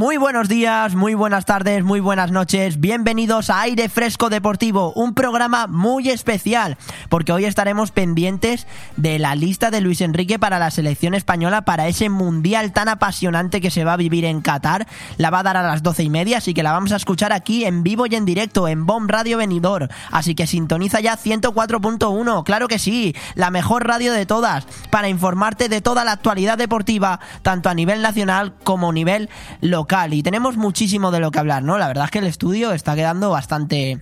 Muy buenos días, muy buenas tardes, muy buenas noches. Bienvenidos a Aire Fresco Deportivo, un programa muy especial, porque hoy estaremos pendientes de la lista de Luis Enrique para la selección española para ese mundial tan apasionante que se va a vivir en Qatar. La va a dar a las doce y media, así que la vamos a escuchar aquí en vivo y en directo en Bomb Radio Venidor. Así que sintoniza ya 104.1, claro que sí, la mejor radio de todas, para informarte de toda la actualidad deportiva, tanto a nivel nacional como a nivel local y tenemos muchísimo de lo que hablar, ¿no? La verdad es que el estudio está quedando bastante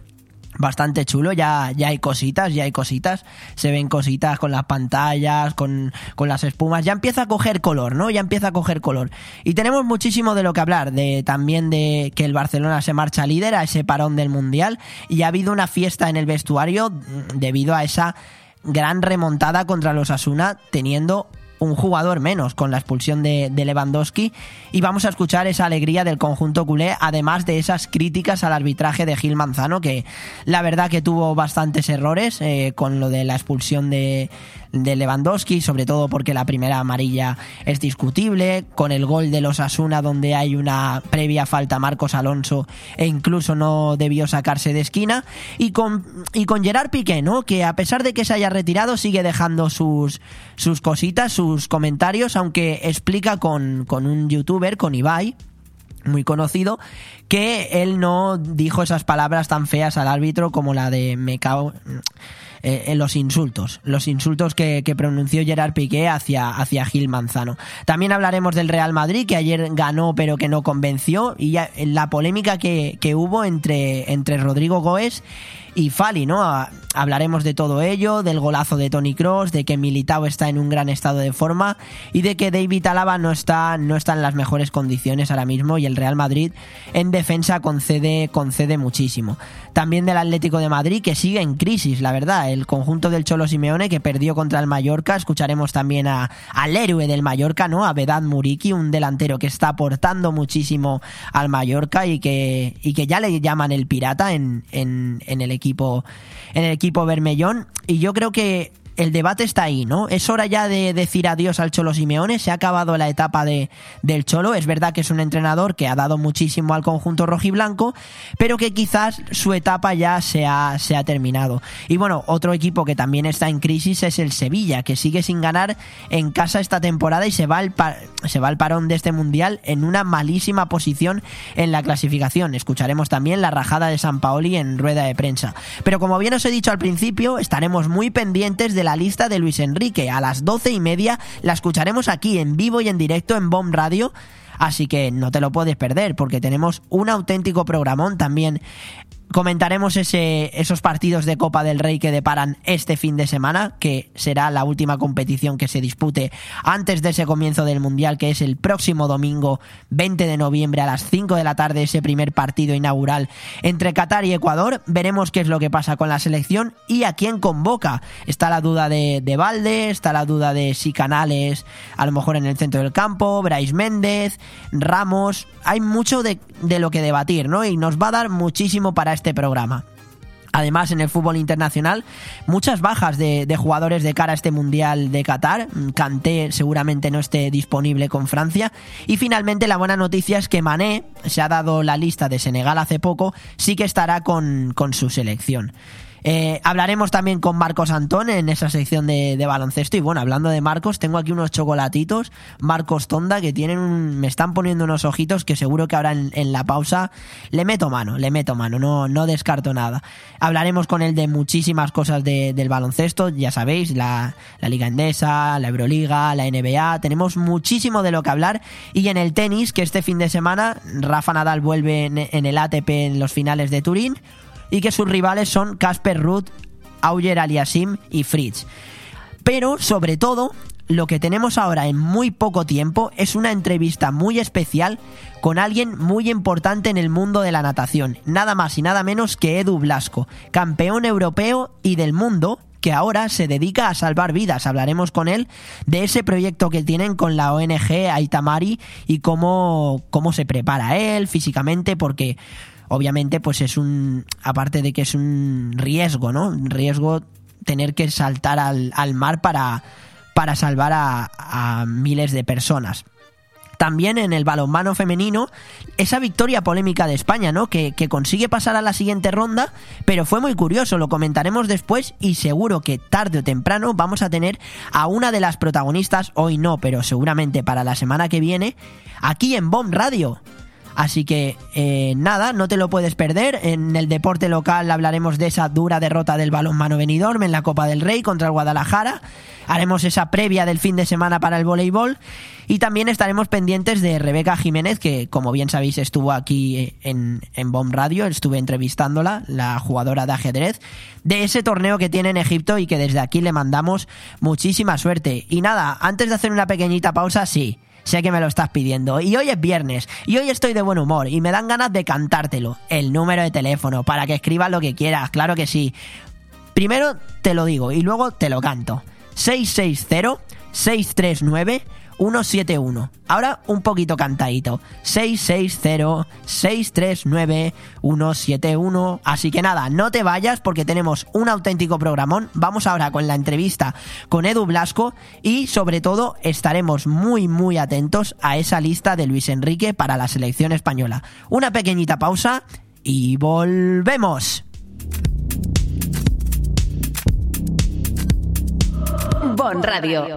bastante chulo, ya, ya hay cositas, ya hay cositas, se ven cositas con las pantallas, con, con, las espumas, ya empieza a coger color, ¿no? Ya empieza a coger color. Y tenemos muchísimo de lo que hablar, de también de que el Barcelona se marcha líder a ese parón del Mundial y ha habido una fiesta en el vestuario debido a esa gran remontada contra los Asuna, teniendo un jugador menos con la expulsión de, Lewandowski. Y vamos a escuchar esa alegría del conjunto culé, además de esas críticas al arbitraje de Gil Manzano, que la verdad que tuvo bastantes errores eh, con lo de la expulsión de, de Lewandowski, sobre todo porque la primera amarilla es discutible, con el gol de los Asuna donde hay una previa falta Marcos Alonso e incluso no debió sacarse de esquina, y con, y con Gerard Piqué, ¿no? que a pesar de que se haya retirado sigue dejando sus, sus cositas, sus comentarios, aunque explica con, con un youtuber, con Ibai, muy conocido, que él no dijo esas palabras tan feas al árbitro como la de me cago eh, en los insultos, los insultos que, pronunció Gerard Piqué hacia, hacia Gil Manzano. También hablaremos del Real Madrid, que ayer ganó pero que no convenció, y la polémica que, que hubo entre, entre Rodrigo Goes y Fali, ¿no? Hablaremos de todo ello, del golazo de Tony Cross, de que Militao está en un gran estado de forma y de que David Alaba no está, no está en las mejores condiciones ahora mismo y el Real Madrid en defensa concede, concede muchísimo. También del Atlético de Madrid que sigue en crisis, la verdad. El conjunto del Cholo Simeone que perdió contra el Mallorca. Escucharemos también a, al héroe del Mallorca, ¿no? A Vedad Muriki, un delantero que está aportando muchísimo al Mallorca y que, y que ya le llaman el pirata en, en, en el equipo en el equipo Bermellón. Y yo creo que el debate está ahí, ¿no? Es hora ya de decir adiós al Cholo Simeone, se ha acabado la etapa de, del Cholo, es verdad que es un entrenador que ha dado muchísimo al conjunto rojiblanco, pero que quizás su etapa ya se ha, se ha terminado. Y bueno, otro equipo que también está en crisis es el Sevilla, que sigue sin ganar en casa esta temporada y se va al, se va al parón de este mundial en una malísima posición en la clasificación. Escucharemos también la rajada de San Paoli en rueda de prensa. Pero como bien os he dicho al principio, estaremos muy pendientes de la lista de Luis Enrique. A las doce y media la escucharemos aquí en vivo y en directo en Bomb Radio. Así que no te lo puedes perder porque tenemos un auténtico programón también comentaremos ese, esos partidos de Copa del Rey que deparan este fin de semana, que será la última competición que se dispute antes de ese comienzo del Mundial, que es el próximo domingo 20 de noviembre a las 5 de la tarde, ese primer partido inaugural entre Qatar y Ecuador. Veremos qué es lo que pasa con la selección y a quién convoca. Está la duda de, de Valde, está la duda de si Canales, a lo mejor en el centro del campo, Brais Méndez, Ramos. Hay mucho de, de lo que debatir, ¿no? Y nos va a dar muchísimo para este programa. Además, en el fútbol internacional, muchas bajas de, jugadores de cara a este Mundial de Qatar. Kanté seguramente no esté disponible con Francia. Y finalmente, la buena noticia es que Mané, se ha dado la lista de Senegal hace poco, sí que estará con, con su selección. Eh, hablaremos también con Marcos Antón en esa sección de, baloncesto. Y bueno, hablando de Marcos, tengo aquí unos chocolatitos, Marcos Tonda, que tienen me están poniendo unos ojitos que seguro que ahora en, la pausa le meto mano, le meto mano, no, no descarto nada. Hablaremos con él de muchísimas cosas del baloncesto, ya sabéis, la, la Liga Endesa, la Euroliga, la NBA, tenemos muchísimo de lo que hablar. Y en el tenis, que este fin de semana Rafa Nadal vuelve en el ATP en los finales de Turín y que sus rivales son Casper Ruth, Auger Aliasim y Fritz. Pero, sobre todo, lo que tenemos ahora en muy poco tiempo es una entrevista muy especial con alguien muy importante en el mundo de la natación, nada más y nada menos que Edu Blasco, campeón europeo y del mundo que ahora se dedica a salvar vidas. Hablaremos con él de ese proyecto que tienen con la ONG Aitamari y cómo, cómo se prepara él físicamente, porque obviamente pues es un, aparte de que es un riesgo, ¿no? Un riesgo tener que saltar al, al mar para, para salvar a, miles de personas. También en el balonmano femenino, esa victoria polémica de España, ¿no? Que, consigue pasar a la siguiente ronda, pero fue muy curioso, lo comentaremos después y seguro que tarde o temprano vamos a tener a una de las protagonistas, hoy no, pero seguramente para la semana que viene, aquí en Bomb Radio. Así que eh, nada, no te lo puedes perder. En el deporte local hablaremos de esa dura derrota del balonmano Benidorm en la Copa del Rey contra el Guadalajara. Haremos esa previa del fin de semana para el voleibol. Y también estaremos pendientes de Rebeca Jiménez, que como bien sabéis estuvo aquí en, en Bomb Radio, estuve entrevistándola, la jugadora de ajedrez, de ese torneo que tiene en Egipto y que desde aquí le mandamos muchísima suerte. Y nada, antes de hacer una pequeñita pausa, sí. Sé que me lo estás pidiendo. Y hoy es viernes. Y hoy estoy de buen humor. Y me dan ganas de cantártelo. El número de teléfono. Para que escribas lo que quieras. Claro que sí. Primero te lo digo. Y luego te lo canto. 660 639 171. Ahora un poquito cantadito. 660-639-171. Así que nada, no te vayas porque tenemos un auténtico programón. Vamos ahora con la entrevista con Edu Blasco y sobre todo estaremos muy muy atentos a esa lista de Luis Enrique para la selección española. Una pequeñita pausa y volvemos. Bon Radio.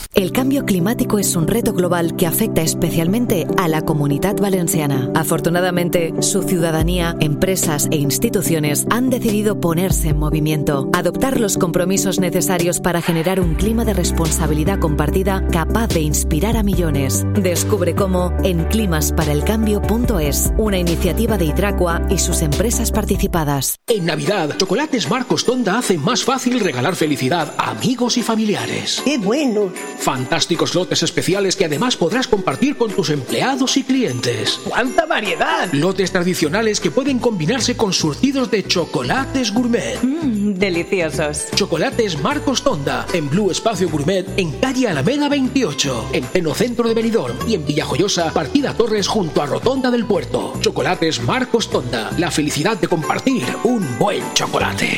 El cambio climático es un reto global que afecta especialmente a la comunidad valenciana. Afortunadamente, su ciudadanía, empresas e instituciones han decidido ponerse en movimiento, adoptar los compromisos necesarios para generar un clima de responsabilidad compartida capaz de inspirar a millones. Descubre cómo en climasparaelcambio.es, una iniciativa de Hidracua y sus empresas participadas. En Navidad, Chocolates Marcos Tonda hace más fácil regalar felicidad a amigos y familiares. ¡Qué bueno! Fantásticos lotes especiales que además podrás compartir con tus empleados y clientes. ¡Cuánta variedad! Lotes tradicionales que pueden combinarse con surtidos de chocolates gourmet. Mmm, deliciosos. Chocolates Marcos Tonda, en Blue Espacio Gourmet, en calle Alameda 28, en pleno centro de Benidorm y en Villajoyosa, partida Torres junto a Rotonda del Puerto. Chocolates Marcos Tonda, la felicidad de compartir un buen chocolate.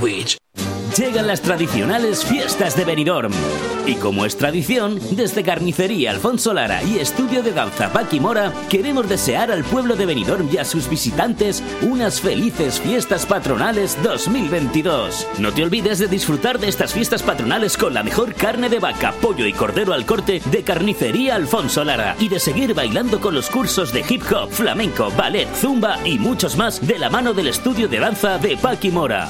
Llegan las tradicionales fiestas de Benidorm. Y como es tradición, desde Carnicería Alfonso Lara y Estudio de Danza Paqui Mora, queremos desear al pueblo de Benidorm y a sus visitantes unas felices fiestas patronales 2022. No te olvides de disfrutar de estas fiestas patronales con la mejor carne de vaca, pollo y cordero al corte de Carnicería Alfonso Lara y de seguir bailando con los cursos de hip hop, flamenco, ballet, zumba y muchos más de la mano del Estudio de Danza de Paqui Mora.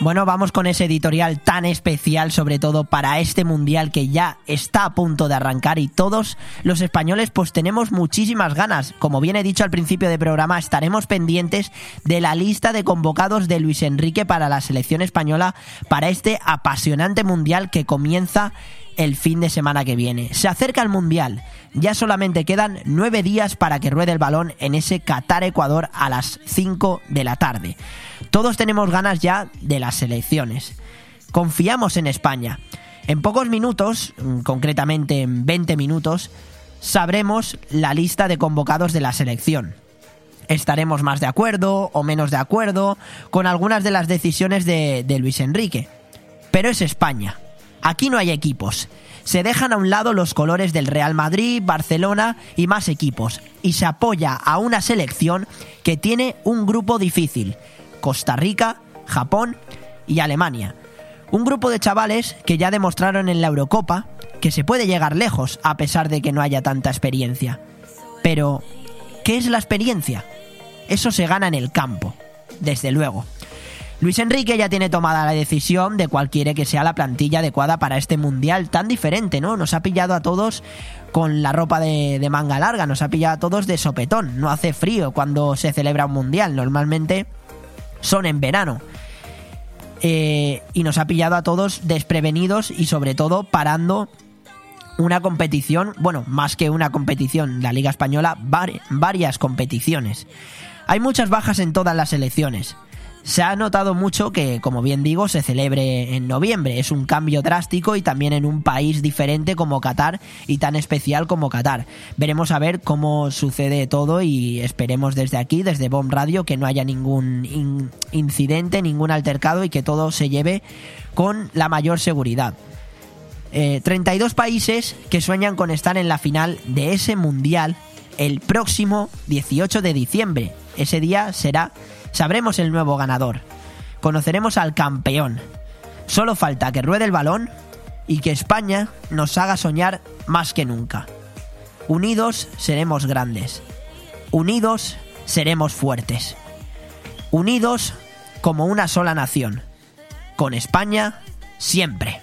Bueno, vamos con ese editorial tan especial, sobre todo para este mundial que ya está a punto de arrancar y todos los españoles pues tenemos muchísimas ganas. Como bien he dicho al principio del programa, estaremos pendientes de la lista de convocados de Luis Enrique para la selección española para este apasionante mundial que comienza el fin de semana que viene. Se acerca el Mundial. Ya solamente quedan nueve días para que ruede el balón en ese Qatar-Ecuador a las 5 de la tarde. Todos tenemos ganas ya de las selecciones. Confiamos en España. En pocos minutos, mm, concretamente en 20 minutos, sabremos la lista de convocados de la selección. Estaremos más de acuerdo o menos de acuerdo con algunas de las decisiones de, de Luis Enrique. Pero es España Aquí no hay equipos. Se dejan a un lado los colores del Real Madrid, Barcelona y más equipos, y se apoya a una selección que tiene un grupo difícil, Costa Rica, Japón y Alemania. Un grupo de chavales que ya demostraron en la Eurocopa que se puede llegar lejos a pesar de que no haya tanta experiencia. Pero, ¿qué es la experiencia? Eso se gana en el campo, desde luego. Luis Enrique ya tiene tomada la decisión de cuál quiere que sea la plantilla adecuada para este mundial tan diferente, ¿no? Nos ha pillado a todos con la ropa de, manga larga, nos ha pillado a todos de sopetón. No hace frío cuando se celebra un mundial, normalmente son en verano. Eh, y nos ha pillado a todos desprevenidos y sobre todo parando una competición, bueno, más que una competición, la Liga Española, varias competiciones. Hay muchas bajas en todas las elecciones. Se ha notado mucho que, como bien digo, se celebre en noviembre. Es un cambio drástico y también en un país diferente como Qatar y tan especial como Qatar. Veremos a ver cómo sucede todo y esperemos desde aquí, desde Bomb Radio, que no haya ningún incidente, ningún altercado y que todo se lleve con la mayor seguridad. 32 eh, países que sueñan con estar en la final de ese mundial el próximo 18 de diciembre. Ese día será Sabremos el nuevo ganador. Conoceremos al campeón. Solo falta que ruede el balón y que España nos haga soñar más que nunca. Unidos seremos grandes. Unidos seremos fuertes. Unidos como una sola nación. Con España siempre.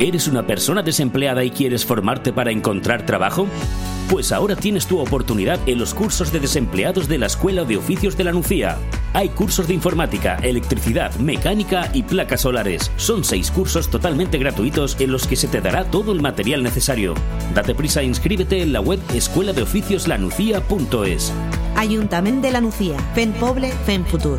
¿Eres una persona desempleada y quieres formarte para encontrar trabajo? Pues ahora tienes tu oportunidad en los cursos de desempleados de la Escuela de Oficios de la Nucía. Hay cursos de informática, electricidad, mecánica y placas solares. Son seis cursos totalmente gratuitos en los que se te dará todo el material necesario. Date prisa e inscríbete en la web escuela de oficios lanucía.es. Ayuntamiento de la Nucía. Fen Poble, Fen Futur.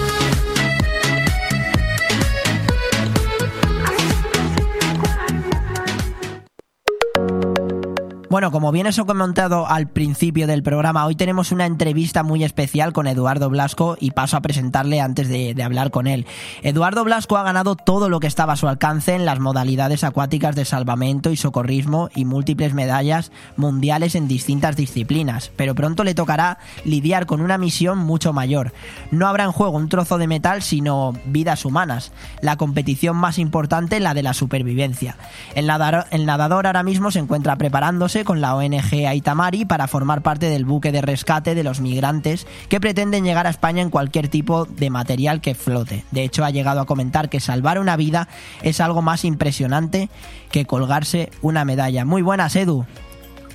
Bueno, como bien os he comentado al principio del programa, hoy tenemos una entrevista muy especial con Eduardo Blasco y paso a presentarle antes de, hablar con él. Eduardo Blasco ha ganado todo lo que estaba a su alcance en las modalidades acuáticas de salvamento y socorrismo y múltiples medallas mundiales en distintas disciplinas, pero pronto le tocará lidiar con una misión mucho mayor. No habrá en juego un trozo de metal, sino vidas humanas. La competición más importante, la de la supervivencia. El nadador, el nadador ahora mismo se encuentra preparándose con la ONG Aitamari para formar parte del buque de rescate de los migrantes que pretenden llegar a España en cualquier tipo de material que flote. De hecho, ha llegado a comentar que salvar una vida es algo más impresionante que colgarse una medalla. Muy buenas, Edu.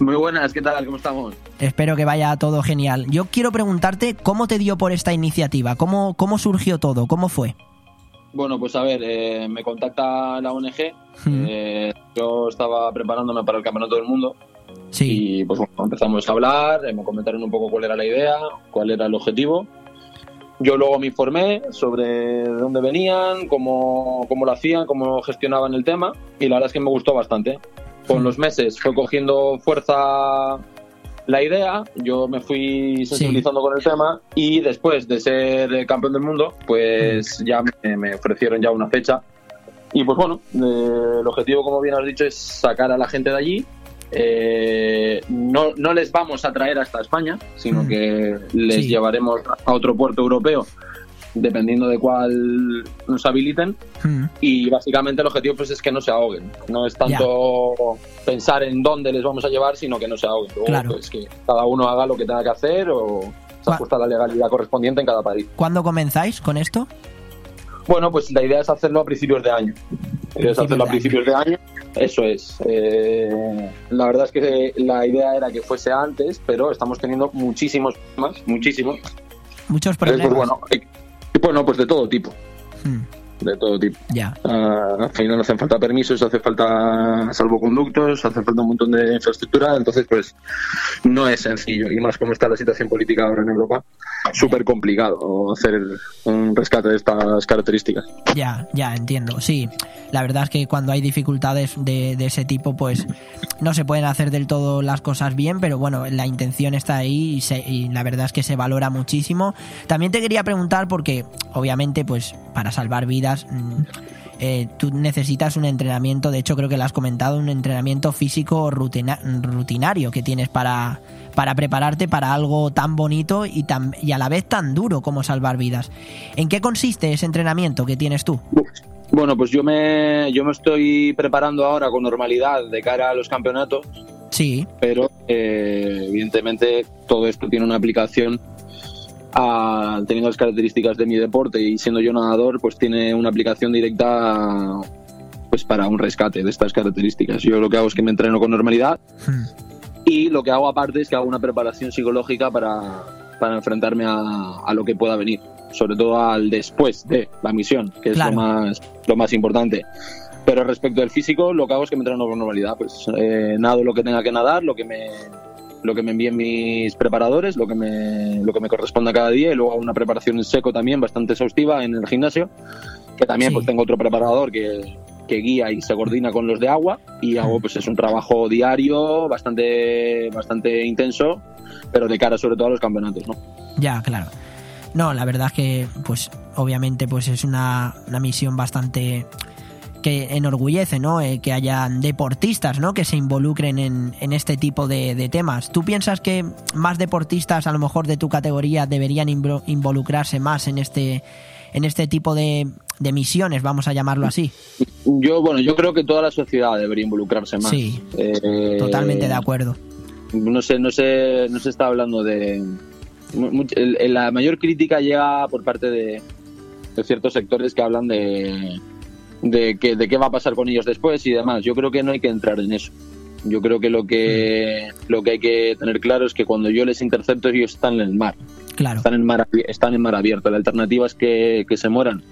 Muy buenas, ¿qué tal? ¿Cómo estamos? Espero que vaya todo genial. Yo quiero preguntarte cómo te dio por esta iniciativa, cómo, cómo surgió todo, cómo fue. Bueno, pues a ver, eh, me contacta la ONG. Mm. Eh, yo estaba preparándome para el Campeonato del Mundo Sí. Y pues bueno, empezamos a hablar, me comentaron un poco cuál era la idea, cuál era el objetivo. Yo luego me informé sobre dónde venían, cómo, cómo lo hacían, cómo gestionaban el tema y la verdad es que me gustó bastante. Con los meses fue cogiendo fuerza la idea, yo me fui sensibilizando sí. con el tema y después de ser campeón del mundo, pues ya me, me ofrecieron ya una fecha. Y pues bueno, eh, el objetivo, como bien has dicho, es sacar a la gente de allí eh, no, no, les vamos a traer hasta España, sino mm. que les sí. llevaremos a otro puerto europeo, dependiendo de cuál nos habiliten. Mm. Y básicamente el objetivo pues es que no se ahoguen. No es tanto yeah. pensar en dónde les vamos a llevar, sino que no se ahoguen. Luego, claro. pues, que cada uno haga lo que tenga que hacer o se ajusta a la legalidad correspondiente en cada país. ¿Cuándo comenzáis con esto? Bueno, pues la idea es hacerlo a principios de año. La idea es hacerlo a principios de año. Eso es. Eh, la verdad es que la idea era que fuese antes, pero estamos teniendo muchísimos más, muchísimos. Muchos problemas. Pues, bueno, eh, bueno, pues de todo tipo. Hmm. De todo tipo. Ya. Uh, al final hacen falta permisos, hace falta salvoconductos, hace falta un montón de infraestructura, entonces pues no es sencillo. Y más como está la situación política ahora en Europa, súper complicado hacer un rescate de estas características. Ya, ya, entiendo. Sí, la verdad es que cuando hay dificultades de, de, ese tipo, pues no se pueden hacer del todo las cosas bien, pero bueno, la intención está ahí y, se, y la verdad es que se valora muchísimo. También te quería preguntar, porque obviamente, pues para salvar vidas, eh, tú necesitas un entrenamiento, de hecho creo que lo has comentado, un entrenamiento físico rutina, rutinario que tienes para, para prepararte para algo tan bonito y, tan, y a la vez tan duro como salvar vidas. ¿En qué consiste ese entrenamiento que tienes tú? Bueno, pues yo me, yo me estoy preparando ahora con normalidad de cara a los campeonatos. Sí. Pero eh, evidentemente todo esto tiene una aplicación a, teniendo las características de mi deporte y siendo yo nadador, pues tiene una aplicación directa pues para un rescate de estas características. Yo lo que hago es que me entreno con normalidad Hmm. y lo que hago aparte es que hago una preparación psicológica para, para enfrentarme a, a, lo que pueda venir, sobre todo al después de la misión, que es claro. lo, más, lo más importante. Pero respecto al físico, lo que hago es que me entreno con normalidad. Pues eh, nado lo que tenga que nadar, lo que me, lo que me envíen mis preparadores, lo que me, lo que me corresponda cada día y luego hago una preparación en seco también bastante exhaustiva en el gimnasio, que también Sí. pues tengo otro preparador que, que guía y se coordina con los de agua y hago pues es un trabajo diario bastante bastante intenso, pero de cara sobre todo a los campeonatos, ¿no? Ya, claro. No, la verdad es que, pues, obviamente, pues es una, una misión bastante que enorgullece, ¿no? Eh, que hayan deportistas, ¿no? Que se involucren en, en este tipo de, de, temas. ¿Tú piensas que más deportistas, a lo mejor de tu categoría, deberían involucrarse más en este, en este tipo de, de misiones, vamos a llamarlo así? Yo, bueno, yo creo que toda la sociedad debería involucrarse más. Sí, eh, totalmente de acuerdo. No sé, no sé, no se está hablando de la mayor crítica llega por parte de, de ciertos sectores que hablan de, de, que, de qué va a pasar con ellos después y demás. Yo creo que no hay que entrar en eso. Yo creo que lo que lo que hay que tener claro es que cuando yo les intercepto ellos están en el mar. Claro. Están en mar, están en mar abierto. La alternativa es que, que se mueran.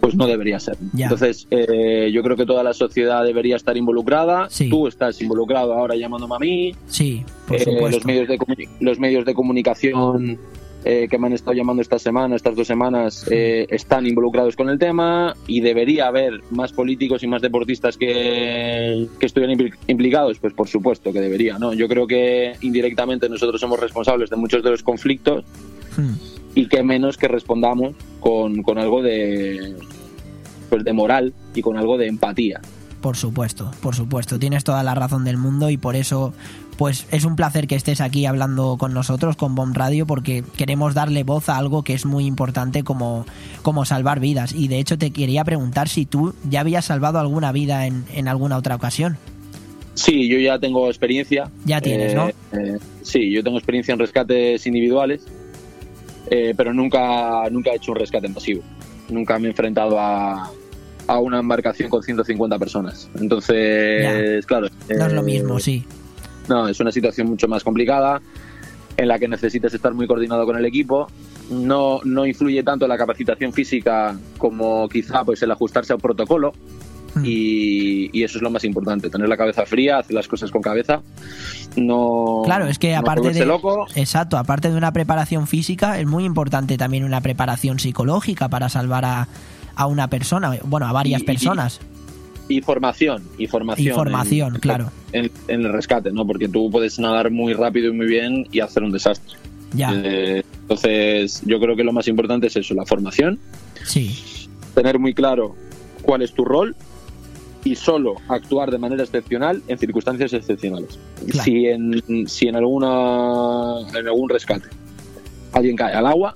Pues no debería ser. Ya. Entonces, eh, yo creo que toda la sociedad debería estar involucrada. Sí. Tú estás involucrado ahora llamándome a mí. Sí, por Eh, supuesto. los, medios de los medios de comunicación eh, que me han estado llamando esta semana, estas dos semanas, eh, están involucrados con el tema y debería haber más políticos y más deportistas que, que estuvieran impli- implicados, pues por supuesto que debería, ¿no? Yo creo que indirectamente nosotros somos responsables de muchos de los conflictos Hmm. y que menos que respondamos con, con algo de pues de moral y con algo de empatía. Por supuesto, por supuesto, tienes toda la razón del mundo y por eso pues es un placer que estés aquí hablando con nosotros, con Bomb Radio, porque queremos darle voz a algo que es muy importante como, como salvar vidas. Y de hecho te quería preguntar si tú ya habías salvado alguna vida en, en alguna otra ocasión. Sí, yo ya tengo experiencia. Ya tienes, Eh, ¿no? eh, sí, yo tengo experiencia en rescates individuales, eh, pero nunca, nunca he hecho un rescate masivo. Nunca me he enfrentado a, a una embarcación con 150 personas. Entonces, claro. No es lo eh, mismo, sí. No, es una situación mucho más complicada en la que necesitas estar muy coordinado con el equipo. No, no influye tanto la capacitación física como quizá pues el ajustarse a un protocolo. Hmm. Y, y eso es lo más importante, tener la cabeza fría, hacer las cosas con cabeza. No. Claro, es que aparte de loco. exacto, aparte de una preparación física, es muy importante también una preparación psicológica para salvar a, a una persona, bueno, a varias y- personas. Y formación, y formación. Y formación, en- claro. En, en el rescate, ¿no? Porque tú puedes nadar muy rápido y muy bien y hacer un desastre. Ya, Eh, entonces, yo creo que lo más importante es eso, la formación, sí, tener muy claro cuál es tu rol y solo actuar de manera excepcional en circunstancias excepcionales. Claro. Si en si en alguna en algún rescate alguien cae al agua,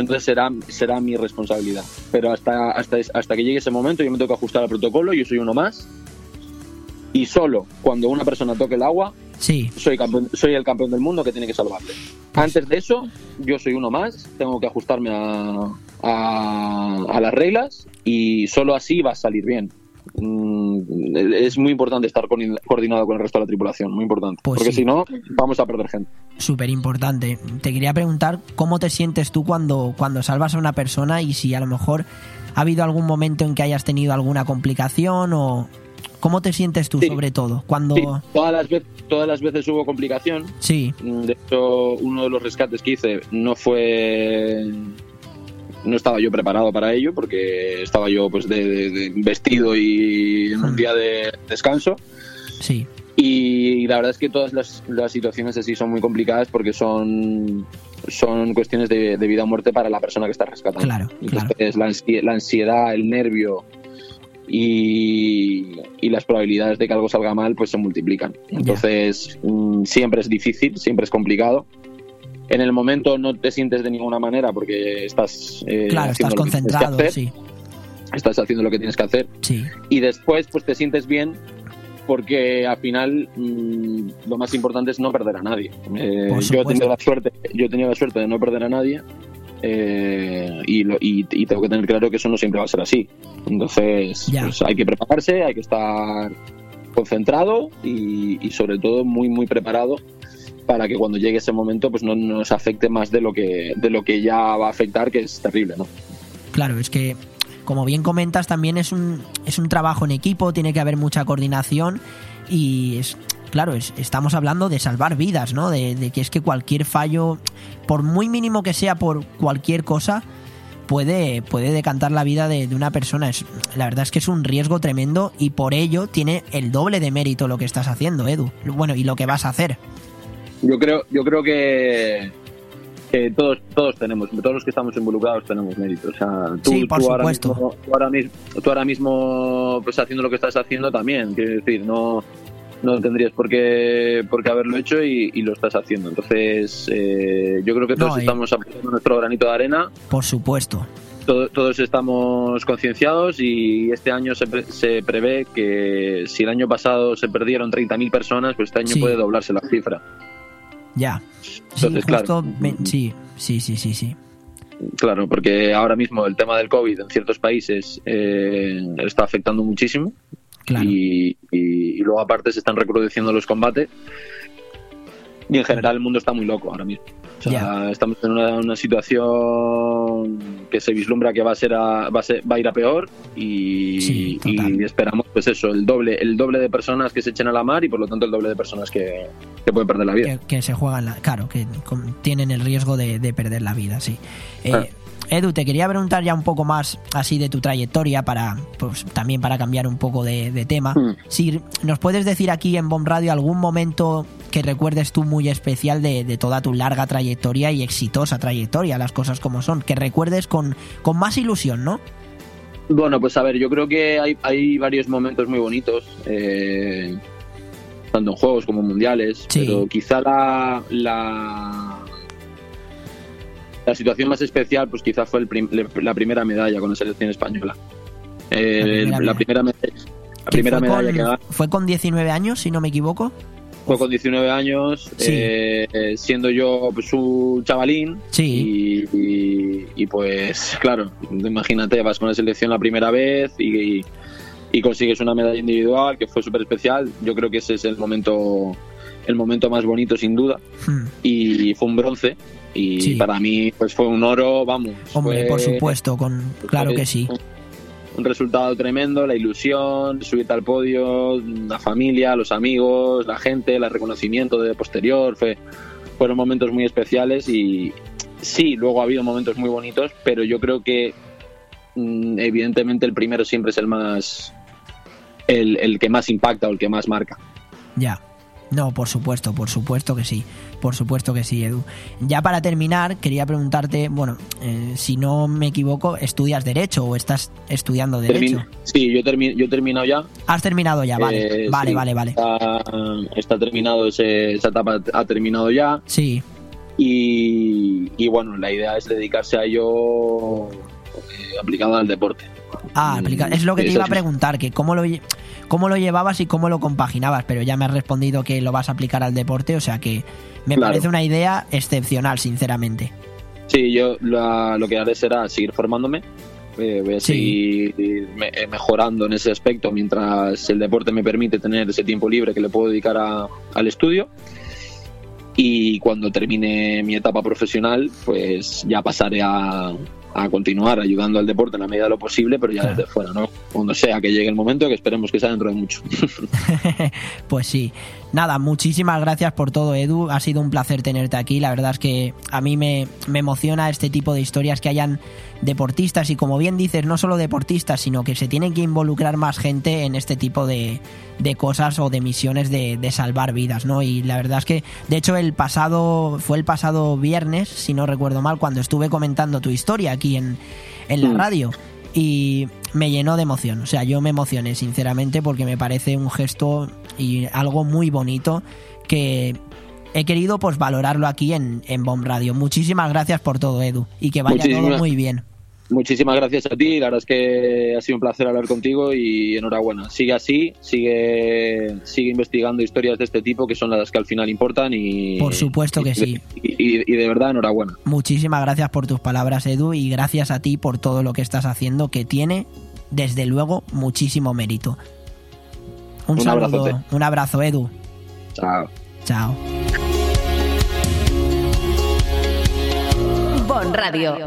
entonces será será mi responsabilidad. Pero hasta hasta hasta que llegue ese momento yo me tengo que ajustar al protocolo, yo soy uno más. Y solo cuando una persona toque el agua, sí, soy campeón, soy el campeón del mundo que tiene que salvarle. Antes de eso, yo soy uno más, tengo que ajustarme a, a, a las reglas y solo así va a salir bien. Mm, es muy importante estar coordin- coordinado con el resto de la tripulación, muy importante. Pues porque sí. si no, vamos a perder gente. súper importante. Te quería preguntar cómo te sientes tú cuando, cuando salvas a una persona y si a lo mejor ha habido algún momento en que hayas tenido alguna complicación o cómo te sientes tú Sí. sobre todo cuando Sí, todas, las veces, todas las veces hubo complicación. sí, De hecho, uno de los rescates que hice no fue. No estaba yo preparado para ello porque estaba yo pues de, de- de vestido y en un Hmm. día de descanso. sí, Y la verdad es que todas las, las situaciones así son muy complicadas porque son, son cuestiones de, de vida o muerte para la persona que está rescatando. Claro. Entonces, la ansiedad, el nervio y, y las probabilidades de que algo salga mal pues se multiplican. Entonces, mm, siempre es difícil, siempre es complicado. En el momento no te sientes de ninguna manera porque estás, eh, claro, estás concentrado, hacer, sí, estás haciendo lo que tienes que hacer. Sí, y después pues te sientes bien porque al final mm, lo más importante es no perder a nadie. Eh, yo he tenido la suerte, yo he tenido la suerte de no perder a nadie eh, y, lo- y- y tengo que tener claro que eso no siempre va a ser así. Entonces pues, hay que prepararse, hay que estar concentrado y, y sobre todo muy muy preparado para que cuando llegue ese momento pues no nos afecte más de lo que de lo que ya va a afectar que es terrible, ¿no? Claro, es que como bien comentas también es un es un trabajo en equipo, tiene que haber mucha coordinación y es claro, es- estamos hablando de salvar vidas, ¿no? De, que es que cualquier fallo, por muy mínimo que sea por cualquier cosa, puede, puede decantar la vida de, de una persona. Es, la verdad es que es un riesgo tremendo y por ello tiene el doble de mérito lo que estás haciendo, Edu. Bueno, y lo que vas a hacer. Yo creo, yo creo que, que todos, todos tenemos, todos los que estamos involucrados tenemos mérito. O sea, tú, Sí, por tú ahora mismo, tú ahora mismo, tú ahora mismo, pues haciendo lo que estás haciendo también, quiero decir, no, no tendrías por qué, por qué haberlo hecho y, y lo estás haciendo. Entonces, eh, yo creo que todos No, estamos aportando nuestro granito de arena, Por supuesto. todo- todos estamos concienciados y este año se, pre- se prevé que si el año pasado se perdieron 30.000 personas, pues este año Sí. puede doblarse la cifra. Ya. Sí, Entonces, justo. claro. me- sí, sí, sí, sí, sí. Claro, porque ahora mismo el tema del COVID en ciertos países eh, está afectando muchísimo Claro. y, y- y luego aparte se están recrudeciendo los combates y en general el mundo está muy loco ahora mismo. O sea, estamos en una, una situación que se vislumbra que va a ser a, va a, ser- va a ir a peor y, Sí, y esperamos pues eso, el doble, el doble de personas que se echen a la mar y por lo tanto el doble de personas que, que pueden perder la vida. que, que se juegan, la, claro, que tienen el riesgo de, de perder la vida, sí. Eh, Ah. Edu, te quería preguntar ya un poco más así de tu trayectoria para, pues también para cambiar un poco de, de tema. Mm. Si nos puedes decir aquí en Bomb Radio algún momento que recuerdes tú muy especial de, de toda tu larga trayectoria y exitosa trayectoria, las cosas como son, que recuerdes con, con más ilusión, ¿no? Bueno, pues a ver, yo creo que hay, hay varios momentos muy bonitos, eh, tanto en juegos como en mundiales, Sí. pero quizá la, la, la situación más especial, pues quizá fue el prim- la primera medalla con la selección española. Eh, La la primera primera, medalla, la primera fue, medalla con, que fue con 19 años, si no me equivoco. Fue con 19 años, Sí. eh, siendo yo pues, un chavalín. Sí. Y, y- y, pues, claro, imagínate, vas con la selección la primera vez y, y consigues una medalla individual que fue súper especial. Yo creo que ese es el momento, el momento más bonito, sin duda. Hmm. Y fue un bronce. Y Sí. para mí, pues fue un oro, vamos. Hombre, fue- por supuesto, con claro que sí. Un resultado tremendo, la ilusión, subirte al podio, la familia, los amigos, la gente, el reconocimiento de posterior, fue, fueron momentos muy especiales y sí, luego ha habido momentos muy bonitos, pero yo creo que mm, evidentemente el primero siempre es el más, el, el que más impacta o el que más marca. Ya. No, por supuesto, por supuesto que sí. Por supuesto que sí, Edu. Ya para terminar, quería preguntarte, bueno, eh, si no me equivoco, ¿estudias Derecho o estás estudiando Derecho? Termino- sí, yo, termi- yo he terminado ya. Has terminado ya, vale. Eh, vale, sí, vale, vale. Está, está terminado, ese- esa etapa ha terminado ya. Sí, y, y bueno, la idea es dedicarse a ello eh, aplicado al deporte. Ah, aplica- es lo que te Eso iba a preguntar, que cómo lo, cómo lo llevabas y cómo lo compaginabas, pero ya me has respondido que lo vas a aplicar al deporte, o sea que me Claro. parece una idea excepcional, sinceramente. Sí, yo la- lo que haré será seguir formándome. eh, voy a Sí. seguir me- eh, mejorando en ese aspecto mientras el deporte me permite tener ese tiempo libre que le puedo dedicar a- al estudio. Y cuando termine mi etapa profesional, pues ya pasaré a, a continuar ayudando al deporte en la medida de lo posible, pero ya Claro. desde fuera, ¿no? Cuando sea que llegue el momento, que esperemos que sea dentro de mucho. Pues sí. Nada, muchísimas gracias por todo, Edu. Ha sido un placer tenerte aquí. La verdad es que a mí me, me emociona este tipo de historias que hayan deportistas y como bien dices, no solo deportistas, sino que se tienen que involucrar más gente en este tipo de, de cosas o de misiones de, de salvar vidas, ¿no? Y la verdad es que, de hecho, el pasado, fue el pasado viernes, si no recuerdo mal, cuando estuve comentando tu historia aquí en, en la radio y me llenó de emoción. O sea, yo me emocioné sinceramente porque me parece un gesto y algo muy bonito que he querido pues valorarlo aquí en, en Bomb Radio. Muchísimas gracias por todo, Edu, y que vaya todo muy bien. Muchísimas gracias a ti, la verdad es que ha sido un placer hablar contigo y enhorabuena. Sigue así, sigue, sigue investigando historias de este tipo que son las que al final importan y... Por supuesto que y- sí. Y, y de verdad, enhorabuena. Muchísimas gracias por tus palabras, Edu, y gracias a ti por todo lo que estás haciendo, que tiene, desde luego, muchísimo mérito. Un, Un saludo, abrazote. un abrazo, Edu. Chao. Chao. Bon Radio.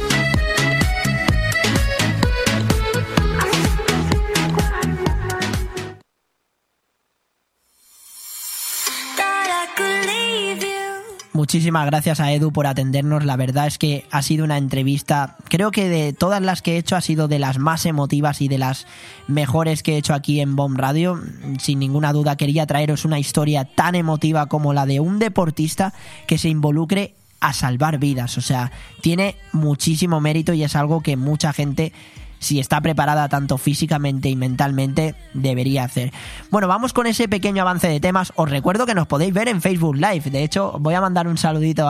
Muchísimas gracias a Edu por atendernos. La verdad es que ha sido una entrevista, creo que de todas las que he hecho ha sido de las más emotivas y de las mejores que he hecho aquí en Bomb Radio. Sin ninguna duda quería traeros una historia tan emotiva como la de un deportista que se involucre a salvar vidas. O sea, tiene muchísimo mérito y es algo que mucha gente si está preparada tanto físicamente y mentalmente, debería hacer. Bueno, vamos con ese pequeño avance de temas. Os recuerdo que nos podéis ver en Facebook Live. De hecho, voy a mandar un saludito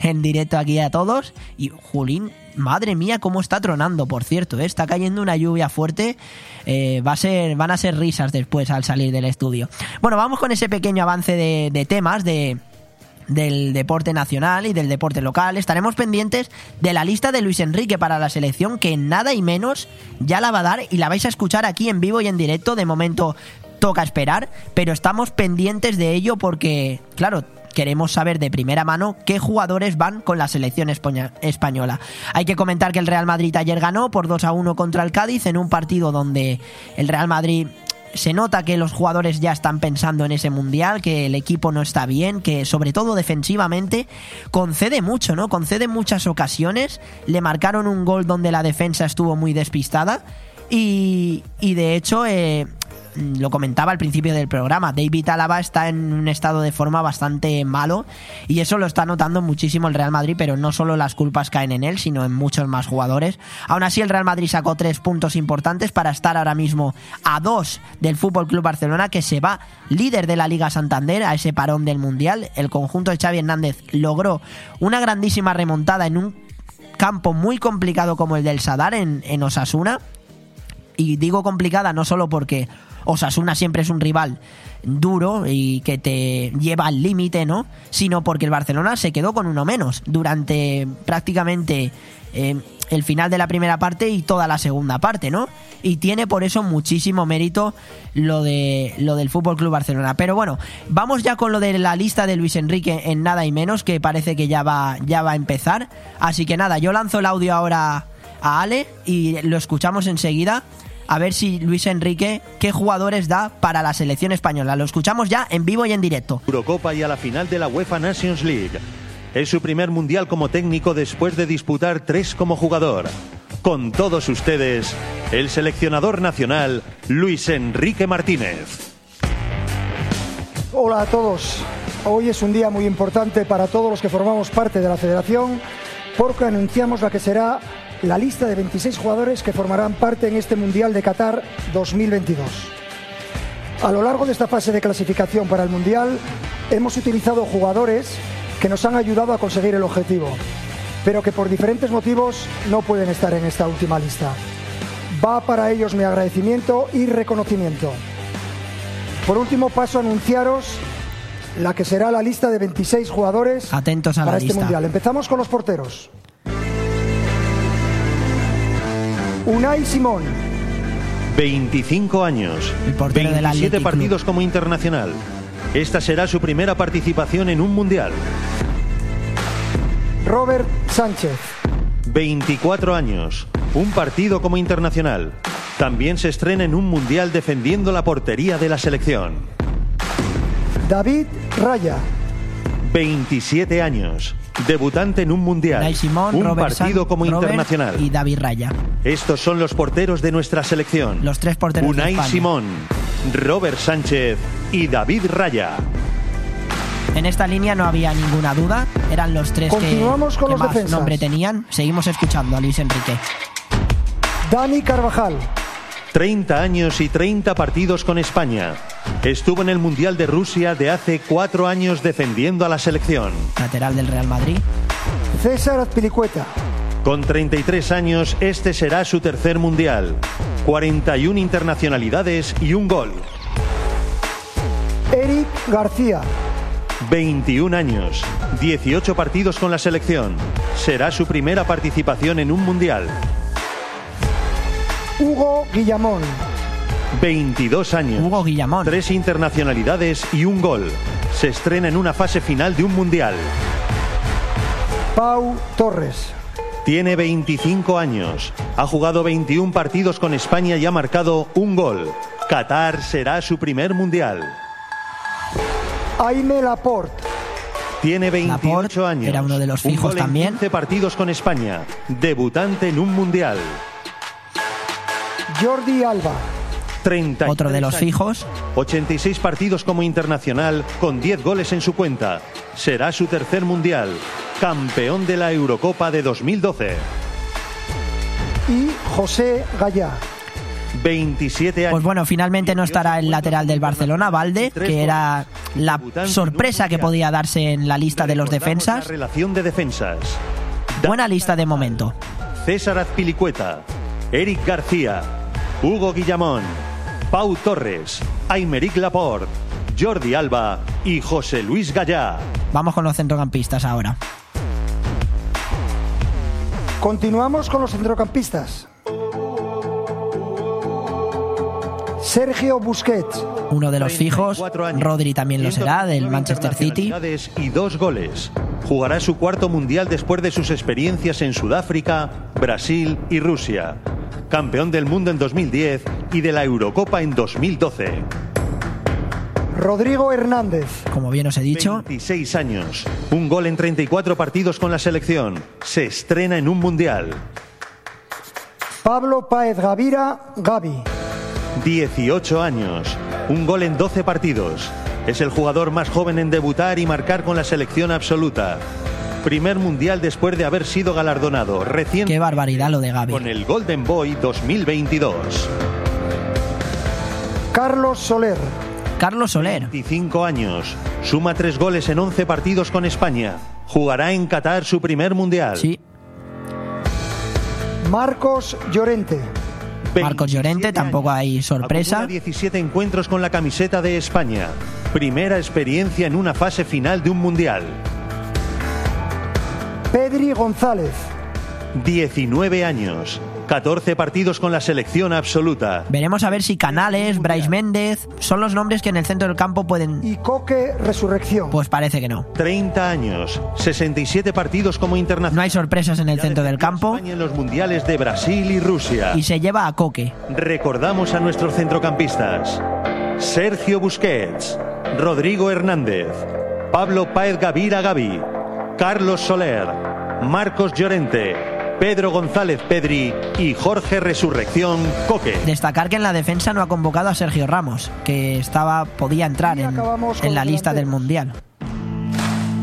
en directo aquí a todos. Y Julín, madre mía, cómo está tronando, por cierto. ¿eh? Está cayendo una lluvia fuerte. Eh, va a ser, van a ser risas después al salir del estudio. Bueno, vamos con ese pequeño avance de, de temas, de del deporte nacional y del deporte local. Estaremos pendientes de la lista de Luis Enrique para la selección que nada y menos ya la va a dar y la vais a escuchar aquí en vivo y en directo. De momento toca esperar, pero estamos pendientes de ello porque, claro, queremos saber de primera mano qué jugadores van con la selección española. Hay que comentar que el Real Madrid ayer ganó por 2 a 1 contra el Cádiz en un partido donde el Real Madrid se nota que los jugadores ya están pensando en ese mundial, que el equipo no está bien, que sobre todo defensivamente concede mucho, ¿no? Concede muchas ocasiones. Le marcaron un gol donde la defensa estuvo muy despistada. Y, y de hecho, eh, lo comentaba al principio del programa, David Alaba está en un estado de forma bastante malo y eso lo está notando muchísimo el Real Madrid, pero no solo las culpas caen en él, sino en muchos más jugadores. Aún así, el Real Madrid sacó tres puntos importantes para estar ahora mismo a dos del Fútbol Club Barcelona, que se va líder de la Liga Santander a ese parón del Mundial. El conjunto de Xavi Hernández logró una grandísima remontada en un campo muy complicado como el del Sadar en, en Osasuna. Y digo complicada no solo porque Osasuna siempre es un rival duro y que te lleva al límite, ¿no? Sino porque el Barcelona se quedó con uno menos durante prácticamente eh, el final de la primera parte y toda la segunda parte, ¿no? Y tiene por eso muchísimo mérito lo de lo del Fútbol Club Barcelona. Pero bueno, vamos ya con lo de la lista de Luis Enrique en nada y menos, que parece que ya va, ya va a empezar. Así que nada, yo lanzo el audio ahora a Ale y lo escuchamos enseguida a ver si Luis Enrique qué jugadores da para la selección española. Lo escuchamos ya en vivo y en directo. Eurocopa y a la final de la UEFA Nations League. Es su primer mundial como técnico después de disputar tres como jugador. Con todos ustedes, el seleccionador nacional Luis Enrique Martínez. Hola a todos. Hoy es un día muy importante para todos los que formamos parte de la federación porque anunciamos la que será la lista de 26 jugadores que formarán parte en este Mundial de Qatar 2022. A lo largo de esta fase de clasificación para el Mundial hemos utilizado jugadores que nos han ayudado a conseguir el objetivo, pero que por diferentes motivos no pueden estar en esta última lista. Va para ellos mi agradecimiento y reconocimiento. Por último, paso a anunciaros la que será la lista de 26 jugadores Atentos a para la este lista. Mundial. Empezamos con los porteros. Unai Simón, 25 años, El portero del 27 Athletic Club. partidos como internacional. Esta será su primera participación en un mundial. Robert Sánchez, 24 años, un partido como internacional. También se estrena en un mundial defendiendo la portería de la selección. David Raya, 27 años, debutante en un mundial. Simón, un Robert partido San- como Robert internacional. y David Raya. Estos son los porteros de nuestra selección. Los tres porteros de Unai España. Simón, Robert Sánchez y David Raya. En esta línea no había ninguna duda, eran los tres que, Continuamos con que los más defensas. nombre tenían. Seguimos escuchando a Luis Enrique. Dani Carvajal, 30 años y 30 partidos con España. Estuvo en el Mundial de Rusia de hace cuatro años defendiendo a la selección. Lateral del Real Madrid. César Azpilicueta, Con 33 años, este será su tercer Mundial. 41 internacionalidades y un gol. Eric García, 21 años, 18 partidos con la selección. Será su primera participación en un Mundial. Hugo Guillamón, 22 años. Hugo Guillamón. Tres internacionalidades y un gol. Se estrena en una fase final de un Mundial. Pau Torres, Tiene 25 años. Ha jugado 21 partidos con España y ha marcado un gol. Qatar será su primer Mundial. Aime Laporte, Tiene 28 Laporte años. era uno de los Un fijos gol en también. 15 partidos con España. Debutante en un Mundial. Jordi Alba, 30 Otro de los fijos. 86 partidos como internacional con 10 goles en su cuenta. Será su tercer mundial. Campeón de la Eurocopa de 2012. y José Gallá. 27 años. Pues bueno, finalmente no estará el lateral del Barcelona, Valde, que era la sorpresa que podía darse en la lista de los defensas. La relación de defensas. Buena lista de momento. César Azpilicueta, Eric García, Hugo Guillamón, Pau Torres, Aymeric Laporte, Jordi Alba y José Luis Gallá. Vamos con los centrocampistas ahora. Continuamos con los centrocampistas. Sergio Busquets, Uno de los fijos, 34 años, Rodri también lo será, del 139 Manchester City. Y dos goles. Jugará su cuarto mundial después de sus experiencias en Sudáfrica, Brasil y Rusia. Campeón del mundo en 2010 y de la Eurocopa en 2012. Rodrigo Hernández, Como bien os he dicho, 26 años. Un gol en 34 partidos con la selección. Se estrena en un mundial. Pablo Páez Gavira, Gavi. 18 años. Un gol en 12 partidos. Es el jugador más joven en debutar y marcar con la selección absoluta. Primer mundial después de haber sido galardonado recién qué barbaridad lo de Gaby. con el Golden Boy 2022. Carlos Soler, Carlos Soler, 25 años. Suma tres goles en 11 partidos con España. Jugará en Qatar su primer mundial. sí. Marcos Llorente, Marcos Llorente, 27 tampoco hay sorpresa. Acumula 17 encuentros con la camiseta de España. Primera experiencia en una fase final de un mundial. Pedri González, 19 años. 14 partidos con la selección absoluta. Veremos a ver si Canales, Brais Méndez son los nombres que en el centro del campo pueden. y Coque Resurrección. Pues parece que no. 30 años. 67 partidos como internacional. No hay sorpresas en el centro del campo España en los mundiales de Brasil y Rusia. y se lleva a Coque. Recordamos a nuestros centrocampistas. Sergio Busquets, Rodrigo Hernández, Pablo Páez Gavira Gavi, Carlos Soler, Marcos Llorente, Pedro González Pedri y Jorge Resurrección Coque. Destacar que en la defensa no ha convocado a Sergio Ramos, que estaba podía entrar en, la lista del. Mundial.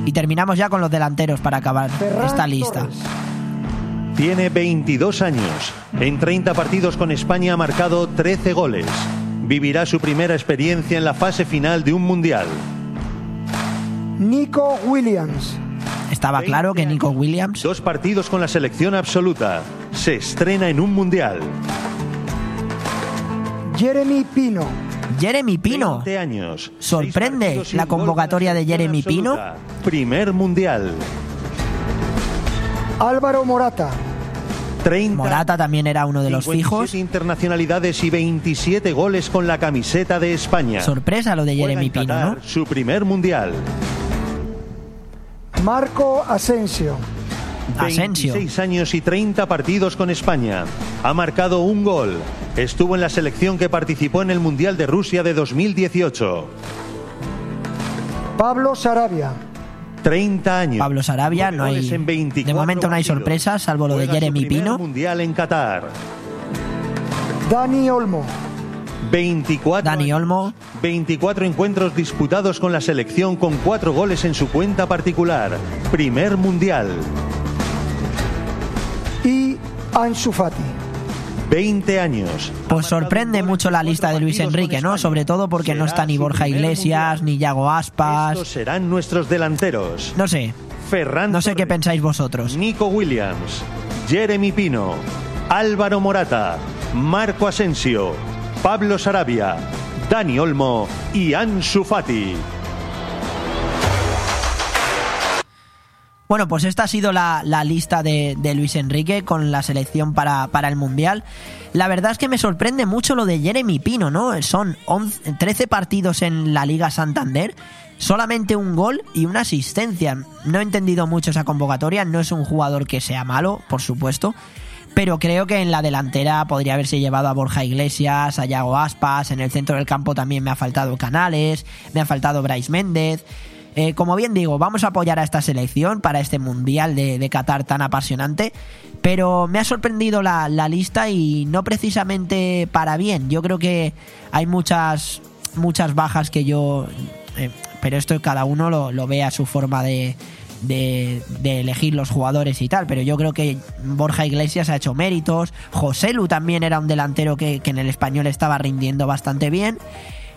Y terminamos ya con los delanteros para acabar Ferran esta lista. Torres, Tiene 22 años. En 30 partidos con España ha marcado 13 goles. Vivirá su primera experiencia en la fase final de un mundial. Nico Williams, Estaba claro que Nico Williams Dos partidos con la selección absoluta. Se estrena en un mundial. Jeremy Pino, Jeremy Pino. 20 años. Sorprende la convocatoria de Jeremy Pino. Primer mundial. Álvaro Morata, 30 Morata también era uno de los 57 fijos. internacionalidades y 27 goles con la camiseta de España. Sorpresa lo de Jeremy Pino, ¿no? Su primer mundial. Marco Asensio, Asensio. 26 años y 30 partidos con España. Ha marcado un gol. Estuvo en la selección que participó en el Mundial de Rusia de 2018. Pablo Sarabia, 30 años. Pablo Sarabia, no hay. goles en 24 De momento no hay sorpresas, salvo lo de Jeremy Pino. Mundial en Qatar. Dani Olmo, 24 Dani Olmo. 24 encuentros disputados con la selección con 4 goles en su cuenta particular. Primer mundial. Y Ansu Fati. 20 años. Pues sorprende mucho la lista de Luis Enrique, ¿no? Sobre todo porque no está ni Borja Iglesias, ni Yago Aspas. Estos serán nuestros delanteros. No sé. Ferran No sé qué pensáis vosotros. Nico Williams, Jeremy Pino, Álvaro Morata, Marco Asensio, Pablo Sarabia, Dani Olmo y Ansu Fati. Bueno, pues esta ha sido la, lista de, de Luis Enrique con la selección para, para el Mundial. La verdad es que me sorprende mucho lo de Jeremy Pino, ¿no? Son 11 13 partidos en la Liga Santander, solamente un gol y una asistencia. No he entendido mucho esa convocatoria, no es un jugador que sea malo, por supuesto. Pero creo que en la delantera podría haberse llevado a Borja Iglesias, a Yago Aspas, en el centro del campo también me ha faltado Canales, me ha faltado Bryce Méndez. Eh, como bien digo, vamos a apoyar a esta selección para este mundial de, Qatar tan apasionante. Pero me ha sorprendido la, lista y no precisamente para bien. Yo creo que hay muchas, muchas bajas que yo. eh, pero esto cada uno lo ve a su forma de, de, elegir los jugadores y tal. Pero yo creo que Borja Iglesias ha hecho méritos. José Lu también era un delantero que, que en el español estaba rindiendo bastante bien.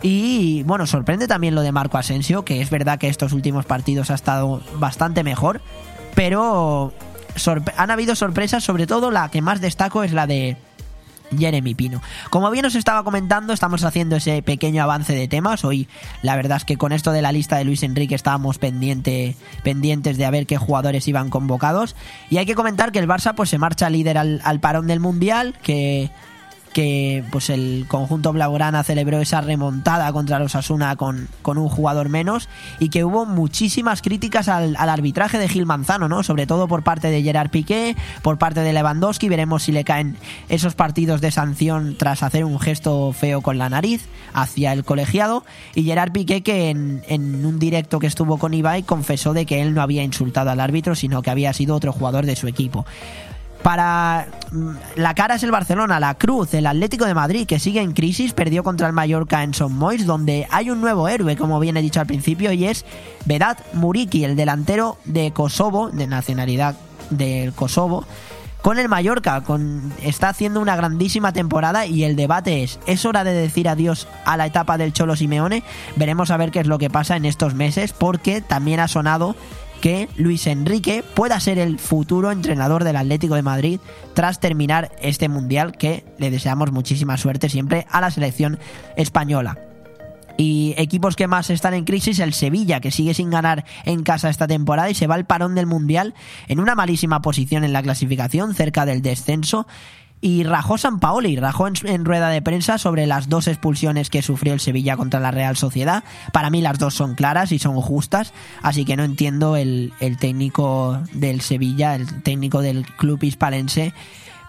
Y bueno, sorprende también lo de Marco Asensio, que es verdad que estos últimos partidos ha estado bastante mejor, pero han habido sorpresas, sobre todo la que más destaco es la de Jeremy Pino. Como bien os estaba comentando, estamos haciendo ese pequeño avance de temas. Hoy, la verdad es que con esto de la lista de Luis Enrique estábamos pendiente, pendientes de a ver qué jugadores iban convocados. Y hay que comentar que el Barça pues se marcha líder al, al parón del Mundial, que que pues el conjunto blaugrana celebró esa remontada contra los Asuna con, con un jugador menos y que hubo muchísimas críticas al, al arbitraje de Gil Manzano, ¿no? Sobre todo por parte de Gerard Piqué, por parte de Lewandowski, veremos si le caen esos partidos de sanción tras hacer un gesto feo con la nariz hacia el colegiado y Gerard Piqué que en, en un directo que estuvo con Ibai confesó de que él no había insultado al árbitro, sino que había sido otro jugador de su equipo. Para mm, la cara es el Barcelona, la cruz, el Atlético de Madrid, que sigue en crisis, perdió contra el Mallorca en Son Mois, donde hay un nuevo héroe, como bien he dicho al principio, y es Vedat Muriki, el delantero de Kosovo, de nacionalidad del Kosovo, con el Mallorca, con, está haciendo una grandísima temporada y el debate es, ¿es hora de decir adiós a la etapa del Cholo Simeone? Veremos a ver qué es lo que pasa en estos meses, porque también ha sonado que Luis Enrique pueda ser el futuro entrenador del Atlético de Madrid tras terminar este mundial que le deseamos muchísima suerte siempre a la selección española. Y equipos que más están en crisis, el Sevilla, que sigue sin ganar en casa esta temporada y se va al parón del Mundial en una malísima posición en la clasificación, cerca del descenso. Y rajó San Paoli, rajó en, en rueda de prensa sobre las dos expulsiones que sufrió el Sevilla contra la Real Sociedad. Para mí las dos son claras y son justas, así que no entiendo el, el técnico del Sevilla, el técnico del club hispalense,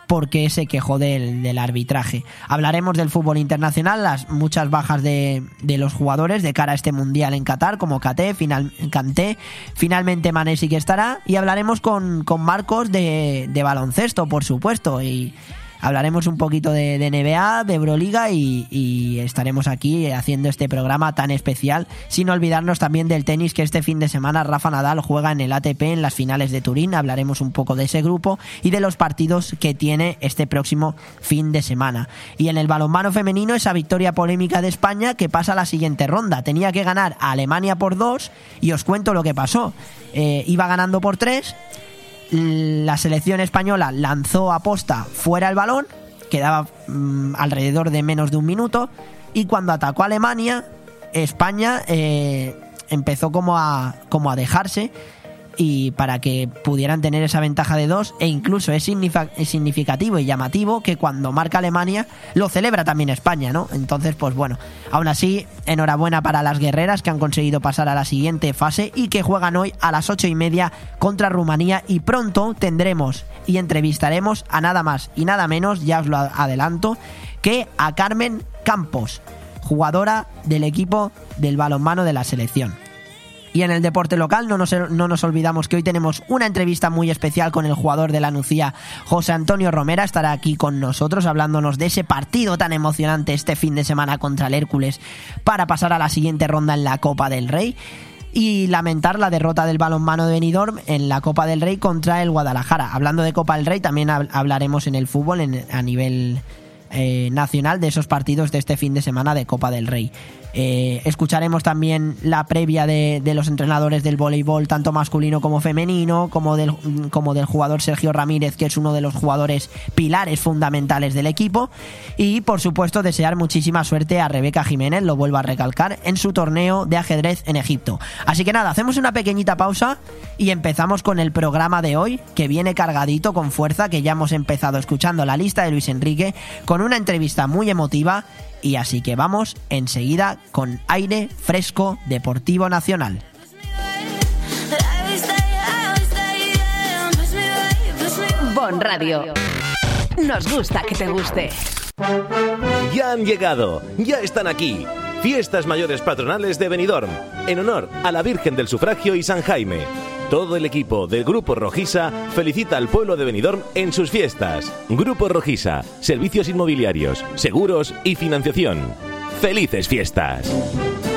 por qué se quejó del, del arbitraje. Hablaremos del fútbol internacional, las muchas bajas de, de los jugadores de cara a este mundial en Qatar, como Kanté, final, Kanté, finalmente Mané sí que estará, y hablaremos con, con Marcos de, de baloncesto, por supuesto, y hablaremos un poquito de, NBA, de Euroliga y, y estaremos aquí haciendo este programa tan especial, sin olvidarnos también del tenis que este fin de semana Rafa Nadal juega en el ATP en las finales de Turín, hablaremos un poco de ese grupo y de los partidos que tiene este próximo fin de semana. Y en el balonmano femenino esa victoria polémica de España que pasa a la siguiente ronda, tenía que ganar a Alemania por dos y os cuento lo que pasó. Eh, iba ganando por tres la selección española lanzó a posta fuera el balón, quedaba mm, alrededor de menos de un minuto, y cuando atacó a Alemania, España eh, empezó como a, como a dejarse y para que pudieran tener esa ventaja de dos e incluso es, significativo y llamativo que cuando marca Alemania lo celebra también España, ¿no? Entonces, pues bueno, aún así, enhorabuena para las guerreras que han conseguido pasar a la siguiente fase y que juegan hoy a las ocho y media contra Rumanía y pronto tendremos y entrevistaremos a nada más y nada menos, ya os lo adelanto, que a Carmen Campos, jugadora del equipo del balonmano de la selección. Y en el deporte local no nos, no nos olvidamos que hoy tenemos una entrevista muy especial con el jugador de la Nucía, José Antonio Romera, estará aquí con nosotros hablándonos de ese partido tan emocionante este fin de semana contra el Hércules para pasar a la siguiente ronda en la Copa del Rey y lamentar la derrota del balonmano de Benidorm en la Copa del Rey contra el Guadalajara. Hablando de Copa del Rey, también hablaremos en el fútbol a nivel eh, nacional de esos partidos de este fin de semana de Copa del Rey. Eh, escucharemos también la previa de, los entrenadores del voleibol, tanto masculino como femenino, como del, como del jugador Sergio Ramírez, que es uno de los jugadores pilares fundamentales del equipo. Y por supuesto, desear muchísima suerte a Rebeca Jiménez, lo vuelvo a recalcar, en su torneo de ajedrez en Egipto. Así que nada, hacemos una pequeñita pausa y empezamos con el programa de hoy, que viene cargadito con fuerza, que ya hemos empezado escuchando la lista de Luis Enrique, con una entrevista muy emotiva y así que vamos enseguida con aire fresco deportivo nacional. Bon Radio. Nos gusta que te guste. Ya han llegado, ya están aquí. Fiestas mayores patronales de Benidorm, en honor a la Virgen del Sufragio y San Jaime todo el equipo del Grupo Rojisa felicita al pueblo de Benidorm en sus fiestas. Grupo Rojisa, servicios inmobiliarios, seguros y financiación. ¡Felices fiestas!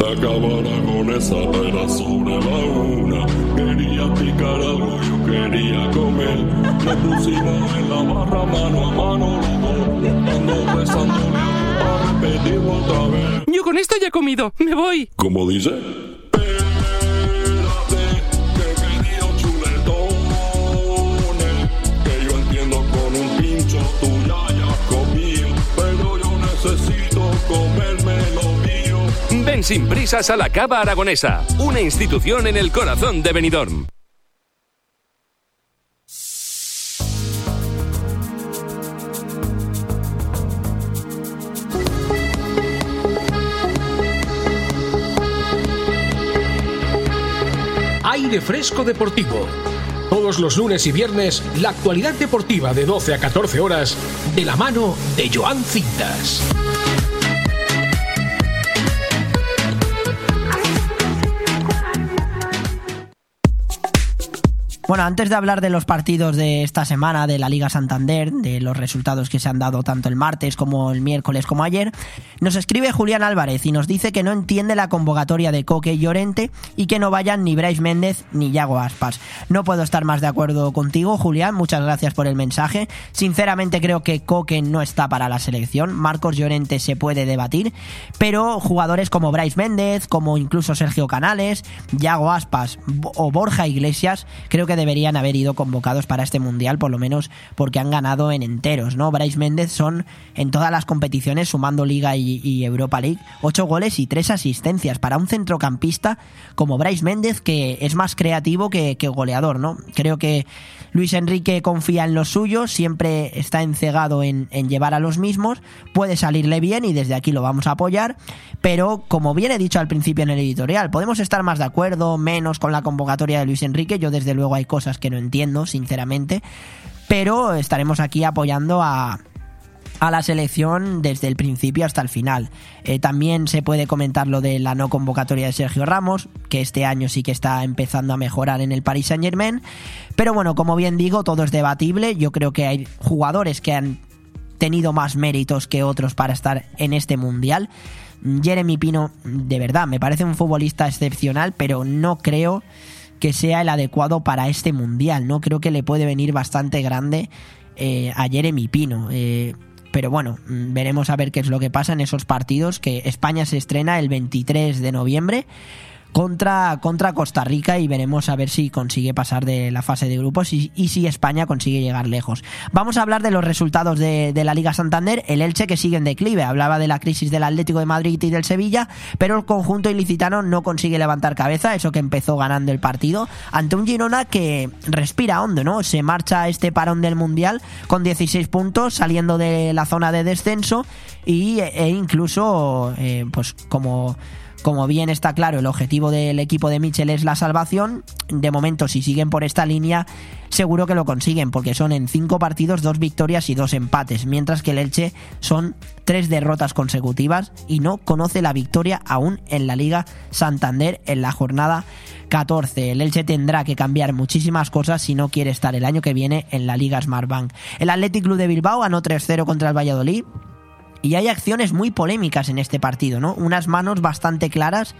La con esa era sobre la una. Quería picar algo, yo quería comer. Me pusimos en la barra mano a mano los dos, para repetirlo otra vez. Yo con esto ya he comido, me voy. ¿Cómo dice? Sin prisas a la Cava Aragonesa, una institución en el corazón de Benidorm. Aire Fresco Deportivo. Todos los lunes y viernes, la actualidad deportiva de 12 a 14 horas, de la mano de Joan Cintas. Bueno, antes de hablar de los partidos de esta semana de la Liga Santander, de los resultados que se han dado tanto el martes como el miércoles como ayer, nos escribe Julián Álvarez y nos dice que no entiende la convocatoria de Coque y Llorente y que no vayan ni Bryce Méndez ni Yago Aspas. No puedo estar más de acuerdo contigo, Julián, muchas gracias por el mensaje. Sinceramente creo que Coque no está para la selección, Marcos Llorente se puede debatir, pero jugadores como Bryce Méndez, como incluso Sergio Canales, Yago Aspas o Borja Iglesias, creo que deberían haber ido convocados para este mundial, por lo menos porque han ganado en enteros, ¿no? Bryce Méndez son en todas las competiciones, sumando Liga y, Europa League, ocho goles y tres asistencias para un centrocampista como Bryce Méndez, que es más creativo que, goleador, ¿no? Creo que Luis Enrique confía en los suyos, siempre está encegado en, en llevar a los mismos, puede salirle bien y desde aquí lo vamos a apoyar, pero como bien he dicho al principio en el editorial, podemos estar más de acuerdo, menos con la convocatoria de Luis Enrique, yo desde luego hay cosas que no entiendo, sinceramente, pero estaremos aquí apoyando a, a la selección desde el principio hasta el final. Eh, también se puede comentar lo de la no convocatoria de Sergio Ramos, que este año sí que está empezando a mejorar en el Paris Saint Germain. Pero bueno, como bien digo, todo es debatible. Yo creo que hay jugadores que han tenido más méritos que otros para estar en este mundial Jeremy Pino, de verdad, me parece un futbolista excepcional, pero no creo que sea el adecuado para este mundial. No creo que le puede venir bastante grande eh, a Jeremy Pino. Eh, pero bueno, mm, veremos a ver qué es lo que pasa en esos partidos que España se estrena el 23 de noviembre contra, contra Costa Rica y veremos a ver si consigue pasar de la fase de grupos y, si España consigue llegar lejos. Vamos a hablar de los resultados de, de, la Liga Santander, el Elche que sigue en declive, hablaba de la crisis del Atlético de Madrid y del Sevilla, pero el conjunto ilicitano no consigue levantar cabeza, eso que empezó ganando el partido, ante un Girona que respira hondo, ¿no? Se marcha a este parón del Mundial con 16 puntos, saliendo de la zona de descenso y, e incluso, eh, pues como como bien está claro, el objetivo del equipo de Michel es la salvación. De momento, si siguen por esta línea, seguro que lo consiguen, porque son en cinco partidos dos victorias y dos empates, mientras que el Elche son tres derrotas consecutivas y no conoce la victoria aún en la Liga Santander en la jornada 14. El Elche tendrá que cambiar muchísimas cosas si no quiere estar el año que viene en la Liga Smartbank. El Athletic Club de Bilbao ganó 3-0 contra el Valladolid. Y hay acciones muy polémicas en este partido, ¿no? Unas manos bastante claras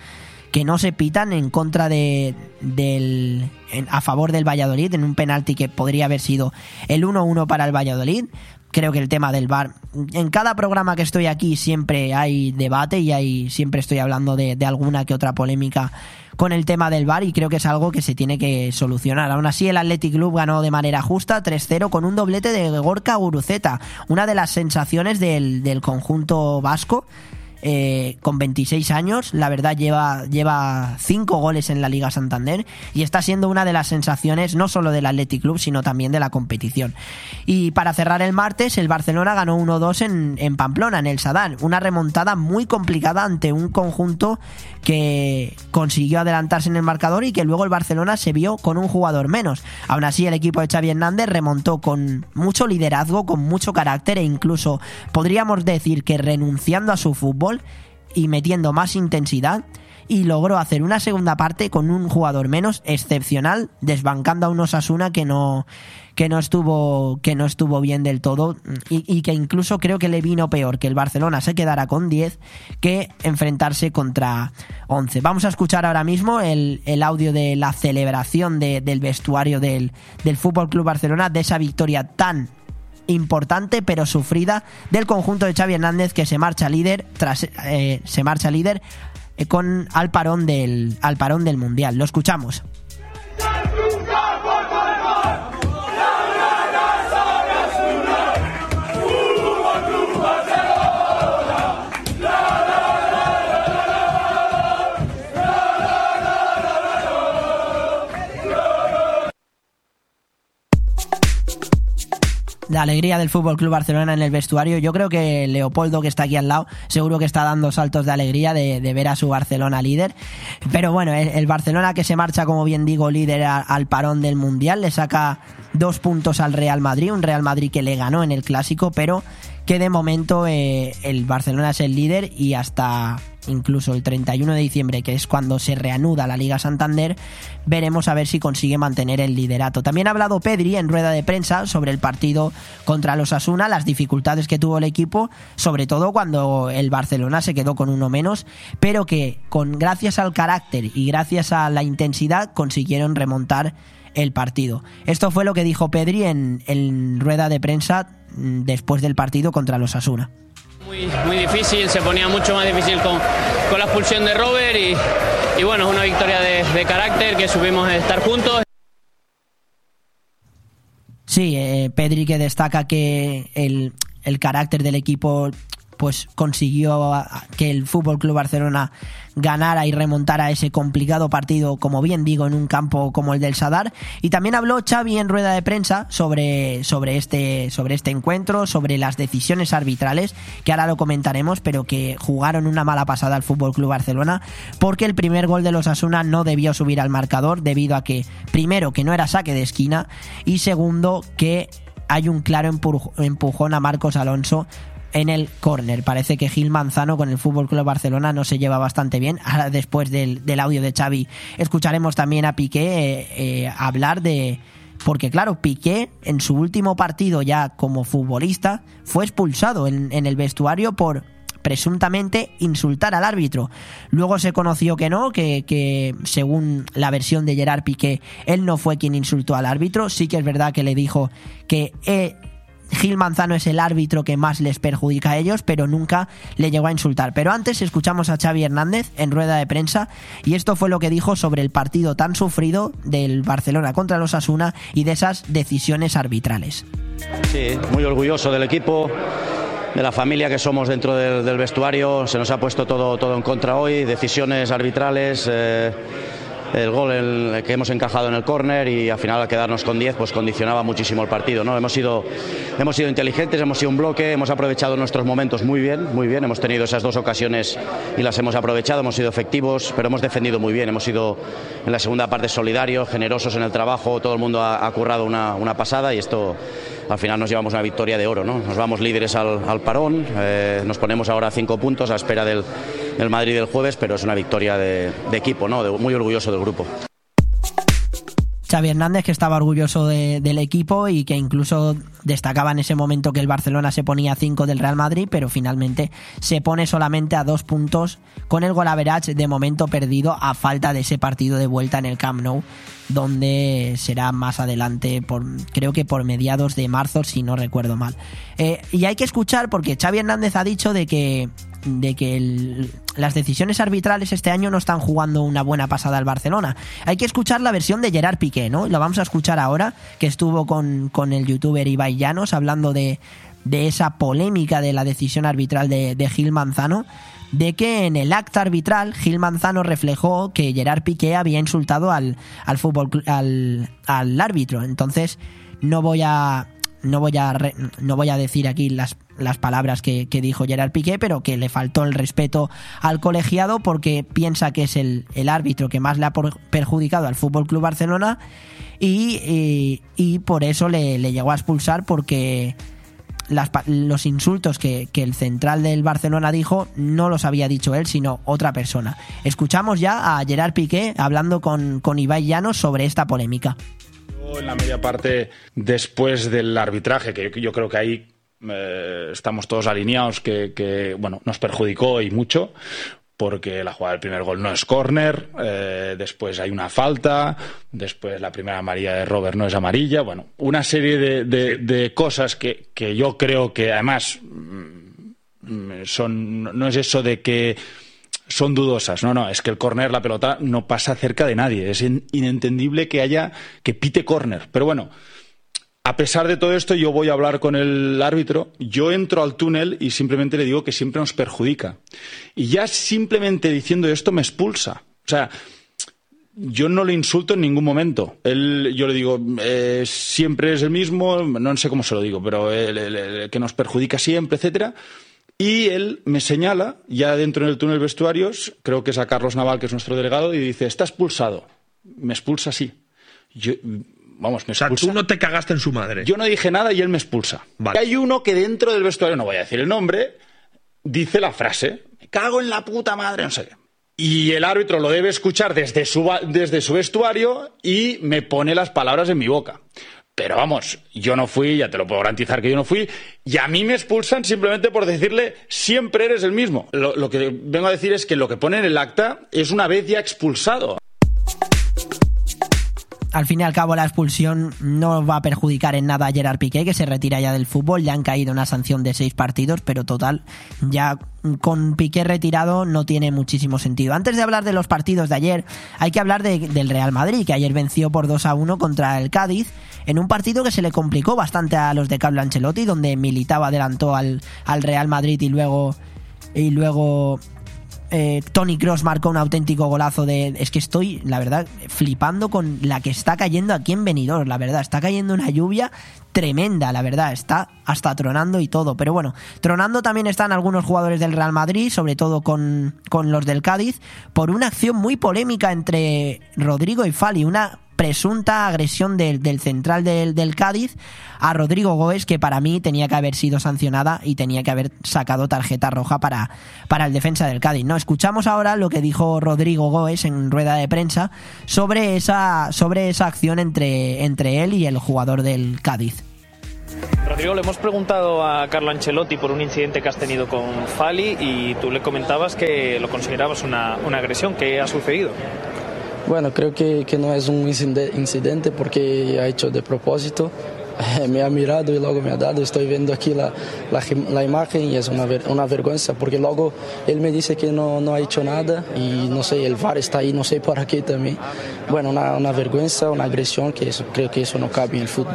que no se pitan en contra de del en, a favor del Valladolid en un penalti que podría haber sido el 1-1 para el Valladolid. Creo que el tema del VAR en cada programa que estoy aquí siempre hay debate y hay siempre estoy hablando de, de alguna que otra polémica con el tema del VAR y creo que es algo que se tiene que solucionar. Aún así, el Athletic Club ganó de manera justa 3-0 con un doblete de Gorka Guruceta, una de las sensaciones del, del conjunto vasco. Eh, con 26 años, la verdad lleva, lleva 5 goles en la Liga Santander y está siendo una de las sensaciones no solo del Athletic Club, sino también de la competición. Y para cerrar el martes, el Barcelona ganó 1-2 en, en Pamplona, en el Sadar, una remontada muy complicada ante un conjunto que consiguió adelantarse en el marcador y que luego el Barcelona se vio con un jugador menos. Aún así, el equipo de Xavi Hernández remontó con mucho liderazgo, con mucho carácter e incluso podríamos decir que renunciando a su fútbol y metiendo más intensidad y logró hacer una segunda parte con un jugador menos excepcional, desbancando a un Osasuna que no que no estuvo que no estuvo bien del todo y, que incluso creo que le vino peor que el Barcelona se quedara con 10 que enfrentarse contra 11. Vamos a escuchar ahora mismo el, el audio de la celebración de, del vestuario del, del Fútbol Club Barcelona de esa victoria tan importante pero sufrida del conjunto de Xavi Hernández que se marcha líder tras eh, se marcha líder con al parón del al parón del mundial. Lo escuchamos. La alegría del Fútbol Club Barcelona en el vestuario. Yo creo que Leopoldo, que está aquí al lado, seguro que está dando saltos de alegría de, ver a su Barcelona líder. Pero bueno, el, el, Barcelona que se marcha, como bien digo, líder al parón del Mundial, le saca dos puntos al Real Madrid, un Real Madrid que le ganó en el clásico, pero que de momento eh, el Barcelona es el líder y hasta incluso el 31 de diciembre, que es cuando se reanuda la Liga Santander, veremos a ver si consigue mantener el liderato. También ha hablado Pedri en rueda de prensa sobre el partido contra los Asuna, las dificultades que tuvo el equipo, sobre todo cuando el Barcelona se quedó con uno menos, pero que con gracias al carácter y gracias a la intensidad consiguieron remontar el partido. Esto fue lo que dijo Pedri en, en rueda de prensa después del partido contra los Asuna. Muy, muy difícil, se ponía mucho más difícil con, con la expulsión de Robert y, y bueno, es una victoria de, carácter que supimos estar juntos. Sí, eh, Pedri que destaca que el, el carácter del equipo pues consiguió que el Fútbol Club Barcelona ganara y remontara ese complicado partido, como bien digo, en un campo como el del Sadar. Y también habló Xavi en rueda de prensa sobre, sobre, este, sobre este encuentro, sobre las decisiones arbitrales, que ahora lo comentaremos, pero que jugaron una mala pasada al Fútbol Club Barcelona, porque el primer gol de los Asuna no debió subir al marcador, debido a que, primero, que no era saque de esquina, y segundo, que hay un claro empujón a Marcos Alonso en el córner. Parece que Gil Manzano con el Fútbol Club Barcelona no se lleva bastante bien. Ahora, después del, del audio de Xavi, escucharemos también a Piqué eh, eh, hablar de. Porque, claro, Piqué en su último partido ya como futbolista fue expulsado en, en el vestuario por presuntamente insultar al árbitro. Luego se conoció que no, que, que según la versión de Gerard Piqué, él no fue quien insultó al árbitro. Sí que es verdad que le dijo que eh, Gil Manzano es el árbitro que más les perjudica a ellos, pero nunca le llegó a insultar. Pero antes escuchamos a Xavi Hernández en rueda de prensa y esto fue lo que dijo sobre el partido tan sufrido del Barcelona contra los Asuna y de esas decisiones arbitrales. Sí, muy orgulloso del equipo, de la familia que somos dentro del, vestuario. Se nos ha puesto todo, todo en contra hoy, decisiones arbitrales. eh, el gol el que hemos encajado en el córner y al final al quedarnos con 10 pues condicionaba muchísimo el partido. ¿no? Hemos, sido, hemos sido inteligentes, hemos sido un bloque, hemos aprovechado nuestros momentos muy bien, muy bien. Hemos tenido esas dos ocasiones y las hemos aprovechado, hemos sido efectivos, pero hemos defendido muy bien. Hemos sido en la segunda parte solidarios, generosos en el trabajo, todo el mundo ha, ha currado una, una pasada y esto al final nos llevamos una victoria de oro. ¿no? Nos vamos líderes al, al parón, eh, nos ponemos ahora a cinco puntos a espera del, del Madrid del jueves, pero es una victoria de, equipo, ¿no? Muy orgulloso del grupo. Xavi Hernández que estaba orgulloso de- del equipo y que incluso destacaba en ese momento que el Barcelona se ponía a 5 del Real Madrid, pero finalmente se pone solamente a dos puntos con el golaverage de momento perdido a falta de ese partido de vuelta en el Camp Nou, donde será más adelante, por, creo que por mediados de marzo, si no recuerdo mal. Eh, y hay que escuchar porque Xavi Hernández ha dicho de que de que las decisiones arbitrales este año no están jugando una buena pasada al Barcelona. Hay que escuchar la versión de Gerard Piqué, ¿no? Lo vamos a escuchar ahora, que estuvo con, con el youtuber Ibai Llanos hablando de, de esa polémica de la decisión arbitral de Gil Manzano, de que en el acta arbitral Gil Manzano reflejó que Gerard Piqué había insultado al, al fútbol al, al árbitro. Entonces, no voy a no voy a no voy a decir aquí las, las palabras que, que dijo Gerard Piqué, pero que le faltó el respeto al colegiado porque piensa que es el, el árbitro que más le ha perjudicado al Fútbol Club Barcelona y, y- y por eso le, le llegó a expulsar porque los insultos que, que el central del Barcelona dijo no los había dicho él, sino otra persona. Escuchamos ya a Gerard Piqué hablando con, con Ibai Llanos sobre esta polémica. En la media parte, después del arbitraje, que yo creo que ahí eh, estamos todos alineados, que, que, bueno, nos perjudicó y mucho, porque la jugada del primer gol no es córner, eh, después hay una falta, después la primera amarilla de Robert no es amarilla, bueno, una serie de, de- de cosas que, que yo creo que además mm, son, no es eso de que son dudosas. No, no, es que el córner, la pelota, no pasa cerca de nadie. Es in- inentendible que haya, que pite córner. Pero bueno, a pesar de todo esto, yo voy a hablar con el árbitro. Yo entro al túnel y simplemente le digo que siempre nos perjudica. Y ya simplemente diciendo esto me expulsa. O sea, yo no le insulto en ningún momento. Él, yo le digo, eh, siempre es el mismo, no sé cómo se lo digo, pero el, que nos perjudica siempre, etcétera. Y él me señala, ya dentro del túnel vestuarios, creo que es a Carlos Naval, que es nuestro delegado, y dice, está expulsado. Me expulsa así. Yo, vamos, me expulsa. Tú no te cagaste en su madre. Yo no dije nada y él me expulsa. Y hay uno que dentro del vestuario, no voy a decir el nombre, dice la frase, me cago en la puta madre, no sé qué. Y el árbitro lo debe escuchar desde su, desde su vestuario y me pone las palabras en mi boca. Pero vamos, yo no fui, ya te lo puedo garantizar que yo no fui, y a mí me expulsan simplemente por decirle siempre eres el mismo. Lo, lo que vengo a decir es que lo que pone en el acta es una vez ya expulsado. Al fin y al cabo, la expulsión no va a perjudicar en nada a Gerard Piqué, que se retira ya del fútbol. Ya han caído una sanción de seis partidos, pero total, ya con Piqué retirado no tiene muchísimo sentido. Antes de hablar de los partidos de ayer, hay que hablar de- del Real Madrid, que ayer venció por 2 a 1 contra el Cádiz, en un partido que se le complicó bastante a los de Carlo Ancelotti, donde Militao adelantó al, al Real Madrid y luego. Y luego eh, Tony Cross marcó un auténtico golazo de. Es que estoy, la verdad, flipando con la que está cayendo aquí en Benidorm, la verdad. Está cayendo una lluvia tremenda, la verdad. Está hasta tronando y todo. Pero bueno, tronando también están algunos jugadores del Real Madrid, sobre todo con, con los del Cádiz, por una acción muy polémica entre Rodrigo y Fali. Una presunta agresión del, del central del, del Cádiz a Rodrigo Goes, que para mí tenía que haber sido sancionada y tenía que haber sacado tarjeta roja para, para el defensa del Cádiz. No, escuchamos ahora lo que dijo Rodrigo Goes en rueda de prensa sobre esa, sobre esa acción entre, entre él y el jugador del Cádiz. Rodrigo, le hemos preguntado a Carlo Ancelotti por un incidente que has tenido con Fali y tú le comentabas que lo considerabas una, una agresión. ¿Qué ha sucedido? Bueno, creo que, que no es un incide- incidente porque ha hecho de propósito. Me ha mirado y luego me ha dado. Estoy viendo aquí la, la, imagen y es una, ver- una vergüenza porque luego él me dice que no, no ha hecho nada y no sé, el VAR está ahí, no sé por qué también. Bueno, una, una vergüenza, una agresión que eso, creo que eso no cabe en el fútbol.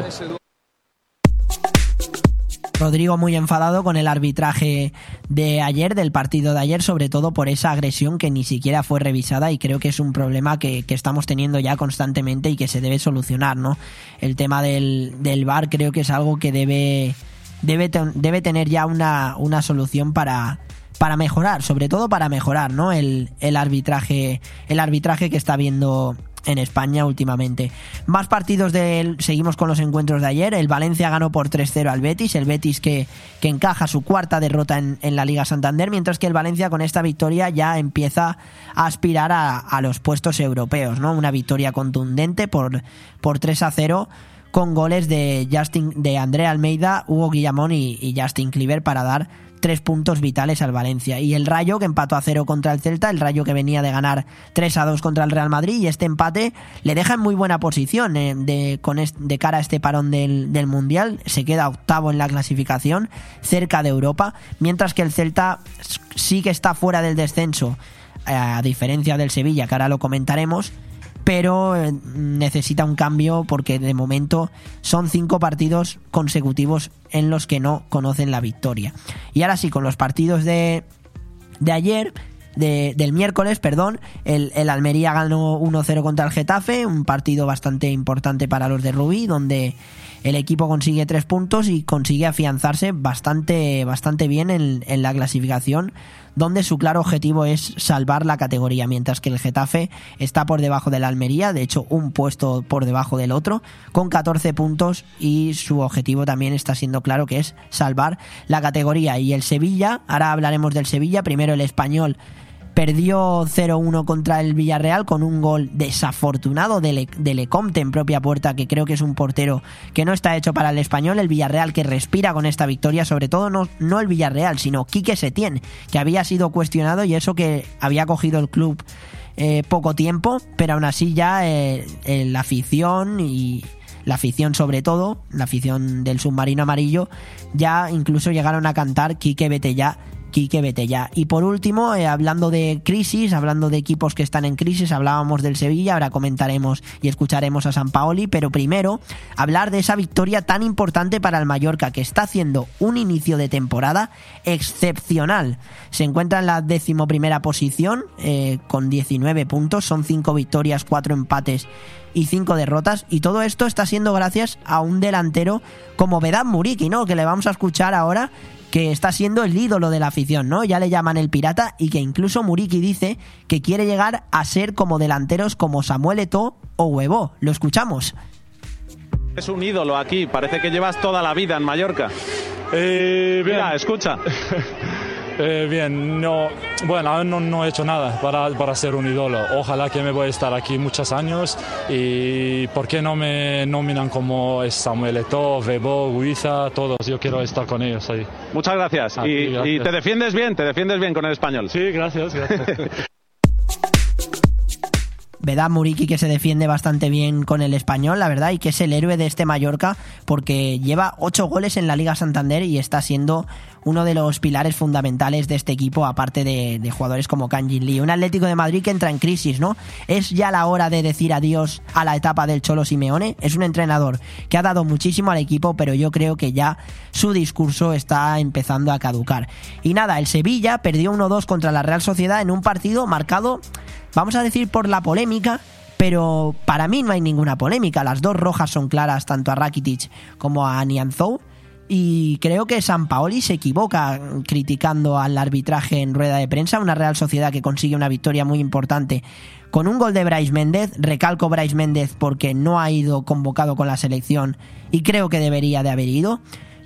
Rodrigo muy enfadado con el arbitraje de ayer, del partido de ayer, sobre todo por esa agresión que ni siquiera fue revisada y creo que es un problema que, que estamos teniendo ya constantemente y que se debe solucionar, ¿no? El tema del, del VAR creo que es algo que debe, debe, debe tener ya una, una solución para, para mejorar, sobre todo para mejorar, ¿no? El, el arbitraje, el arbitraje que está viendo en España últimamente. Más partidos del. Seguimos con los encuentros de ayer. El Valencia ganó por 3-0 al Betis. El Betis que, que encaja su cuarta derrota en, en la Liga Santander. Mientras que el Valencia con esta victoria ya empieza a aspirar a, a los puestos europeos. ¿no? Una victoria contundente por, por 3 0 con goles de Justin, de André Almeida, Hugo Guillamón y, y Justin Cliver para dar tres puntos vitales al Valencia. Y el Rayo que empató a cero contra el Celta, el Rayo que venía de ganar 3 a 2 contra el Real Madrid y este empate le deja en muy buena posición eh, de, con de cara a este parón del, del Mundial. Se queda octavo en la clasificación, cerca de Europa, mientras que el Celta sí que está fuera del descenso, eh, a diferencia del Sevilla, que ahora lo comentaremos pero eh, necesita un cambio porque de momento son cinco partidos consecutivos en los que no conocen la victoria. Y ahora sí, con los partidos de, de ayer, de- del miércoles, perdón, el, el Almería ganó 1-0 contra el Getafe, un partido bastante importante para los de Rubí, donde el equipo consigue tres puntos y consigue afianzarse bastante, bastante bien en, en la clasificación, donde su claro objetivo es salvar la categoría, mientras que el Getafe está por debajo de la Almería, de hecho un puesto por debajo del otro, con 14 puntos y su objetivo también está siendo claro que es salvar la categoría. Y el Sevilla, ahora hablaremos del Sevilla, primero el español perdió 0-1 contra el Villarreal con un gol desafortunado de, Le- Lecomte en propia puerta, que creo que es un portero que no está hecho para el español. El Villarreal que respira con esta victoria, sobre todo no, no el Villarreal, sino Quique Setién, que había sido cuestionado y eso que había cogido el club eh, poco tiempo, pero aún así ya eh, eh, la afición y la afición sobre todo, la afición del submarino amarillo, ya incluso llegaron a cantar Quique vete ya, Quique vete ya. Y por último, eh, hablando de crisis, hablando de equipos que están en crisis, hablábamos del Sevilla, ahora comentaremos y escucharemos a San Paoli, pero primero hablar de esa victoria tan importante para el Mallorca que está haciendo un inicio de temporada excepcional. Se encuentra en la decimoprimera posición eh, con 19 puntos, son 5 victorias, 4 empates y 5 derrotas. Y todo esto está siendo gracias a un delantero como Vedat Muriki, ¿no? Que le vamos a escuchar ahora, que está siendo el ídolo de la afición, ¿no? Ya le llaman el pirata y que incluso Muriki dice que quiere llegar a ser como delanteros como Samuel Eto'o o Huevo. Lo escuchamos. Es un ídolo aquí, parece que llevas toda la vida en Mallorca. Mira, escucha. Eh, bien, no, bueno, aún no, no he hecho nada para, para ser un ídolo. Ojalá que me voy a estar aquí muchos años y ¿por qué no me nominan como es Samuel Eto'o, Bebo, Guiza, todos? Yo quiero estar con ellos ahí. Muchas gracias. Y, ti, gracias. y te defiendes bien, te defiendes bien con el español. Sí, gracias, gracias. Vedat Muriki que se defiende bastante bien con el español, la verdad, y que es el héroe de este Mallorca porque lleva ocho goles en la Liga Santander y está siendo uno de los pilares fundamentales de este equipo, aparte de, jugadores como Kanjin Lee. Un Atlético de Madrid que entra en crisis, ¿no? Es ya la hora de decir adiós a la etapa del Cholo Simeone. Es un entrenador que ha dado muchísimo al equipo, pero yo creo que ya su discurso está empezando a caducar. Y nada, el Sevilla perdió 1-2 contra la Real Sociedad en un partido marcado vamos a decir por la polémica, pero para mí no hay ninguna polémica. Las dos rojas son claras tanto a Rakitic como a Nianzou. Y creo que San Paoli se equivoca criticando al arbitraje en rueda de prensa, una Real Sociedad que consigue una victoria muy importante con un gol de Brais Méndez. Recalco Brais Méndez porque no ha ido convocado con la selección y creo que debería de haber ido.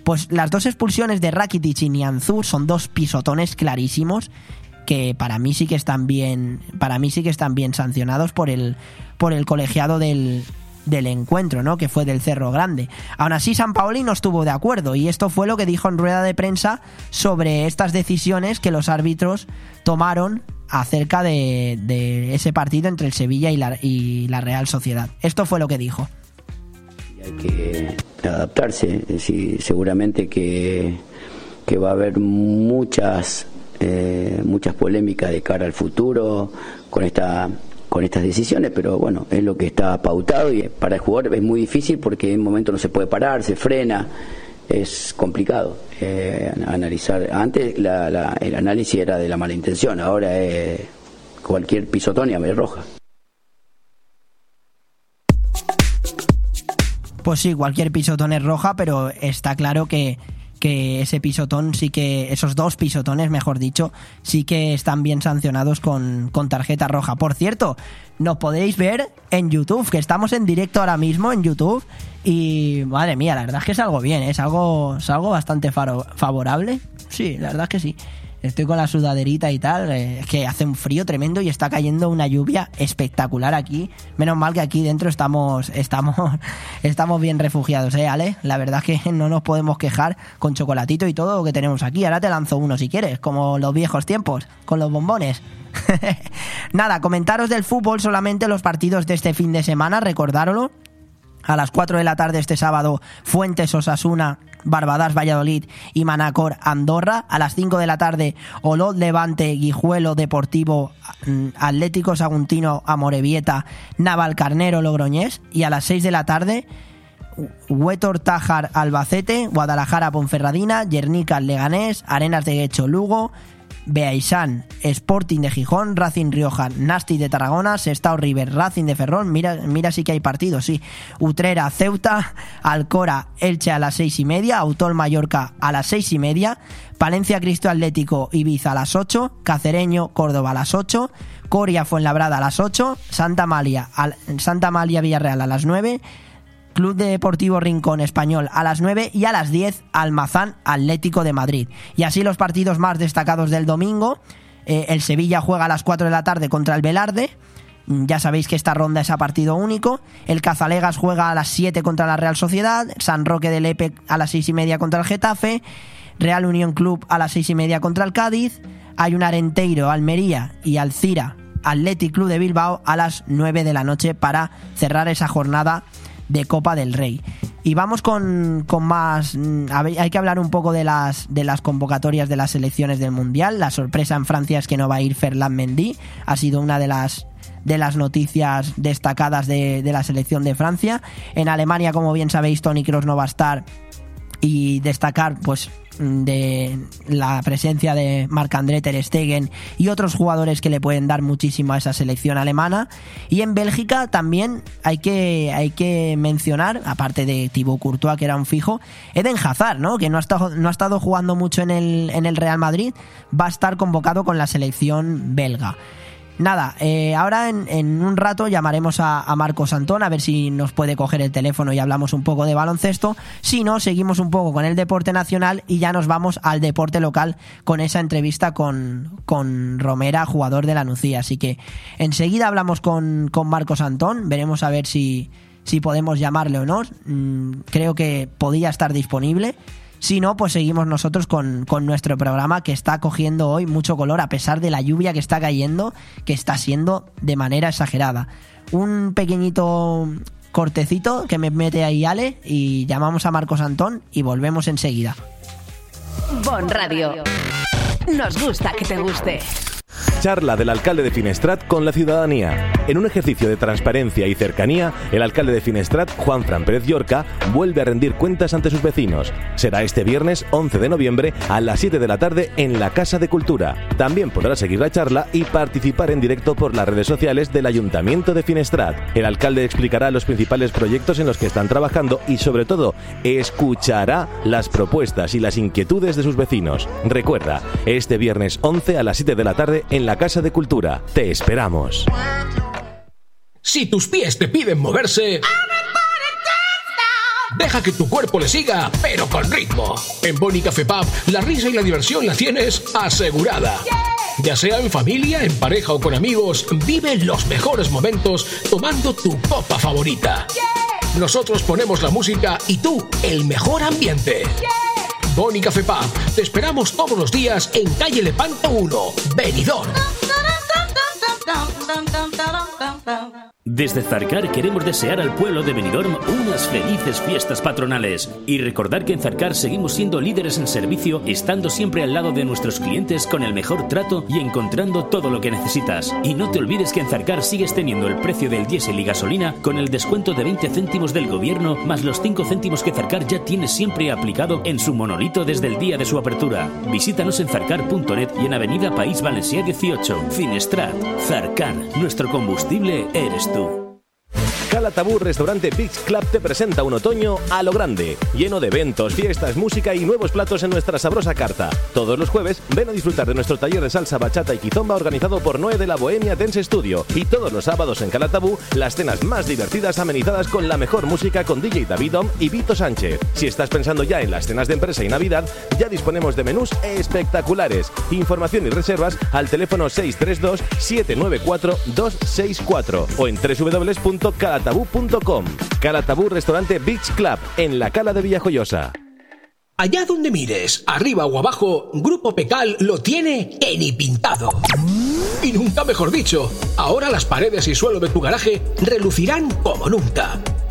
Pues las dos expulsiones de Rakitic y Nianzou son dos pisotones clarísimos que para mí sí que están bien para mí sí que están bien sancionados por el por el colegiado del del encuentro, ¿no? Que fue del Cerro Grande. Aún así, San Paoli no estuvo de acuerdo y esto fue lo que dijo en rueda de prensa sobre estas decisiones que los árbitros tomaron acerca de, de ese partido entre el Sevilla y la, Real Sociedad. Esto fue lo que dijo. Hay que adaptarse, seguramente que, que va a haber muchas eh, muchas polémicas de cara al futuro con esta con estas decisiones, pero bueno, es lo que está pautado y para el jugador es muy difícil porque en un momento no se puede parar, se frena, es complicado eh, analizar. Antes el análisis era de la mala intención, ahora es cualquier pisotón y a ver roja. Pues sí, cualquier pisotón es roja, pero está claro que, que ese pisotón sí que, esos dos pisotones, mejor dicho, sí que están bien sancionados con, con tarjeta roja. Por cierto, nos podéis ver en YouTube, que estamos en directo ahora mismo en YouTube. Y madre mía, la verdad es que es algo bien, ¿eh? es algo, es algo bastante favorable. Sí, la verdad es que sí. Estoy con la sudaderita y tal. eh, Es que hace un frío tremendo y está cayendo una lluvia espectacular aquí. Menos mal que aquí dentro estamos, estamos, estamos bien refugiados, ¿eh, Ale? La verdad es que no nos podemos quejar con chocolatito y todo lo que tenemos aquí. Ahora te lanzo uno si quieres, como los viejos tiempos, con los bombones. Nada, comentaros del fútbol solamente los partidos de este fin de semana, recordároslo. A las 4 de la tarde este sábado, Fuentes Osasuna, Barbadas Valladolid y Manacor Andorra. A las 5 de la tarde, Olot Levante, Guijuelo Deportivo, mm, Atlético Saguntino Amorebieta, Naval Carnero Logroñés. Y a las 6 de la tarde, Huetor Tájar Albacete, Guadalajara Ponferradina, Yernica Leganés, Arenas de Guecho Lugo, Beaisán, Sporting de Gijón, Racing Rioja, Nasti de Tarragona, Sestao River, Racing de Ferrol, mira, mira sí que hay partidos, sí. Utrera, Ceuta, Alcora, Elche a las seis y media, Autol Mallorca a las seis y media, Palencia Cristo Atlético, Ibiza a las 8, Cacereño, Córdoba a las 8, Coria Fuenlabrada a las 8, Santa Malia, al- Santa Malia Villarreal a las 9, Club Deportivo Rincón Español a las 9 y a las 10 Almazán Atlético de Madrid. Y así los partidos más destacados del domingo. Eh, el Sevilla juega a las 4 de la tarde contra el Velarde. Mm, Ya sabéis que esta ronda es a partido único. El Cazalegas juega a las 7 contra la Real Sociedad. San Roque del Epe a las 6 y media contra el Getafe. Real Unión Club a las 6 y media contra el Cádiz. Hay un Arenteiro, Almería y Alcira Athletic Club de Bilbao a las 9 de la noche para cerrar esa jornada de Copa del Rey. Y vamos con, con más. mm, hay que hablar un poco de las, de las convocatorias de las selecciones del Mundial. La sorpresa en Francia es que no va a ir Ferland Mendy. Ha sido una de las de las noticias destacadas de, de la selección de Francia. En Alemania, como bien sabéis, Tony Kroos no va a estar y destacar pues de la presencia de Marc-André Ter Stegen y otros jugadores que le pueden dar muchísimo a esa selección alemana. Y en Bélgica también hay que hay que mencionar aparte de Thibaut Courtois que era un fijo Eden Hazard no que no ha estado no ha estado jugando mucho en el en el Real Madrid. Va a estar convocado con la selección belga Nada, eh, ahora en, un rato llamaremos a, a Marcos Antón a ver si nos puede coger el teléfono y hablamos un poco de baloncesto. Si no, seguimos un poco con el deporte nacional y ya nos vamos al deporte local con esa entrevista con, con Romera, jugador de la Nucía. Así que enseguida hablamos con, con Marcos Antón, veremos a ver si, si podemos llamarle o no. Mm, creo que podía estar disponible. Si no, pues seguimos nosotros con, con nuestro programa que está cogiendo hoy mucho color a pesar de la lluvia que está cayendo, que está siendo de manera exagerada. Un pequeñito cortecito que me mete ahí Ale y llamamos a Marcos Antón y volvemos enseguida. Bon Radio. Nos gusta que te guste. Charla del alcalde de Finestrat con la ciudadanía. En un ejercicio de transparencia y cercanía, el alcalde de Finestrat, Juan Fran Pérez Llorca, vuelve a rendir cuentas ante sus vecinos. Será este viernes 11 de noviembre a las 7 de la tarde en la Casa de Cultura. También podrá seguir la charla y participar en directo por las redes sociales del Ayuntamiento de Finestrat. El alcalde explicará los principales proyectos en los que están trabajando y sobre todo escuchará las propuestas y las inquietudes de sus vecinos. Recuerda, este viernes 11 a las 7 de la tarde en la Casa de Cultura. Te esperamos. Si tus pies te piden moverse, deja que tu cuerpo le siga, pero con ritmo. En Boni Café Pub, la risa y la diversión la tienes asegurada. Ya sea en familia, en pareja o con amigos, vive los mejores momentos tomando tu copa favorita. Nosotros ponemos la música y tú el mejor ambiente. Boni Café Pub, te esperamos todos los días en calle Lepanto 1, Benidorm. Desde Zarcar queremos desear al pueblo de Benidorm unas felices fiestas patronales y recordar que en Zarcar seguimos siendo líderes en servicio, estando siempre al lado de nuestros clientes con el mejor trato y encontrando todo lo que necesitas. Y no te olvides que en Zarcar sigues teniendo el precio del diésel y gasolina con el descuento de 20 céntimos del gobierno más los 5 céntimos que Zarcar ya tiene siempre aplicado en su monolito desde el día de su apertura. Visítanos en zarcar.net y en Avenida País Valencia 18, Finestrat. Zarcar, nuestro combustible eres Calatabú Restaurante Beach Club te presenta un otoño a lo grande, lleno de eventos, fiestas, música y nuevos platos en nuestra sabrosa carta. Todos los jueves ven a disfrutar de nuestro taller de salsa, bachata y quizomba organizado por Noé de la Bohemia Dance Studio. Y todos los sábados en Calatabú, las cenas más divertidas amenizadas con la mejor música con DJ Davidom y Vito Sánchez. Si estás pensando ya en las cenas de empresa y Navidad, ya disponemos de menús espectaculares. Información y reservas al teléfono 632-794-264 o en www.calatabú.com. Calatabú Restaurante Beach Club en la Cala de Villajoyosa. Allá donde mires, arriba o abajo, Grupo Pecal lo tiene que ni pintado. Y nunca mejor dicho, ahora las paredes y suelo de tu garaje relucirán como nunca.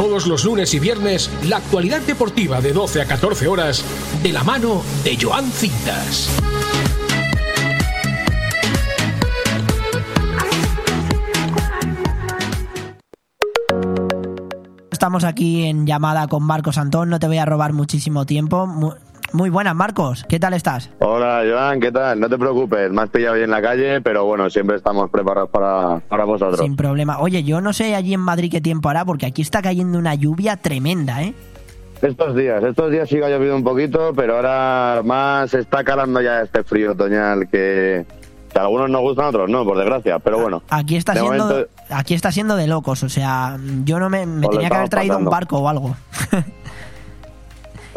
Todos los lunes y viernes, la actualidad deportiva de 12 a 14 horas, de la mano de Joan Cintas. Estamos aquí en llamada con Marcos Antón, no te voy a robar muchísimo tiempo. Mu- Muy buenas, Marcos, ¿qué tal estás? Hola, Joan, ¿qué tal? No te preocupes, me has pillado bien en la calle, pero bueno, siempre estamos preparados para, para vosotros. Sin problema. Oye, yo no sé allí en Madrid qué tiempo hará, porque aquí está cayendo una lluvia tremenda, ¿eh? Estos días, estos días sí que ha llovido un poquito, pero ahora más está calando ya este frío otoñal que, que a algunos nos gustan, a otros no, por desgracia, pero bueno. Aquí está siendo momento- aquí está siendo de locos, o sea, yo no me, tenía que haber traído un barco o algo.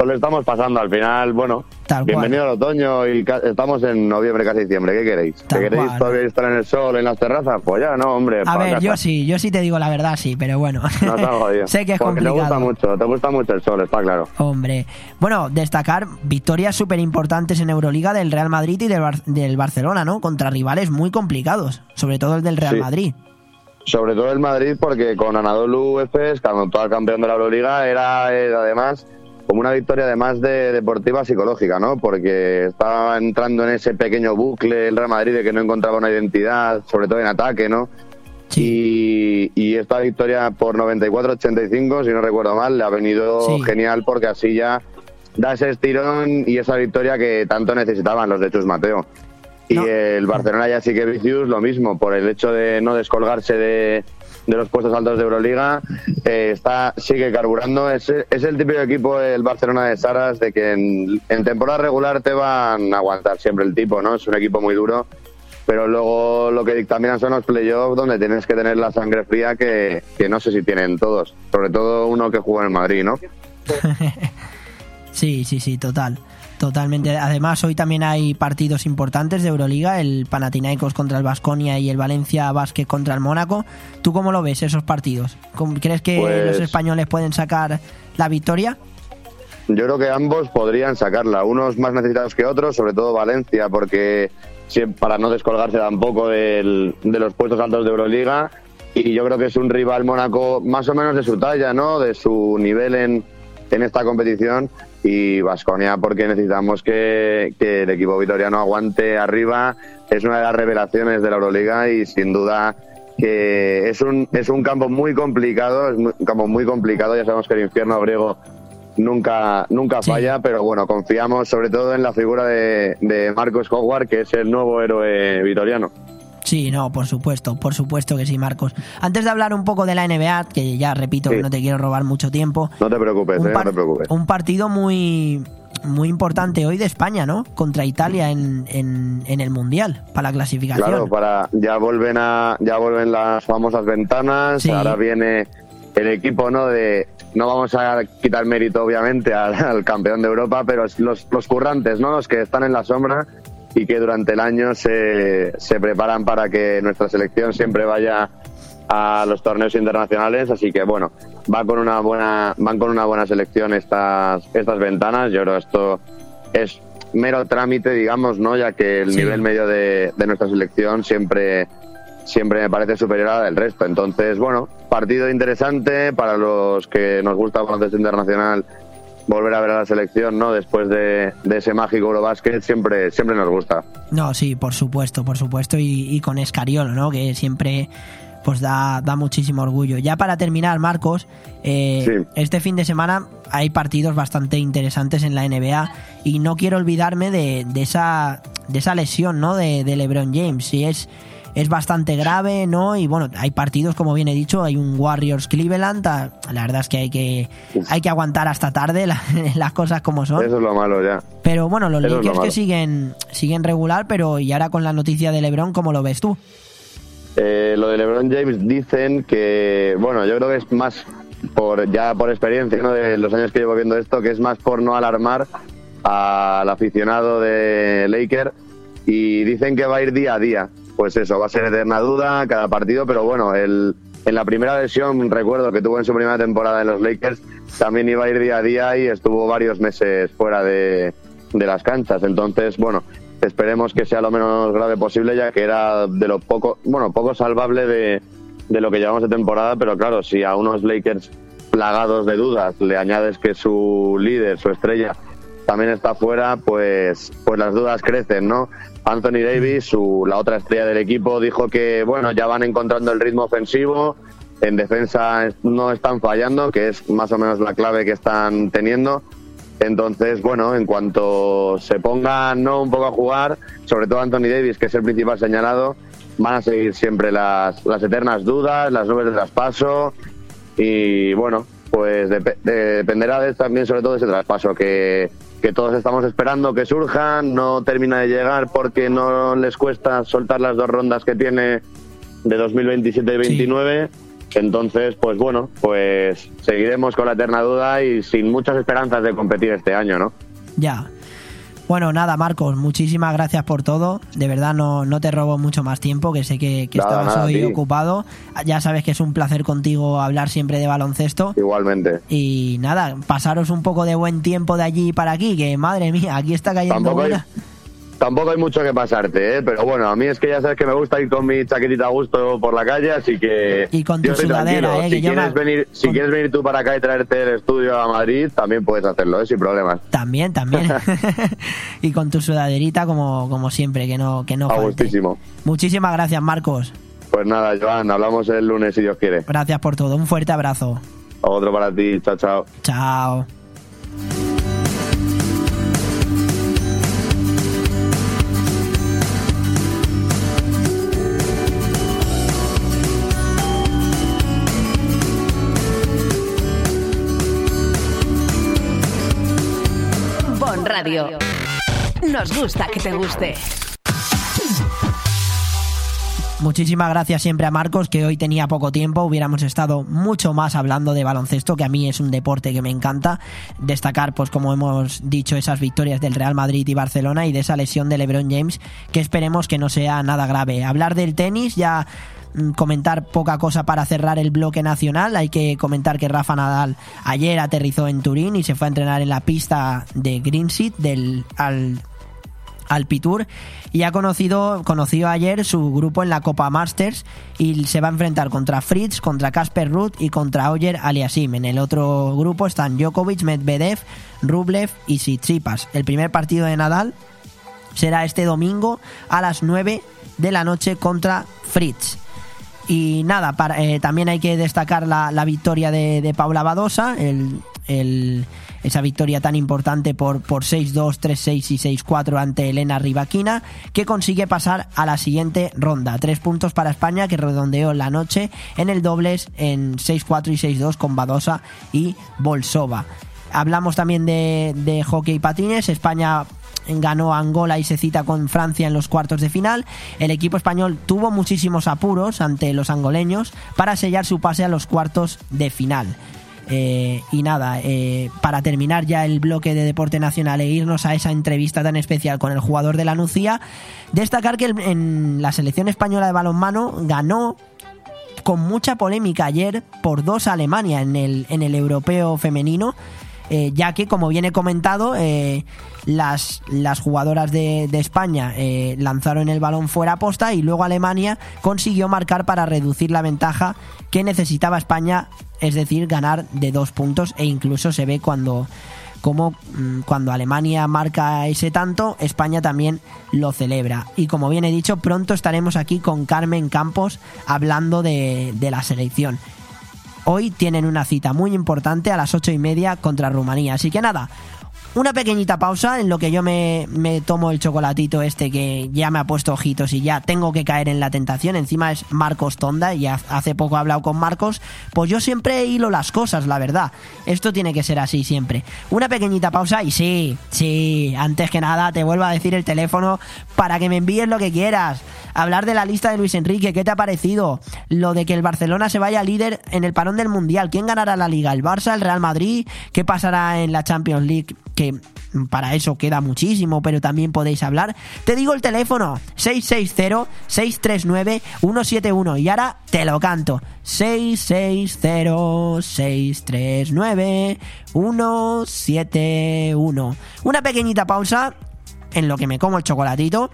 Lo estamos pasando al final, bueno, Tal bienvenido al otoño y estamos en noviembre, casi diciembre, ¿qué queréis? ¿Que Tal queréis cual. todavía estar en el sol, en las terrazas? Pues ya, no, hombre, A ver, casa. yo sí, yo sí te digo la verdad, sí, pero bueno. No jodidos. sé que es Porque te gusta complicado. mucho, te gusta mucho el sol, está claro. Hombre, bueno, destacar victorias súper importantes en Euroliga del Real Madrid y del, Bar- del Barcelona, ¿no? Contra rivales muy complicados, sobre todo el del Real Sí. Madrid. Sobre todo el Madrid, porque con Anadolu Efes, cuando todo el campeón de la Euroliga, era eh, además como una victoria además de deportiva psicológica, ¿no? Porque estaba entrando en ese pequeño bucle el Real Madrid de que no encontraba una identidad, sobre todo en ataque, ¿no? Y, y esta victoria por 94-85, si no recuerdo mal, le ha venido Sí. genial porque así ya da ese estirón y esa victoria que tanto necesitaban los de Chus Mateo. Y el Barcelona ya sí que Vicius lo mismo, por el hecho de no descolgarse de, de los puestos altos de Euroliga, eh, está sigue carburando. Es, es el típico equipo, el Barcelona de Saras, de que en, temporada regular te van a aguantar siempre el tipo, ¿no? Es un equipo muy duro. Pero luego lo que dictaminan son los playoffs donde tienes que tener la sangre fría que, que no sé si tienen todos. Sobre todo uno que jugó en Madrid, ¿no? Sí, sí, sí, total. Totalmente. Además, hoy también hay partidos importantes de Euroliga, el Panathinaikos contra el Vasconia y el Valencia Basket contra el Mónaco. ¿Tú cómo lo ves esos partidos? ¿Cómo- ¿Crees que Pues- los españoles pueden sacar la victoria? Yo creo que ambos podrían sacarla, unos más necesitados que otros, sobre todo Valencia, porque para no descolgarse tampoco del- de los puestos altos de Euroliga. Y yo creo que es un rival Mónaco más o menos de su talla, ¿no? De su nivel en, en esta competición. Y Vasconia, porque necesitamos que, que el equipo vitoriano aguante arriba. Es una de las revelaciones de la Euroliga y sin duda que es un, es un campo muy complicado, es un campo muy complicado. Ya sabemos que el infierno griego nunca nunca falla, pero bueno, confiamos sobre todo en la figura de, de Marcos Howard, que es el nuevo héroe vitoriano. Sí, no, por supuesto, por supuesto que sí, Marcos. Antes de hablar un poco de la NBA, que ya repito que no te quiero robar mucho tiempo. No te preocupes, eh, no te preocupes. un partido muy muy importante hoy de España, ¿no? Contra Italia en, en, en el Mundial, para la clasificación. Claro, para ya vuelven a ya vuelven las famosas ventanas, Sí. ahora viene el equipo, ¿no? De no vamos a quitar mérito obviamente al, al campeón de Europa, pero los, los currantes, ¿no? Los que están en la sombra y que durante el año se, se preparan para que nuestra selección siempre vaya a los torneos internacionales, así que bueno, va con una buena, van con una buena selección estas, estas ventanas. Yo creo que esto es mero trámite, digamos, ¿no? Ya que el Sí. nivel medio de, de nuestra selección siempre, siempre me parece superior al del resto. Entonces, bueno, partido interesante para los que nos gusta el baloncesto internacional. Volver a ver a la selección, ¿no? Después de, de ese mágico Eurobasket, siempre, siempre nos gusta. No, sí, por supuesto, por supuesto. Y, y con Escariolo, ¿no? Que siempre pues da, da muchísimo orgullo. Ya para terminar, Marcos, eh, este fin de semana hay partidos bastante interesantes en la NBA y no quiero olvidarme de, de esa, de esa lesión, ¿no? De, de LeBron James. Sí, es, es bastante grave, ¿no? Y bueno, hay partidos, como bien he dicho, hay un Warriors Cleveland. La verdad es que hay que, hay que aguantar hasta tarde la- las cosas como son. Eso es lo malo ya. Pero bueno, los Eso es lo Lakers que siguen, siguen regular, pero y ahora con la noticia de LeBron, ¿cómo lo ves tú? Eh, lo de LeBron James dicen que, bueno, yo creo que es más por ya por experiencia ¿no? de los años que llevo viendo esto, que es más por no alarmar al aficionado de Laker y dicen que va a ir día a día. Pues eso, va a ser eterna duda cada partido, pero bueno, el, en la primera lesión, recuerdo que tuvo en su primera temporada en los Lakers, también iba a ir día a día y estuvo varios meses fuera de, de las canchas. Entonces, bueno, esperemos que sea lo menos grave posible, ya que era de lo poco, bueno, poco salvable de, de lo que llevamos de temporada, pero claro, si a unos Lakers plagados de dudas le añades que su líder, su estrella, también está fuera, pues, pues las dudas crecen, ¿no? Anthony Davis, su, la otra estrella del equipo, dijo que, bueno, ya van encontrando el ritmo ofensivo, en defensa no están fallando, que es más o menos la clave que están teniendo. Entonces, bueno, en cuanto se pongan ¿no? un poco a jugar, sobre todo Anthony Davis, que es el principal señalado, van a seguir siempre las, las eternas dudas, las nubes de traspaso y bueno, pues dep- de- dependerá de, también sobre todo de ese traspaso que, que todos estamos esperando que surjan, no termina de llegar porque no les cuesta soltar las dos rondas que tiene de 2027 y 29. Entonces, pues bueno, pues seguiremos con la eterna duda y sin muchas esperanzas de competir este año, ¿no? Ya. Bueno, nada, Marcos, muchísimas gracias por todo. De verdad, no, no te robo mucho más tiempo, que sé que, que Nada, estabas nada, hoy ocupado. Ya sabes que es un placer contigo hablar siempre de baloncesto. Igualmente. Y nada, pasaros un poco de buen tiempo de allí para aquí, que madre mía, aquí está cayendo Tampoco hay, una. Tampoco hay mucho que pasarte, ¿eh? Pero bueno, a mí es que ya sabes que me gusta ir con mi chaquetita a gusto por la calle, así que... Y con tu sudadera. ¿eh? Si, quieres, me- venir, si quieres venir tú para acá y traerte el estudio a Madrid, también puedes hacerlo, ¿eh? Sin problemas. También, también. y con tu sudaderita como, como siempre, que no, que no A falte. gustísimo. Muchísimas gracias, Marcos. Pues nada, Joan, hablamos el lunes si Dios quiere. Gracias por todo. Un fuerte abrazo. Otro para ti, chao, chao. Chao. Radio. Nos gusta que te guste. Muchísimas gracias siempre a Marcos, que hoy tenía poco tiempo. Hubiéramos estado mucho más hablando de baloncesto, que a mí es un deporte que me encanta. Destacar, pues como hemos dicho, esas victorias del Real Madrid y Barcelona y de esa lesión de LeBron James, que esperemos que no sea nada grave. Hablar del tenis, ya comentar poca cosa para cerrar el bloque nacional. Hay que comentar que Rafa Nadal ayer aterrizó en Turín y se fue a entrenar en la pista de Greenseat del al Alpitour y ha conocido conoció ayer su grupo en la Copa Masters y se va a enfrentar contra Fritz, contra Casper Ruth y contra Oyer Aliasim. En el otro grupo están Djokovic, Medvedev, Rublev y Tsitsipas. El primer partido de Nadal será este domingo a las 9 de la noche contra Fritz. Y nada, para- eh, también hay que destacar la, la victoria de, de Paula Badosa, el, el, esa victoria tan importante por, por 6-2, 3-6 y 6-4 ante Elena Rivaquina, que consigue pasar a la siguiente ronda. Tres puntos para España, que redondeó la noche en el dobles en 6-4 y 6-2 con Badosa y Bolsova. Hablamos también de, de hockey y patines. España ganó Angola y se cita con Francia en los cuartos de final. El equipo español tuvo muchísimos apuros ante los angoleños para sellar su pase a los cuartos de final. Eh, y nada, eh, para terminar ya el bloque de deporte nacional e irnos a esa entrevista tan especial con el jugador de la Nucía, destacar que en la selección española de balonmano ganó con mucha polémica ayer por dos Alemania en el, en el europeo femenino. Eh, ya que, como viene comentado, eh, las, las jugadoras de, España eh, lanzaron el balón fuera posta y luego Alemania consiguió marcar para reducir la ventaja que necesitaba España, es decir, ganar de dos puntos e incluso se ve cuando como mm, cuando Alemania marca ese tanto, España también lo celebra. Y como bien he dicho, pronto estaremos aquí con Carmen Campos hablando de, de la selección. Hoy tienen una cita muy importante a las ocho y media contra Rumanía. Así que nada, una pequeñita pausa en lo que yo me, me tomo el chocolatito este que ya me ha puesto ojitos y ya tengo que caer en la tentación. Encima es Marcos Tonda y ha- hace poco he hablado con Marcos. Pues yo siempre hilo las cosas, la verdad. Esto tiene que ser así siempre. Una pequeñita pausa y sí, sí, antes que nada te vuelvo a decir el teléfono para que me envíes lo que quieras. Hablar de la lista de Luis Enrique, ¿qué te ha parecido? Lo de que el Barcelona se vaya líder en el parón del Mundial. ¿Quién ganará la liga? ¿El Barça, el Real Madrid? ¿Qué pasará en la Champions League? Que para eso queda muchísimo, pero también podéis hablar. Te digo el teléfono, 660-639-171. Y ahora te lo canto. 660-639-171. Una pequeñita pausa en lo que me como el chocolatito.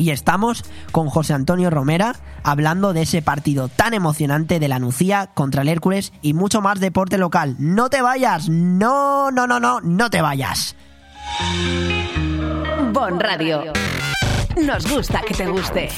Y estamos con José Antonio Romera hablando de ese partido tan emocionante de la Nucía contra el Hércules y mucho más deporte local. No te vayas, no, no, no, no, no te vayas. Bon Radio. Nos gusta que te guste.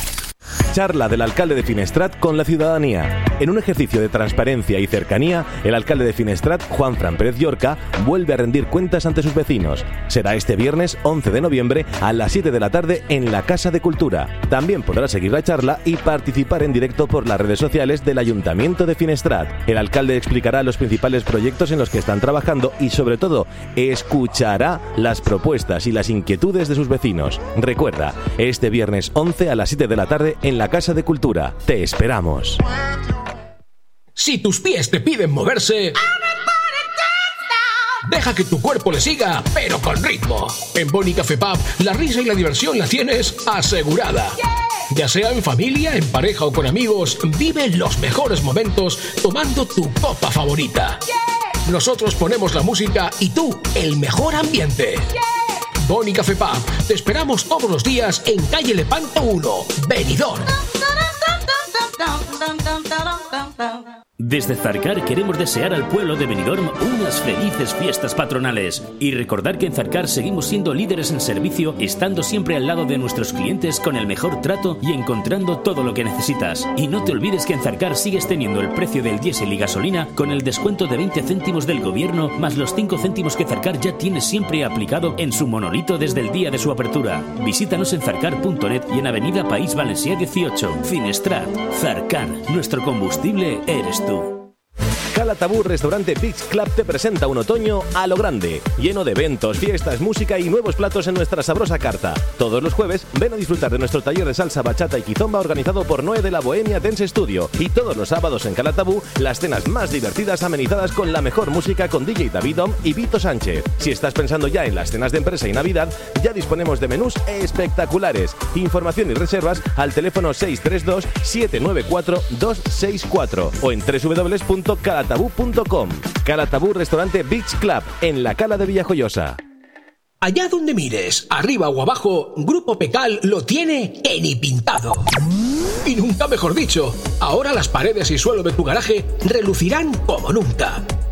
Charla del alcalde de Finestrat con la ciudadanía. En un ejercicio de transparencia y cercanía, el alcalde de Finestrat, Juan Fran Pérez Llorca, vuelve a rendir cuentas ante sus vecinos. Será este viernes 11 de noviembre a las 7 de la tarde en la Casa de Cultura. También podrá seguir la charla y participar en directo por las redes sociales del Ayuntamiento de Finestrat. El alcalde explicará los principales proyectos en los que están trabajando y sobre todo escuchará las propuestas y las inquietudes de sus vecinos. Recuerda, este viernes 11 a las 7 de la tarde en la Casa de Cultura. Te esperamos. Si tus pies te piden moverse, deja que tu cuerpo le siga, pero con ritmo. En Boni Café Pub, la risa y la diversión la tienes asegurada. Ya sea en familia, en pareja o con amigos, vive los mejores momentos tomando tu copa favorita. Nosotros ponemos la música y tú el mejor ambiente. Boni Café Pub, te esperamos todos los días en calle Lepanto 1, Benidorm. Desde Zarcar queremos desear al pueblo de Benidorm unas felices fiestas patronales y recordar que en Zarcar seguimos siendo líderes en servicio, estando siempre al lado de nuestros clientes con el mejor trato y encontrando todo lo que necesitas. Y no te olvides que en Zarcar sigues teniendo el precio del diésel y gasolina con el descuento de 20 céntimos del gobierno más los 5 céntimos que Zarcar ya tiene siempre aplicado en su monolito desde el día de su apertura. Visítanos en zarcar.net y en Avenida País Valencia 18, Finestrat. Zarcar, nuestro combustible eres tú. Calatabú Restaurante Beach Club te presenta un otoño a lo grande, lleno de eventos, fiestas, música y nuevos platos en nuestra sabrosa carta. Todos los jueves ven a disfrutar de nuestro taller de salsa, bachata y quizomba organizado por Noé de la Bohemia Dance Studio. Y todos los sábados en Calatabú, las cenas más divertidas amenizadas con la mejor música con DJ David Dom y Vito Sánchez. Si estás pensando ya en las cenas de empresa y Navidad, ya disponemos de menús espectaculares. Información y reservas al teléfono 632-794-264 o en www.calatabú.com. Calatabú Restaurante Beach Club en la Cala de Villajoyosa. Allá donde mires, arriba o abajo, Grupo Pecal lo tiene que ni pintado. Y nunca mejor dicho, ahora las paredes y suelo de tu garaje relucirán como nunca.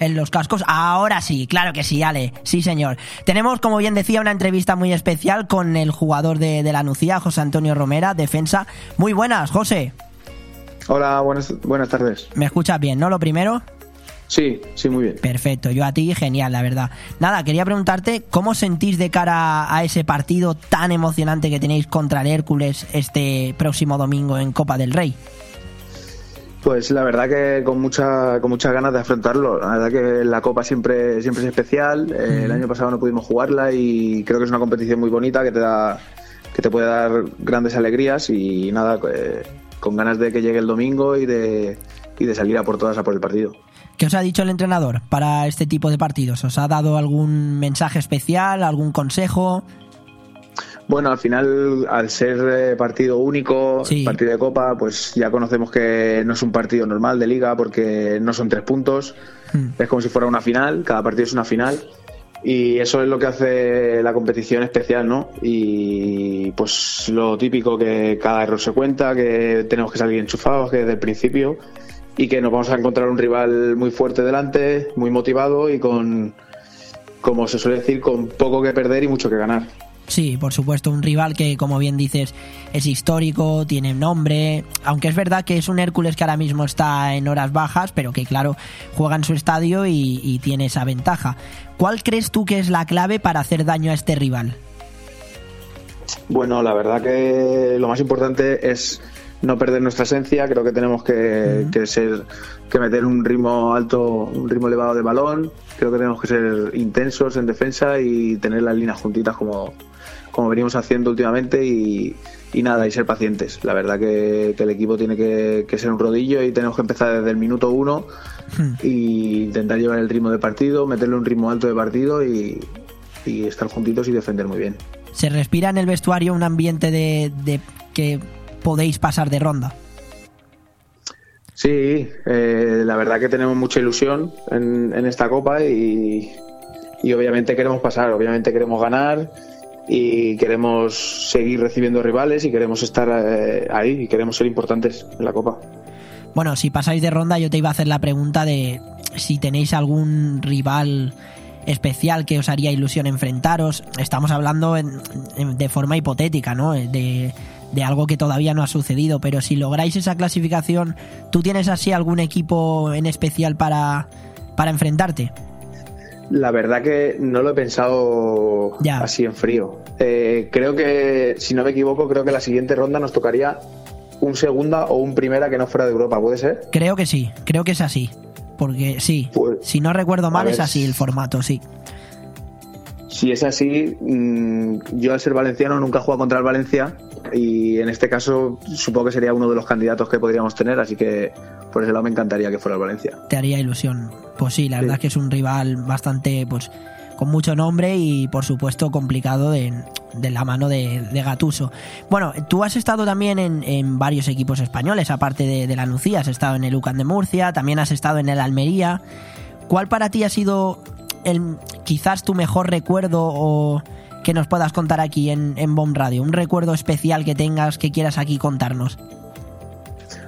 En los cascos. Ahora sí, claro que sí, Ale. Sí, señor. Tenemos, como bien decía, una entrevista muy especial con el jugador de, de la Nucía, José Antonio Romera, defensa. Muy buenas, José. Hola, buenas, buenas tardes. ¿Me escuchas bien, no? Lo primero. Sí, sí, muy bien. Perfecto, yo a ti genial, la verdad. Nada, quería preguntarte cómo sentís de cara a ese partido tan emocionante que tenéis contra el Hércules este próximo domingo en Copa del Rey. Pues la verdad que con mucha, con muchas ganas de afrontarlo. La verdad que la Copa siempre, siempre es especial. Eh, el año pasado no pudimos jugarla y creo que es una competición muy bonita que te da, que te puede dar grandes alegrías y nada, eh, con ganas de que llegue el domingo y de, y de salir a por todas a por el partido. ¿Qué os ha dicho el entrenador para este tipo de partidos? ¿Os ha dado algún mensaje especial, algún consejo? Bueno, al final, al ser eh, partido único, partido de Copa, pues ya conocemos que no es un partido normal de liga porque no son tres puntos. Es como si fuera una final, cada partido es una final. Y eso es lo que hace la competición especial, ¿no? Y pues lo típico que cada error se cuenta, que tenemos que salir enchufados, que desde el principio, y que nos vamos a encontrar un rival muy fuerte delante, muy motivado y con, como se suele decir, con poco que perder y mucho que ganar. Sí, por supuesto, un rival que, como bien dices, es histórico, tiene nombre, aunque es verdad que es un Hércules que ahora mismo está en horas bajas, pero que claro, juega en su estadio y, y tiene esa ventaja. ¿Cuál crees tú que es la clave para hacer daño a este rival? Bueno, la verdad que lo más importante es no perder nuestra esencia. Creo que tenemos que, que, ser, que meter un ritmo alto, un ritmo elevado de balón. Creo que tenemos que ser intensos en defensa y tener las líneas juntitas como, como venimos haciendo últimamente y, y nada, y ser pacientes. La verdad que, que el equipo tiene que, que, ser un rodillo y tenemos que empezar desde el minuto uno y intentar llevar el ritmo de partido, meterle un ritmo alto de partido y, y estar juntitos y defender muy bien. ¿Se respira en el vestuario un ambiente de, de que podéis pasar de ronda? Sí, eh, la verdad que tenemos mucha ilusión en, en esta copa y, y, obviamente queremos pasar, obviamente queremos ganar y queremos seguir recibiendo rivales y queremos estar eh, ahí y queremos ser importantes en la copa. Bueno, si pasáis de ronda yo te iba a hacer la pregunta de si tenéis algún rival especial que os haría ilusión enfrentaros. Estamos hablando en, de forma hipotética, ¿no? De, de algo que todavía no ha sucedido, pero si lográis esa clasificación, ¿tú tienes así algún equipo en especial para, para enfrentarte? La verdad que no lo he pensado ya. así en frío. Eh, creo que, si no me equivoco, creo que la siguiente ronda nos tocaría un segunda o un primera que no fuera de Europa, ¿puede ser? Creo que sí, creo que es así. Porque sí, pues, si no recuerdo mal, es así el formato, sí. Si es así, mmm, yo al ser valenciano nunca he jugado contra el Valencia y en este caso supongo que sería uno de los candidatos que podríamos tener, así que por ese lado me encantaría que fuera el Valencia. Te haría ilusión. Pues sí, la sí. verdad es que es un rival bastante, pues, con mucho nombre y por supuesto complicado de, de la mano de, de, Gatuso. Bueno, tú has estado también en, en varios equipos españoles, aparte de, de, la Nucía, has estado en el UCAN de Murcia, también has estado en el Almería. ¿Cuál para ti ha sido el, quizás tu mejor recuerdo o que nos puedas contar aquí en, en Bomb Radio? Un recuerdo especial que tengas que quieras aquí contarnos.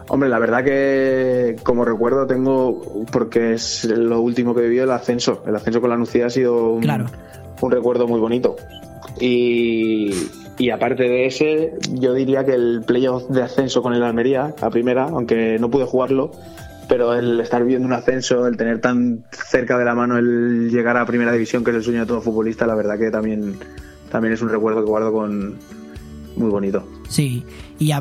Hombre, la verdad que como recuerdo tengo, porque es lo último que vivido, el ascenso. El ascenso con la Nucía ha sido un, claro. un recuerdo muy bonito. Y, y, aparte de ese, yo diría que el playoff de ascenso con el Almería, a primera, aunque no pude jugarlo, pero el estar viviendo un ascenso, el tener tan cerca de la mano el llegar a primera división, que es el sueño de todo futbolista, la verdad que también, también es un recuerdo que guardo con muy bonito. Sí, y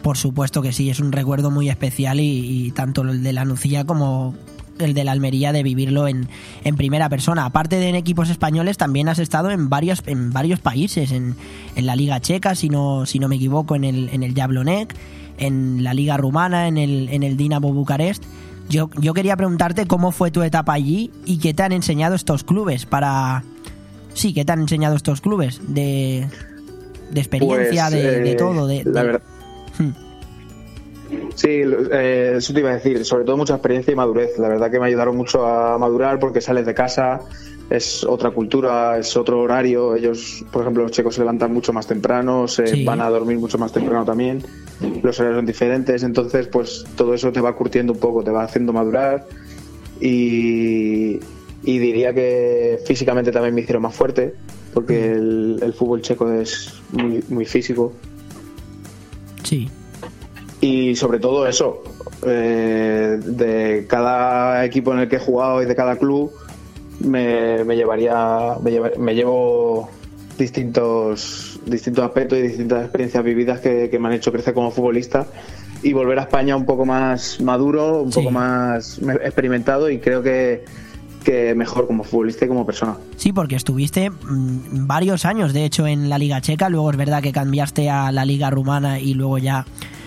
por supuesto que sí, es un recuerdo muy especial y, tanto el de la Nucía como el de la Almería de vivirlo en, en primera persona. Aparte de en equipos españoles, también has estado en varios, en varios países, en, en la Liga Checa, si no, si no me equivoco, en el, en el Jablonec, en la Liga Rumana, en el, en el Dinamo Bucarest. Yo, yo quería preguntarte cómo fue tu etapa allí y qué te han enseñado estos clubes para... Sí, ¿qué te han enseñado estos clubes? De, de experiencia, Pues, de, de eh, todo. De, la verdad. Hmm. Sí, eh, eso te iba a decir, sobre todo mucha experiencia y madurez. La verdad que me ayudaron mucho a madurar porque sales de casa, es otra cultura, es otro horario. Ellos, por ejemplo, los checos se levantan mucho más temprano, se Sí. van a dormir mucho más temprano también. Los horarios son diferentes, entonces pues todo eso te va curtiendo un poco, te va haciendo madurar y, y diría que físicamente también me hicieron más fuerte porque el, el fútbol checo es muy, muy físico Sí. y sobre todo eso, eh, de cada equipo en el que he jugado y de cada club, me, me llevaría, me, lleva- me llevo distintos, distintos aspectos y distintas experiencias vividas que, que me han hecho crecer como futbolista y volver a España un poco más maduro, un poco más me- experimentado y creo que, que mejor como futbolista y como persona. Sí, porque estuviste mm, varios años, de hecho, en la Liga Checa. Luego es verdad que cambiaste a la Liga Rumana y luego ya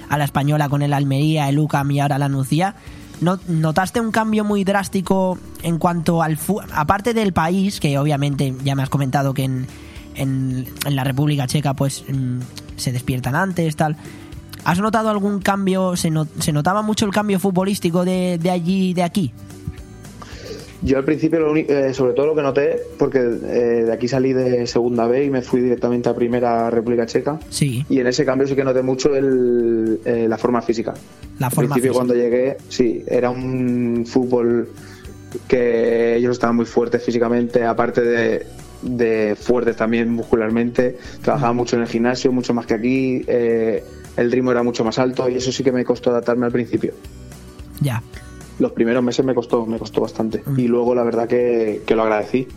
a la Española con el Almería, el UCAM y ahora la Nucía. ¿No- ¿Notaste un cambio muy drástico en cuanto al aparte del país, que obviamente ya me has comentado que en, en, en la República Checa pues mm, se despiertan antes, tal? ¿Has notado algún cambio? ¿Se, no- se notaba mucho el cambio futbolístico de, de allí y de aquí? Yo al principio, lo eh, sobre todo lo que noté, porque eh, de aquí salí de segunda B y me fui directamente a primera República Checa. Sí. Y en ese cambio sí que noté mucho el, eh, la forma física. La Al forma principio física. cuando llegué, sí, era un fútbol que ellos estaban muy fuertes físicamente, aparte de, de fuertes también muscularmente. Trabajaban mucho en el gimnasio, mucho más que aquí. eh, el ritmo era mucho más alto y eso sí que me costó adaptarme al principio. Ya. Los primeros meses me costó, me costó bastante. Y luego la verdad que, que lo agradecí.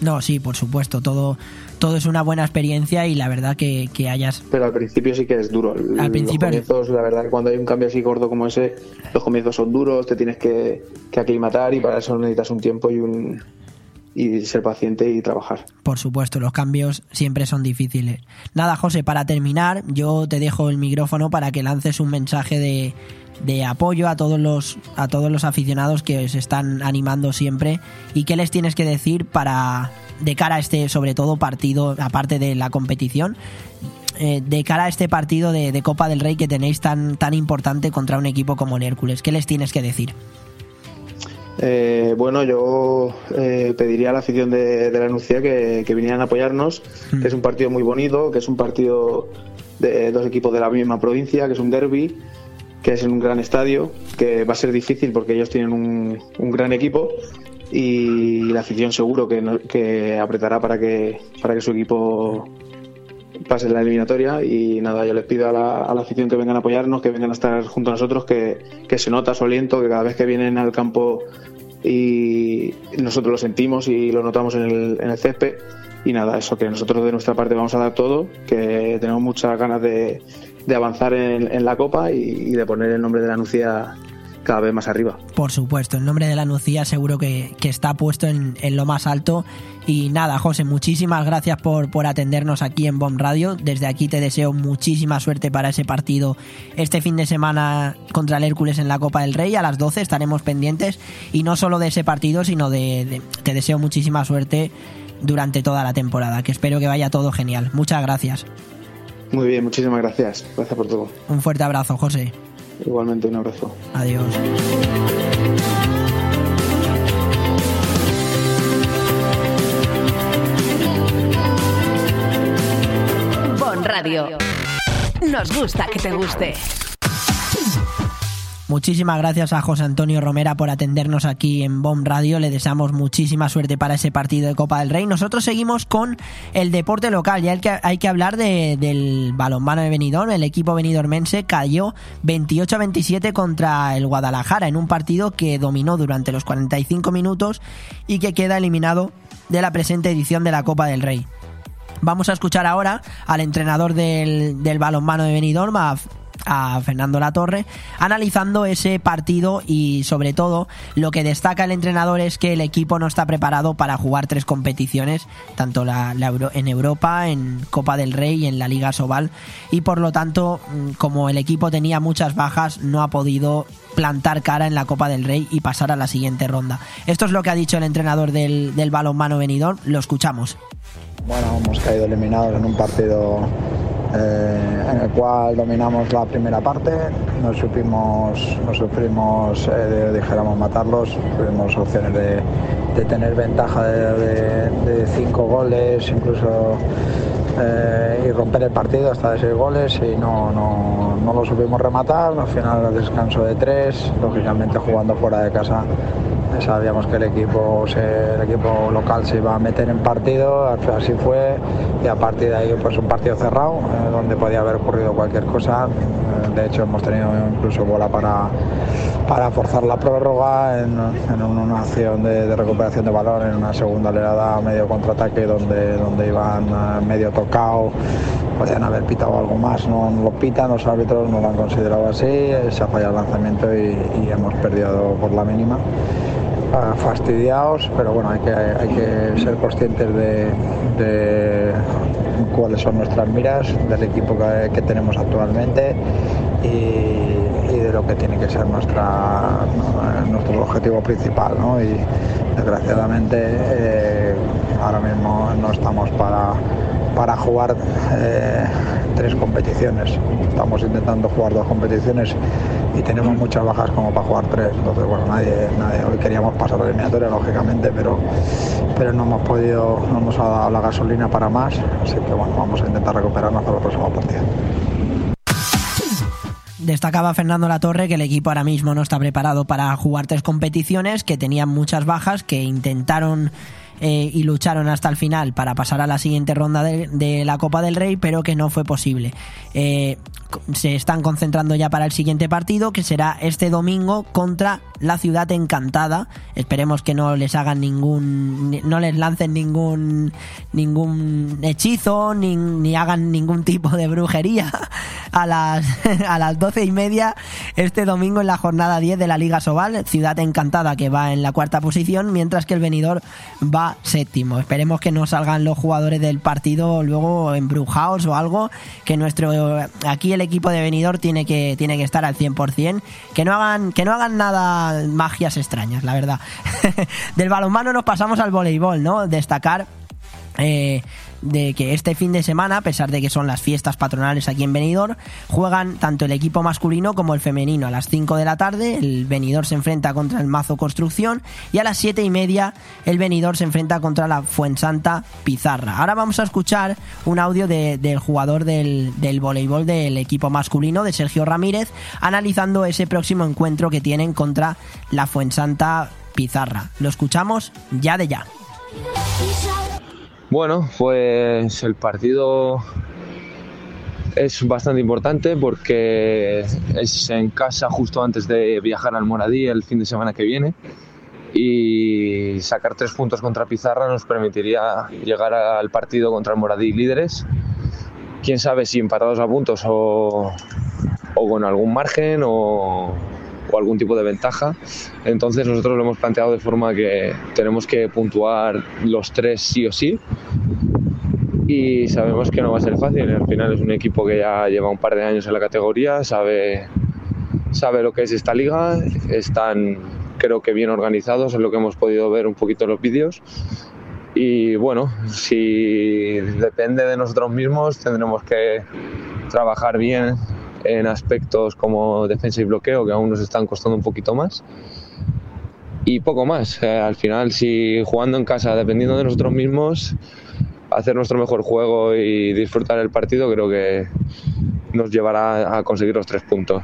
No, sí, por supuesto, todo, todo es una buena experiencia y la verdad que, que hayas... Pero al principio sí que es duro. Al principio- Los comienzos, la verdad, que cuando hay un cambio así gordo como ese, los comienzos son duros, te tienes que, que aclimatar y para eso necesitas un tiempo y un y ser paciente y trabajar. Por supuesto, los cambios siempre son difíciles. Nada, José, para terminar, yo te dejo el micrófono para que lances un mensaje de, de apoyo a todos los a todos los aficionados que se están animando siempre. Y qué les tienes que decir para de cara a este sobre todo partido aparte de la competición eh, de cara a este partido de, de Copa del Rey que tenéis tan tan importante contra un equipo como el Hércules qué les tienes que decir Eh, bueno, yo eh, pediría a la afición de, de la Nucía que, que vinieran a apoyarnos, que es un partido muy bonito, que es un partido de dos equipos de la misma provincia, que es un derby, que es en un gran estadio, que va a ser difícil porque ellos tienen un, un gran equipo y la afición seguro que, que apretará para que, para que su equipo pase la eliminatoria. Y nada, yo les pido a la, a la afición que vengan a apoyarnos, que vengan a estar junto a nosotros, que, que se nota su aliento, que cada vez que vienen al campo y nosotros lo sentimos y lo notamos en el, en el césped. Y nada, eso que nosotros de nuestra parte vamos a dar todo, que tenemos muchas ganas de, de avanzar en, en la Copa y, de poner el nombre de la Nucía cada vez más arriba. Por supuesto, el nombre de la Nucía seguro que, que está puesto en, en lo más alto. Y nada, José, muchísimas gracias por, por atendernos aquí en Bomb Radio. Desde aquí te deseo muchísima suerte para ese partido este fin de semana contra el Hércules en la Copa del Rey. A las 12 estaremos pendientes y no solo de ese partido, sino de, de- te deseo muchísima suerte durante toda la temporada, que espero que vaya todo genial. Muchas gracias. Muy bien, muchísimas gracias. Gracias por todo. Un fuerte abrazo, José. Igualmente, un abrazo. Adiós. Bon Radio. Nos gusta que te guste. Muchísimas gracias a José Antonio Romera por atendernos aquí en BOM Radio. Le deseamos muchísima suerte para ese partido de Copa del Rey. Nosotros seguimos con el deporte local. Ya hay que, hay que hablar de- del balonmano de Benidorm. El equipo benidormense cayó 28 a 27 contra el Guadalajara en un partido que dominó durante los 45 minutos y que queda eliminado de la presente edición de la Copa del Rey. Vamos a escuchar ahora al entrenador del, del balonmano de Benidorm, a, a Fernando Latorre, analizando ese partido y sobre todo lo que destaca el entrenador es que el equipo no está preparado para jugar tres competiciones, tanto la, en Europa, en Copa del Rey y en la Liga Sobal, y por lo tanto, mm, como el equipo tenía muchas bajas, no ha podido plantar cara en la Copa del Rey y pasar a la siguiente ronda. Esto es lo que ha dicho el entrenador del, del balonmano venidor, lo escuchamos. Bueno, hemos caído eliminados en un partido eh, en el cual dominamos la primera parte, no supimos, no sufrimos, eh, dijéramos, matarlos, tuvimos opciones de, tener ventaja de, cinco goles, incluso eh, y romper el partido hasta de seis goles y no, no, no lo supimos rematar, al final el descanso de tres, lógicamente jugando fuera de casa sabíamos que el equipo, el equipo local se iba a meter en partido, así fue, y a partir de ahí pues un partido cerrado, eh, donde podía haber ocurrido cualquier cosa. Eh, de hecho hemos tenido incluso bola para, para forzar la prórroga en, una acción de, recuperación de balón, en una segunda oleada medio contraataque donde, donde iban eh, medio tocado podían haber pitado algo más, no, lo pitan, los árbitros no lo han considerado así, se ha fallado el lanzamiento y, y hemos perdido por la mínima fastidiados, pero bueno, hay que, hay que ser conscientes de, cuáles son nuestras miras, del equipo que, tenemos actualmente y, de lo que tiene que ser nuestra, nuestro objetivo principal. Y desgraciadamente eh, ahora mismo no estamos para, para jugar eh, tres competiciones. Estamos intentando jugar dos competiciones y tenemos muchas bajas como para jugar tres. Entonces, bueno, nadie, nadie hoy queríamos pasar la eliminatoria, lógicamente, pero, pero no hemos podido, no ha dado la gasolina para más. Así que bueno, vamos a intentar recuperarnos para el próximo partido. Destacaba Fernando Latorre que el equipo ahora mismo no está preparado para jugar tres competiciones, que tenían muchas bajas, que intentaron eh, y lucharon hasta el final para pasar a la siguiente ronda de, la Copa del Rey, pero que no fue posible. Eh, se están concentrando ya para el siguiente partido, que será este domingo contra la ciudad encantada. Esperemos que no les hagan ningún, no les lancen ningún, ningún hechizo, ni, hagan ningún tipo de brujería a las, a las doce y media este domingo en la jornada 10 de la Liga Sobal. Ciudad encantada que va en la cuarta posición, mientras que el venidor va séptimo. Esperemos que no salgan los jugadores del partido luego embrujados o algo, que nuestro aquí el equipo de venidor tiene que, tiene que estar al 100%, que no hagan, que no hagan nada magias extrañas, la verdad. Del balonmano nos pasamos al voleibol, ¿no? Destacar eh, de que este fin de semana, a pesar de que son las fiestas patronales aquí en Benidorm, juegan tanto el equipo masculino como el femenino. A las 5 de la tarde el Benidorm se enfrenta contra el Mazo Construcción y a las 7 y media el Benidorm se enfrenta contra la Fuensanta Pizarra. Ahora vamos a escuchar un audio del jugador del, del voleibol del equipo masculino, de Sergio Ramírez, analizando ese próximo encuentro que tienen contra la Fuensanta Pizarra. Lo escuchamos ya de ya. Bueno, pues el partido es bastante importante porque es en casa justo antes de viajar al Moradí el fin de semana que viene y sacar tres puntos contra Pizarra nos permitiría llegar al partido contra el Moradí líderes. Quién sabe si empatados a puntos o, o con algún margen o, o algún tipo de ventaja. Entonces nosotros lo hemos planteado de forma que tenemos que puntuar los tres sí o sí y sabemos que no va a ser fácil. Al final es un equipo que ya lleva un par de años en la categoría, sabe, sabe lo que es esta liga, están creo que bien organizados, es lo que hemos podido ver un poquito en los vídeos. Y bueno, si depende de nosotros mismos, tendremos que trabajar bien en aspectos como defensa y bloqueo, que aún nos están costando un poquito más. Y poco más. Eh, al final, si jugando en casa, dependiendo de nosotros mismos, hacer nuestro mejor juego y disfrutar el partido, creo que nos llevará a conseguir los tres puntos.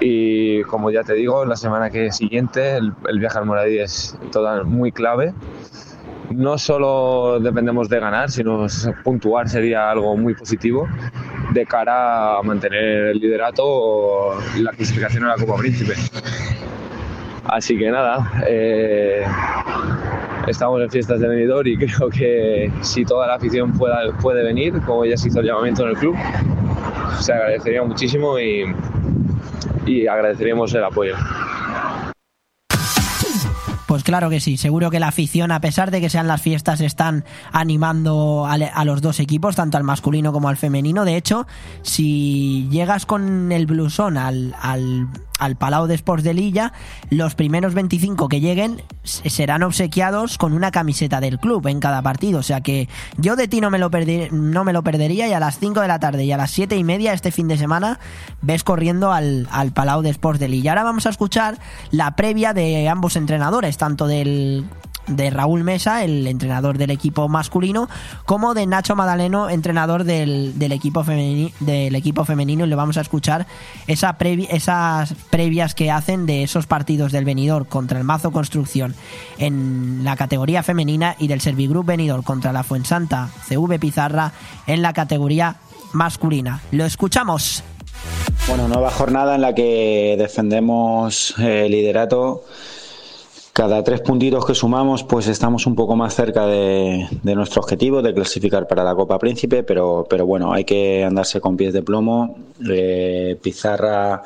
Y como ya te digo, la semana que siguiente el, viaje al Moradí es toda, muy clave. No solo dependemos de ganar, sino puntuar sería algo muy positivo de cara a mantener el liderato o la clasificación a la Copa Príncipe. Así que nada, eh, estamos en fiestas de venidor y creo que si toda la afición puede venir, como ya se hizo el llamamiento en el club, se agradecería muchísimo y, y agradeceríamos el apoyo. Pues claro que sí, seguro que la afición, a pesar de que sean las fiestas, están animando a, los dos equipos, tanto al masculino como al femenino. De hecho, si llegas con el blusón al, al al Palau de Sports de Lilla, los primeros 25 que lleguen serán obsequiados con una camiseta del club en cada partido. O sea que yo de ti no me lo, no me lo perdería y a las 5 de la tarde y a las 7 y media este fin de semana ves corriendo al, al Palau de Sports de Lilla. Ahora vamos a escuchar la previa de ambos entrenadores, tanto del de Raúl Mesa, el entrenador del equipo masculino, como de Nacho Madaleno, entrenador del, equipo, femenino, del equipo femenino. Y le vamos a escuchar esa esas previas que hacen de esos partidos del venidor contra el Mazo Construcción en la categoría femenina y del Servigroup venidor contra la Fuensanta CV Pizarra en la categoría masculina. Lo escuchamos. Bueno, nueva jornada en la que defendemos el liderato cada tres puntitos que sumamos, pues estamos un poco más cerca de, nuestro objetivo de clasificar para la Copa Príncipe, pero, pero bueno, hay que andarse con pies de plomo. Eh, Pizarra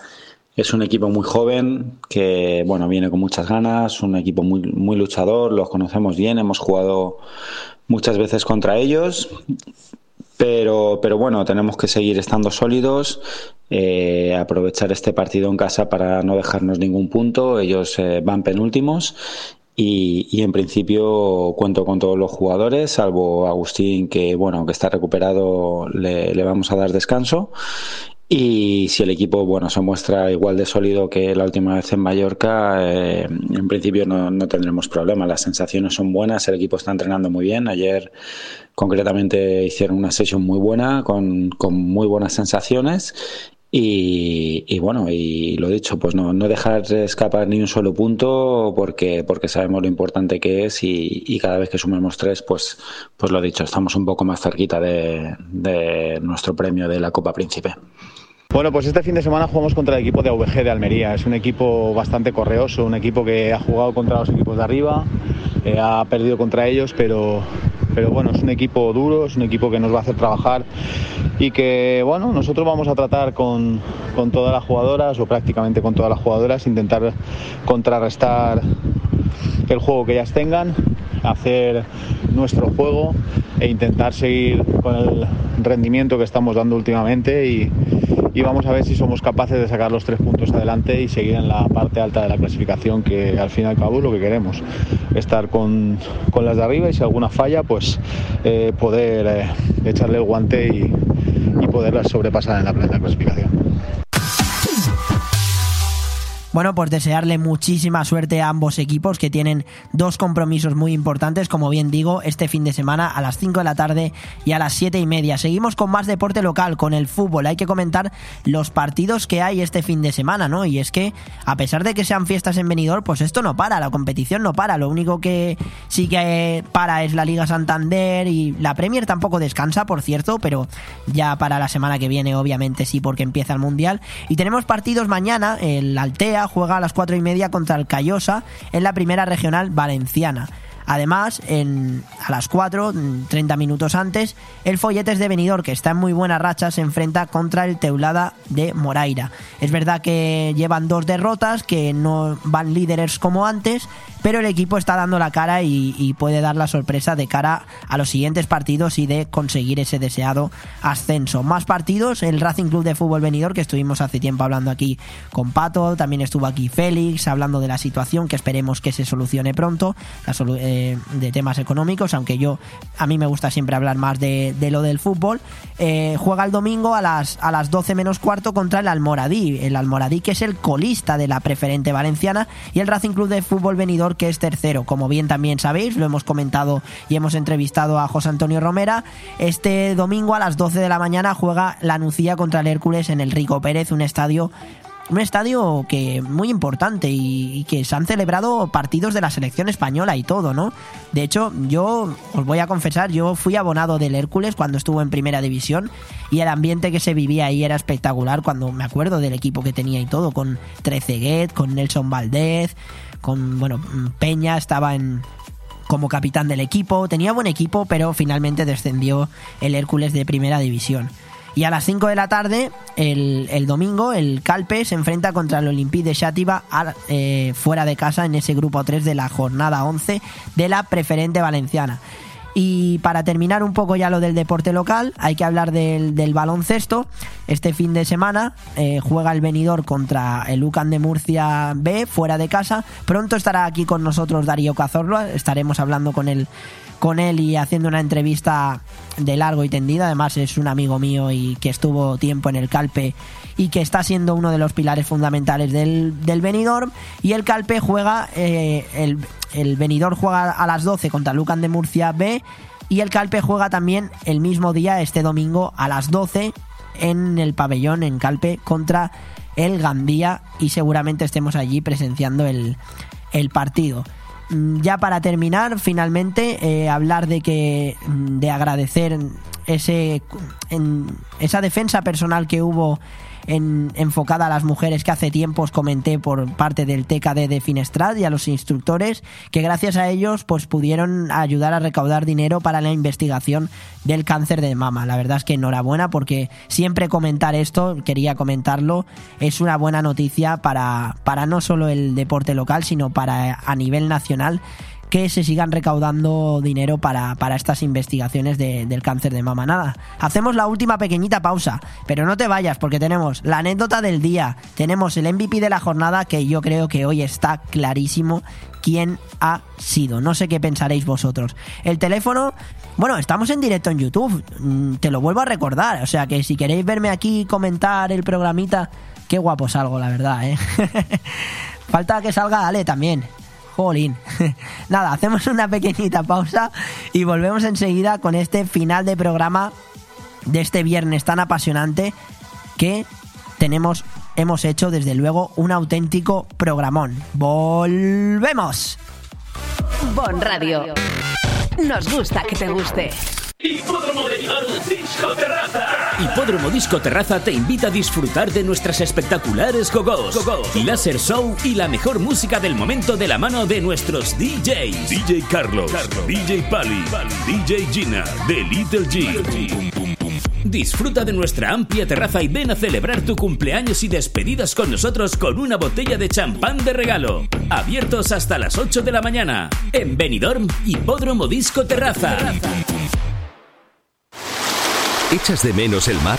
es un equipo muy joven que bueno viene con muchas ganas, un equipo muy, muy luchador, los conocemos bien, hemos jugado muchas veces contra ellos pero, pero bueno, tenemos que seguir estando sólidos, eh, aprovechar este partido en casa para no dejarnos ningún punto. Ellos eh, van penúltimos y, y, en principio cuento con todos los jugadores, salvo Agustín, que bueno, aunque está recuperado, le, vamos a dar descanso. Y si el equipo bueno se muestra igual de sólido que la última vez en Mallorca, eh, en principio no, no, tendremos problema. Las sensaciones son buenas, el equipo está entrenando muy bien. Ayer concretamente hicieron una sesión muy buena, con, con muy buenas sensaciones. Y, bueno, y lo dicho, pues no, no dejar escapar ni un solo punto porque, porque sabemos lo importante que es y, y cada vez que sumemos tres, pues, pues lo dicho, estamos un poco más cerquita de, de nuestro premio de la Copa Príncipe. Bueno, pues este fin de semana jugamos contra el equipo de AVG de Almería. Es un equipo bastante correoso, un equipo que ha jugado contra los equipos de arriba, eh, ha perdido contra ellos, pero, pero bueno, es un equipo duro, es un equipo que nos va a hacer trabajar y que, bueno, nosotros vamos a tratar con, con todas las jugadoras o prácticamente con todas las jugadoras, intentar contrarrestar el juego que ellas tengan, hacer nuestro juego e intentar seguir con el rendimiento que estamos dando últimamente y, y vamos a ver si somos capaces de sacar los tres puntos adelante y seguir en la parte alta de la clasificación, que al fin y al cabo es lo que queremos, estar con, con las de arriba y si alguna falla, pues eh, poder eh, echarle el guante y, poderlas sobrepasar en la plena clasificación. Bueno, pues desearle muchísima suerte a ambos equipos que tienen dos compromisos muy importantes, como bien digo, este fin de semana a las 5 de la tarde y a las 7 y media. Seguimos con más deporte local, con el fútbol. Hay que comentar los partidos que hay este fin de semana, ¿no? Y es que, a pesar de que sean fiestas en venidor, pues esto no para, la competición no para. Lo único que sí que para es la Liga Santander y la Premier tampoco descansa, por cierto, pero ya para la semana que viene, obviamente sí, porque empieza el Mundial. Y tenemos partidos mañana, el Altea juega a las cuatro y media contra el Callosa en la primera regional valenciana. Además, en, a las 4, 30 minutos antes, el Folletes de Benidorm, que está en muy buena racha, se enfrenta contra el Teulada de Moraira. Es verdad que llevan dos derrotas, que no van líderes como antes, pero el equipo está dando la cara y, puede dar la sorpresa de cara a los siguientes partidos y de conseguir ese deseado ascenso. Más partidos, el Racing Club de Fútbol Venidor, que estuvimos hace tiempo hablando aquí con Pato, también estuvo aquí Félix, hablando de la situación, que esperemos que se solucione pronto, eh, de temas económicos, aunque yo, a mí me gusta siempre hablar más de, lo del fútbol. Eh, juega el domingo a las, a las 12 menos cuarto contra el Almoradí, el Almoradí que es el colista de la preferente valenciana y el Racing Club de Fútbol Venidor que es tercero. Como bien también sabéis, lo hemos comentado y hemos entrevistado a José Antonio Romera. Este domingo a las 12 de la mañana juega la Nucía contra el Hércules en el Rico Pérez, un estadio un estadio que muy importante y, que se han celebrado partidos de la selección española y todo, ¿no? De hecho, yo os voy a confesar, yo fui abonado del Hércules cuando estuvo en primera división y el ambiente que se vivía ahí era espectacular cuando me acuerdo del equipo que tenía y todo, con Treceguet, con Nelson Valdez, con, bueno, Peña estaba en, como capitán del equipo, tenía buen equipo, pero finalmente descendió el Hércules de primera división. Y a las 5 de la tarde, el, domingo, el Calpe se enfrenta contra el Olympique de Xàtiva eh, fuera de casa en ese grupo 3 de la jornada 11 de la preferente valenciana. Y para terminar un poco ya lo del deporte local, hay que hablar del, baloncesto. Este fin de semana eh, juega el venidor contra el UCAN de Murcia B, fuera de casa. Pronto estará aquí con nosotros Darío Cazorla, estaremos hablando con él con él y haciendo una entrevista de largo y tendido. Además es un amigo mío y que estuvo tiempo en el Calpe y que está siendo uno de los pilares fundamentales del, del Benidorm. Y el Calpe juega, eh, el, el Benidorm juega a las 12 contra Lucan de Murcia B y el Calpe juega también el mismo día, este domingo, a las 12 en el pabellón en Calpe contra el Gandía y seguramente estemos allí presenciando el, el partido. Mm, ya para terminar, finalmente, eh, hablar de que mm, de agradecer ese en, esa defensa personal que hubo en, enfocada a las mujeres que hace tiempo os comenté por parte del TKD de Finestrad y a los instructores que gracias a ellos pues pudieron ayudar a recaudar dinero para la investigación del cáncer de mama. La verdad es que enhorabuena porque siempre comentar esto, quería comentarlo, es una buena noticia para, para no solo el deporte local, sino para a nivel nacional que se sigan recaudando dinero para, para estas investigaciones de, del cáncer de mama. Nada, hacemos la última pequeñita pausa, pero no te vayas porque tenemos la anécdota del día, tenemos el MVP de la jornada que yo creo que hoy está clarísimo quién ha sido. No sé qué pensaréis vosotros. El teléfono, bueno, estamos en directo en YouTube, mm, te lo vuelvo a recordar, o sea que si queréis verme aquí comentar el programita, qué guapo salgo, la verdad, ¿eh? Falta que salga Ale también. Jolín. Nada, hacemos una pequeñita pausa y volvemos enseguida con este final de programa de este viernes tan apasionante que tenemos hemos hecho desde luego un auténtico programón. Volvemos. Bon Radio. Nos gusta que te guste. Hipódromo de Disco Terraza. Hipódromo Disco Terraza te invita a disfrutar de nuestras espectaculares gogos, láser show y la mejor música del momento de la mano de nuestros DJs. DJ Carlos, DJ Pali, DJ Gina, The Little G. Disfruta de nuestra amplia terraza y ven a celebrar tu cumpleaños y despedidas con nosotros con una botella de champán de regalo. Abiertos hasta las 8 de la mañana. En Benidorm, Hipódromo Disco Terraza. ¿Echas de menos el mar?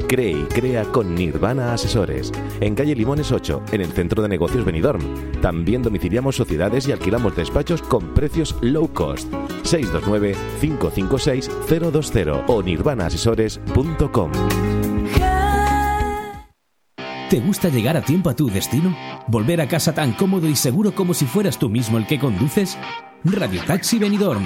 Cree y crea con Nirvana Asesores. En calle Limones 8, en el centro de negocios Benidorm. También domiciliamos sociedades y alquilamos despachos con precios low cost. 629-556-020 o nirvanaasesores.com. ¿Te gusta llegar a tiempo a tu destino? ¿Volver a casa tan cómodo y seguro como si fueras tú mismo el que conduces? Radio Taxi Benidorm.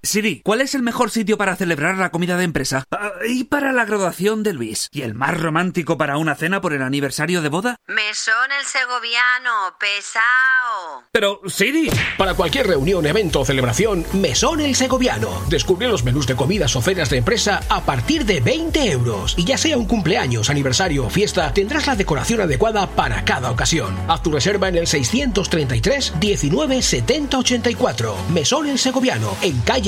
Siri, ¿cuál es el mejor sitio para celebrar la comida de empresa? Ah, y para la graduación de Luis. ¿Y el más romántico para una cena por el aniversario de boda? Mesón el segoviano, pesao. Pero, Siri. Para cualquier reunión, evento o celebración, Mesón el Segoviano. Descubre los menús de comidas o cenas de empresa a partir de 20 euros. Y ya sea un cumpleaños, aniversario o fiesta, tendrás la decoración adecuada para cada ocasión. Haz tu reserva en el 633 19 70 84. Mesón el Segoviano, en calle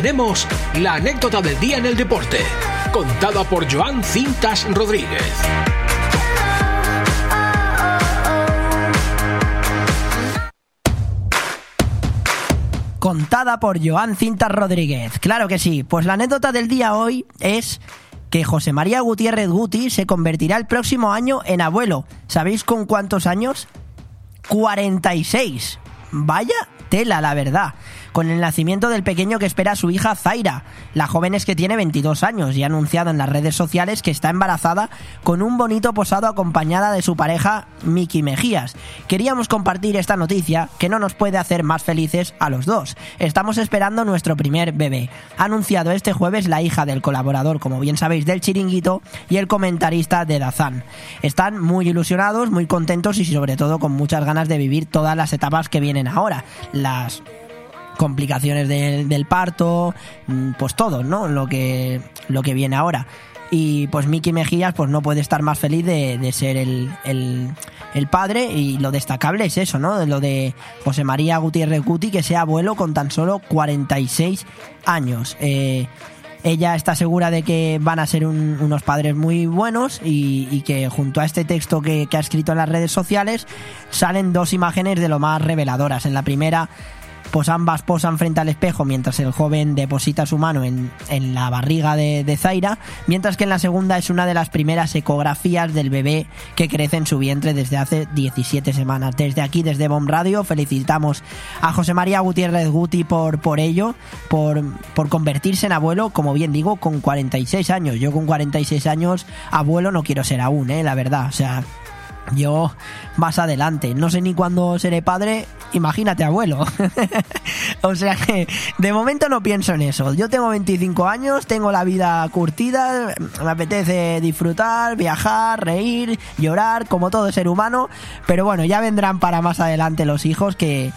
Tenemos la anécdota del día en el deporte, contada por Joan Cintas Rodríguez. Contada por Joan Cintas Rodríguez. Claro que sí. Pues la anécdota del día hoy es que José María Gutiérrez Guti se convertirá el próximo año en abuelo. ¿Sabéis con cuántos años? 46. Vaya tela, la verdad. Con el nacimiento del pequeño que espera su hija Zaira. La joven es que tiene 22 años y ha anunciado en las redes sociales que está embarazada con un bonito posado acompañada de su pareja Miki Mejías. Queríamos compartir esta noticia que no nos puede hacer más felices a los dos. Estamos esperando nuestro primer bebé. Ha anunciado este jueves la hija del colaborador, como bien sabéis, del chiringuito y el comentarista de Dazán. Están muy ilusionados, muy contentos y sobre todo con muchas ganas de vivir todas las etapas que vienen ahora. Las complicaciones del, parto, mm, pues todo, ¿no? Lo que, lo que viene ahora. Y pues Miki Mejías pues no puede estar más feliz de, de ser el, el, padre y lo destacable es eso, ¿no? Lo de José María Gutiérrez Guti que sea abuelo con tan solo 46 años. Eh, ella está segura de que van a ser un- unos padres muy buenos y, que junto a este texto que ha escrito en las redes sociales salen dos imágenes de lo más reveladoras. En la primera pues ambas posan frente al espejo mientras el joven deposita su mano en, en la barriga de, de Zaira, mientras que en la segunda es una de las primeras ecografías del bebé que crece en su vientre desde hace 17 semanas. Desde aquí, desde Bomb Radio, felicitamos a José María Gutiérrez Guti por, por ello, por, por convertirse en abuelo, como bien digo, con 46 años. Yo con 46 años, abuelo no quiero ser aún, ¿eh? la verdad. O sea, yo más adelante. No sé ni cuándo seré padre, imagínate abuelo. o sea que de momento no pienso en eso. Yo tengo 25 años, tengo la vida curtida, me apetece disfrutar, viajar, reír, llorar, como todo ser humano. Pero bueno, ya vendrán para más adelante los hijos que...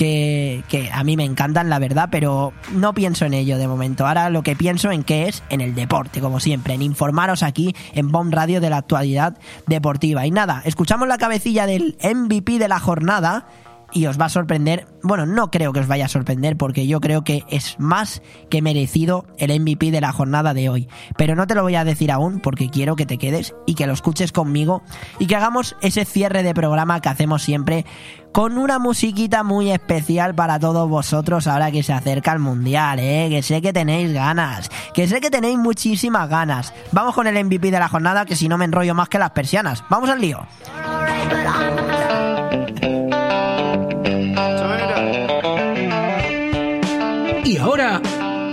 Que, a mí me encantan, la verdad, pero no pienso en ello de momento. Ahora lo que pienso en qué es en el deporte, como siempre, en informaros aquí en Bomb Radio de la actualidad deportiva. Y nada, escuchamos la cabecilla del MVP de la jornada y os va a sorprender. Bueno, no creo que os vaya a sorprender porque yo creo que es más que merecido el MVP de la jornada de hoy. Pero no te lo voy a decir aún porque quiero que te quedes y que lo escuches conmigo y que hagamos ese cierre de programa que hacemos siempre con una musiquita muy especial para todos vosotros ahora que se acerca el mundial, ¿eh? que sé que tenéis ganas, que sé que tenéis muchísimas ganas. Vamos con el MVP de la jornada que si no me enrollo más que las persianas. Vamos al lío.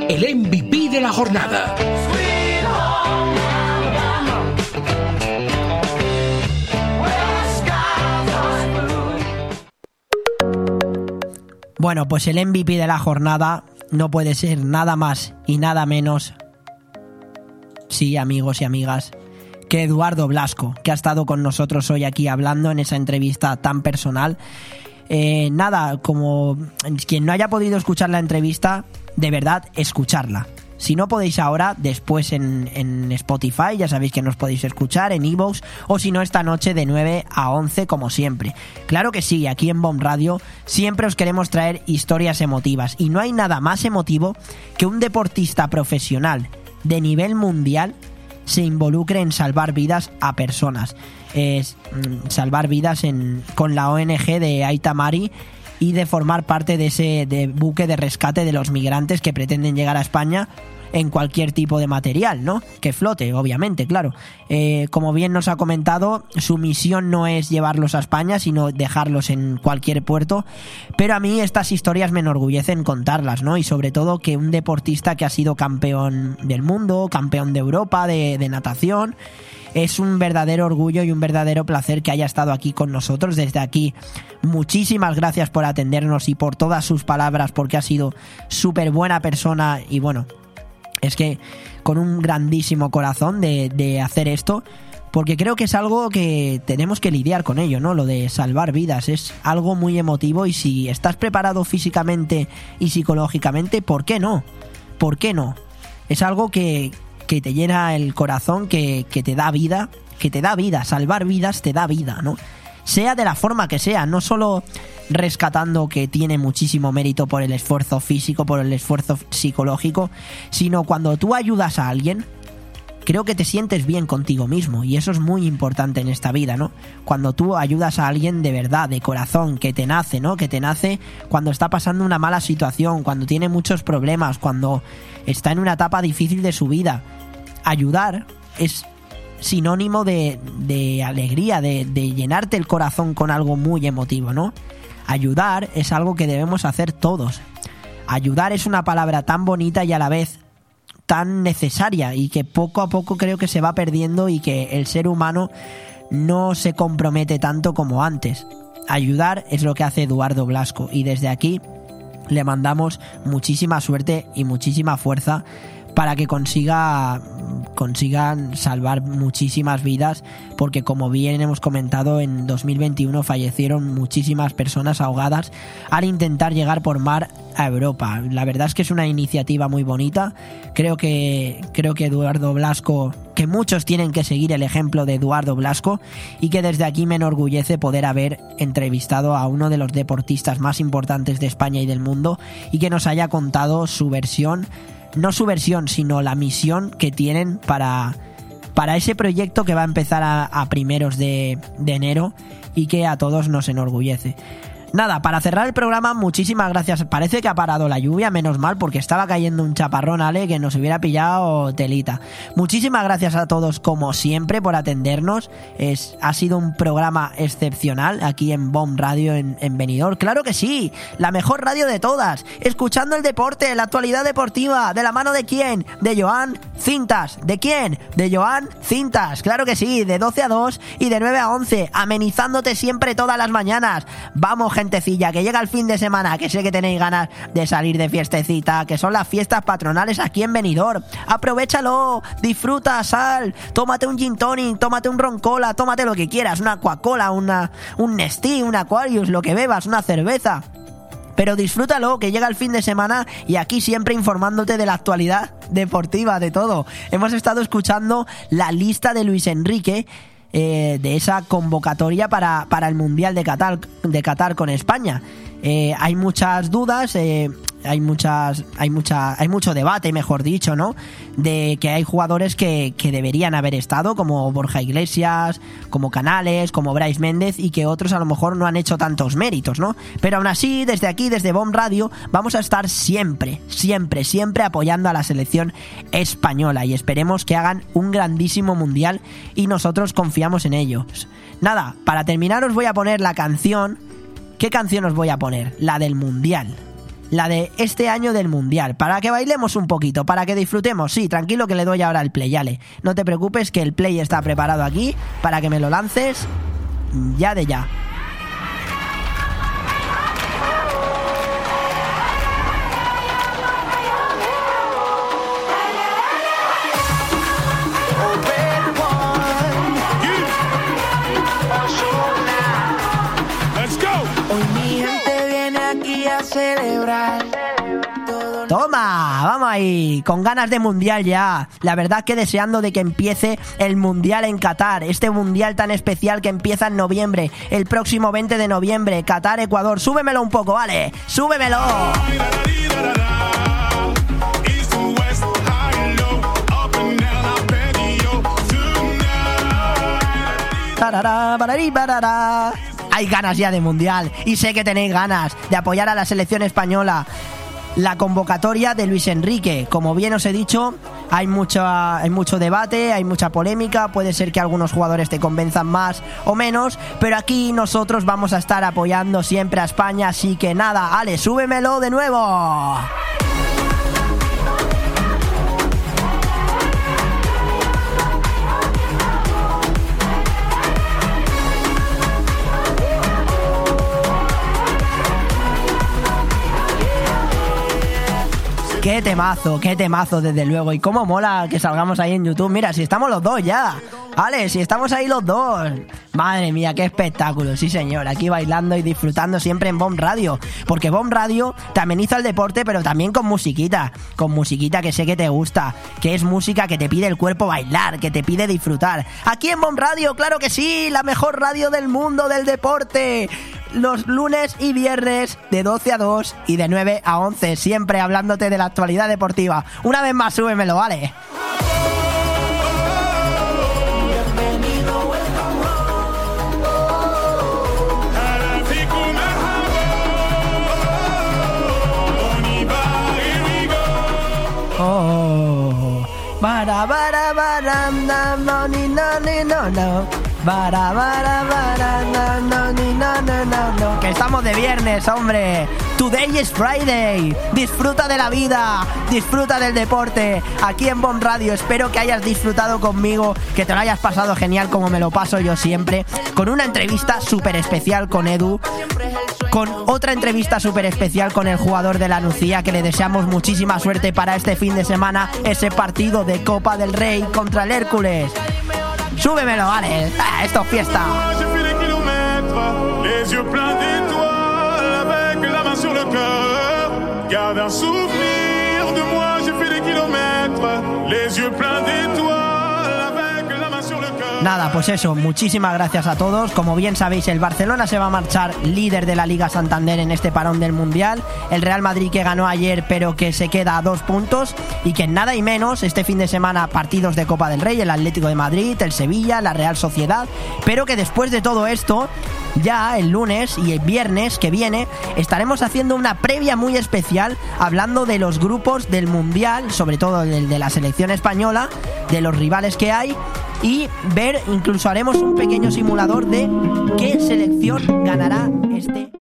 El MVP de la jornada. Bueno, pues el MVP de la jornada no puede ser nada más y nada menos, sí, amigos y amigas, que Eduardo Blasco, que ha estado con nosotros hoy aquí hablando en esa entrevista tan personal. Eh, nada, como quien no haya podido escuchar la entrevista, de verdad, escucharla. Si no podéis ahora, después en, en Spotify, ya sabéis que nos podéis escuchar en Evox, o si no, esta noche de 9 a 11, como siempre. Claro que sí, aquí en Bomb Radio siempre os queremos traer historias emotivas, y no hay nada más emotivo que un deportista profesional de nivel mundial se involucre en salvar vidas a personas. Es mm, salvar vidas en, con la ONG de Aitamari y de formar parte de ese buque de rescate de los migrantes que pretenden llegar a España en cualquier tipo de material, ¿no? Que flote, obviamente, claro. Eh, como bien nos ha comentado, su misión no es llevarlos a España, sino dejarlos en cualquier puerto. Pero a mí estas historias me enorgullecen contarlas, ¿no? Y sobre todo que un deportista que ha sido campeón del mundo, campeón de Europa, de natación, es un verdadero orgullo y un verdadero placer que haya estado aquí con nosotros. Desde aquí, muchísimas gracias por atendernos y por todas sus palabras, porque ha sido súper buena persona y bueno, es que con un grandísimo corazón de, de hacer esto porque creo que es algo que tenemos que lidiar con ello, ¿no? Lo de salvar vidas es algo muy emotivo y si estás preparado físicamente y psicológicamente, ¿por qué no? ¿Por qué no? Es algo que, que te llena el corazón, que, que te da vida, que te da vida, salvar vidas te da vida, ¿no? Sea de la forma que sea, no solo rescatando que tiene muchísimo mérito por el esfuerzo físico, por el esfuerzo psicológico, sino cuando tú ayudas a alguien, creo que te sientes bien contigo mismo y eso es muy importante en esta vida, ¿no? Cuando tú ayudas a alguien de verdad, de corazón, que te nace, ¿no? Que te nace cuando está pasando una mala situación, cuando tiene muchos problemas, cuando está en una etapa difícil de su vida. Ayudar es sinónimo de, de alegría, de, de llenarte el corazón con algo muy emotivo, ¿no? Ayudar es algo que debemos hacer todos. Ayudar es una palabra tan bonita y a la vez tan necesaria y que poco a poco creo que se va perdiendo y que el ser humano no se compromete tanto como antes. Ayudar es lo que hace Eduardo Blasco y desde aquí le mandamos muchísima suerte y muchísima fuerza para que consiga consigan salvar muchísimas vidas porque como bien hemos comentado en 2021 fallecieron muchísimas personas ahogadas al intentar llegar por mar a Europa. La verdad es que es una iniciativa muy bonita. Creo que creo que Eduardo Blasco que muchos tienen que seguir el ejemplo de Eduardo Blasco y que desde aquí me enorgullece poder haber entrevistado a uno de los deportistas más importantes de España y del mundo y que nos haya contado su versión no su versión, sino la misión que tienen para, para ese proyecto que va a empezar a, a primeros de, de enero y que a todos nos enorgullece. Nada, para cerrar el programa, muchísimas gracias. Parece que ha parado la lluvia, menos mal, porque estaba cayendo un chaparrón, Ale, que nos hubiera pillado telita. Muchísimas gracias a todos, como siempre, por atendernos. Es, ha sido un programa excepcional aquí en Bomb Radio en, en Benidorm. Claro que sí, la mejor radio de todas. Escuchando el deporte, la actualidad deportiva. ¿De la mano de quién? De Joan Cintas. ¿De quién? De Joan Cintas. Claro que sí, de 12 a 2 y de 9 a 11. Amenizándote siempre todas las mañanas. Vamos, gentecilla, que llega el fin de semana, que sé que tenéis ganas de salir de fiestecita, que son las fiestas patronales aquí en Benidorm. Aprovechalo, disfruta, sal, tómate un gin tonic, tómate un ron cola, tómate lo que quieras, una Coca-Cola, una, un Nestí, un Aquarius, lo que bebas, una cerveza. Pero disfrútalo, que llega el fin de semana y aquí siempre informándote de la actualidad deportiva, de todo. Hemos estado escuchando la lista de Luis Enrique eh, de esa convocatoria para, para el Mundial de Qatar, de Qatar con España. Eh, hay muchas dudas, eh, hay muchas, hay mucha, hay mucho debate, mejor dicho, ¿no? De que hay jugadores que, que deberían haber estado, como Borja Iglesias, como Canales, como Bryce Méndez, y que otros a lo mejor no han hecho tantos méritos, ¿no? Pero aún así, desde aquí, desde Bomb Radio, vamos a estar siempre, siempre, siempre apoyando a la selección española y esperemos que hagan un grandísimo mundial y nosotros confiamos en ellos. Nada, para terminar os voy a poner la canción. ¿Qué canción os voy a poner? La del mundial la de este año del Mundial, para que bailemos un poquito, para que disfrutemos. Sí, tranquilo que le doy ahora el play, Ale. No te preocupes que el play está preparado aquí para que me lo lances ya de ya. Con ganas de mundial ya. La verdad que deseando de que empiece el mundial en Qatar, este mundial tan especial que empieza en noviembre, el próximo 20 de noviembre, Qatar, Ecuador. Súbemelo un poco, vale, súbemelo. Hay ganas ya de mundial y sé que tenéis ganas de apoyar a la selección española. La convocatoria de Luis Enrique. Como bien os he dicho, hay, mucha, hay mucho debate, hay mucha polémica, puede ser que algunos jugadores te convenzan más o menos, pero aquí nosotros vamos a estar apoyando siempre a España, así que nada, Ale, súbemelo de nuevo. Qué temazo, qué temazo, desde luego. Y cómo mola que salgamos ahí en YouTube. Mira, si estamos los dos ya. Ale, si estamos ahí los dos. Madre mía, qué espectáculo. Sí, señor. Aquí bailando y disfrutando siempre en Bomb Radio. Porque Bomb Radio te ameniza el deporte, pero también con musiquita. Con musiquita que sé que te gusta. Que es música que te pide el cuerpo bailar, que te pide disfrutar. Aquí en Bomb Radio, claro que sí. La mejor radio del mundo del deporte los lunes y viernes de 12 a 2 y de 9 a 11, siempre hablándote de la actualidad deportiva. Una vez más, súbemelo, ¿vale? Oh, bara, bara, bara, no, no, no, no, no. Bara, bara, bara, no, no, ni, no, no, no, no. Que estamos de viernes, hombre. Today is Friday. Disfruta de la vida, disfruta del deporte. Aquí en Bomb Radio. Espero que hayas disfrutado conmigo, que te lo hayas pasado genial como me lo paso yo siempre. Con una entrevista súper especial con Edu. Con otra entrevista súper especial con el jugador de la Nucía, que le deseamos muchísima suerte para este fin de semana, ese partido de Copa del Rey contra el Hércules. Súbemelo, vale. Ah, esto es fiesta. Sur le cœur. Garde un souvenir de moi, j'ai fait des kilomètres, les yeux pleins d'étoiles, Nada, pues eso, muchísimas gracias a todos. Como bien sabéis, el Barcelona se va a marchar líder de la Liga Santander en este parón del Mundial. El Real Madrid que ganó ayer, pero que se queda a dos puntos. Y que nada y menos, este fin de semana partidos de Copa del Rey, el Atlético de Madrid, el Sevilla, la Real Sociedad. Pero que después de todo esto, ya el lunes y el viernes que viene, estaremos haciendo una previa muy especial hablando de los grupos del Mundial, sobre todo del de la selección española, de los rivales que hay y ver, incluso haremos un pequeño simulador de qué selección ganará este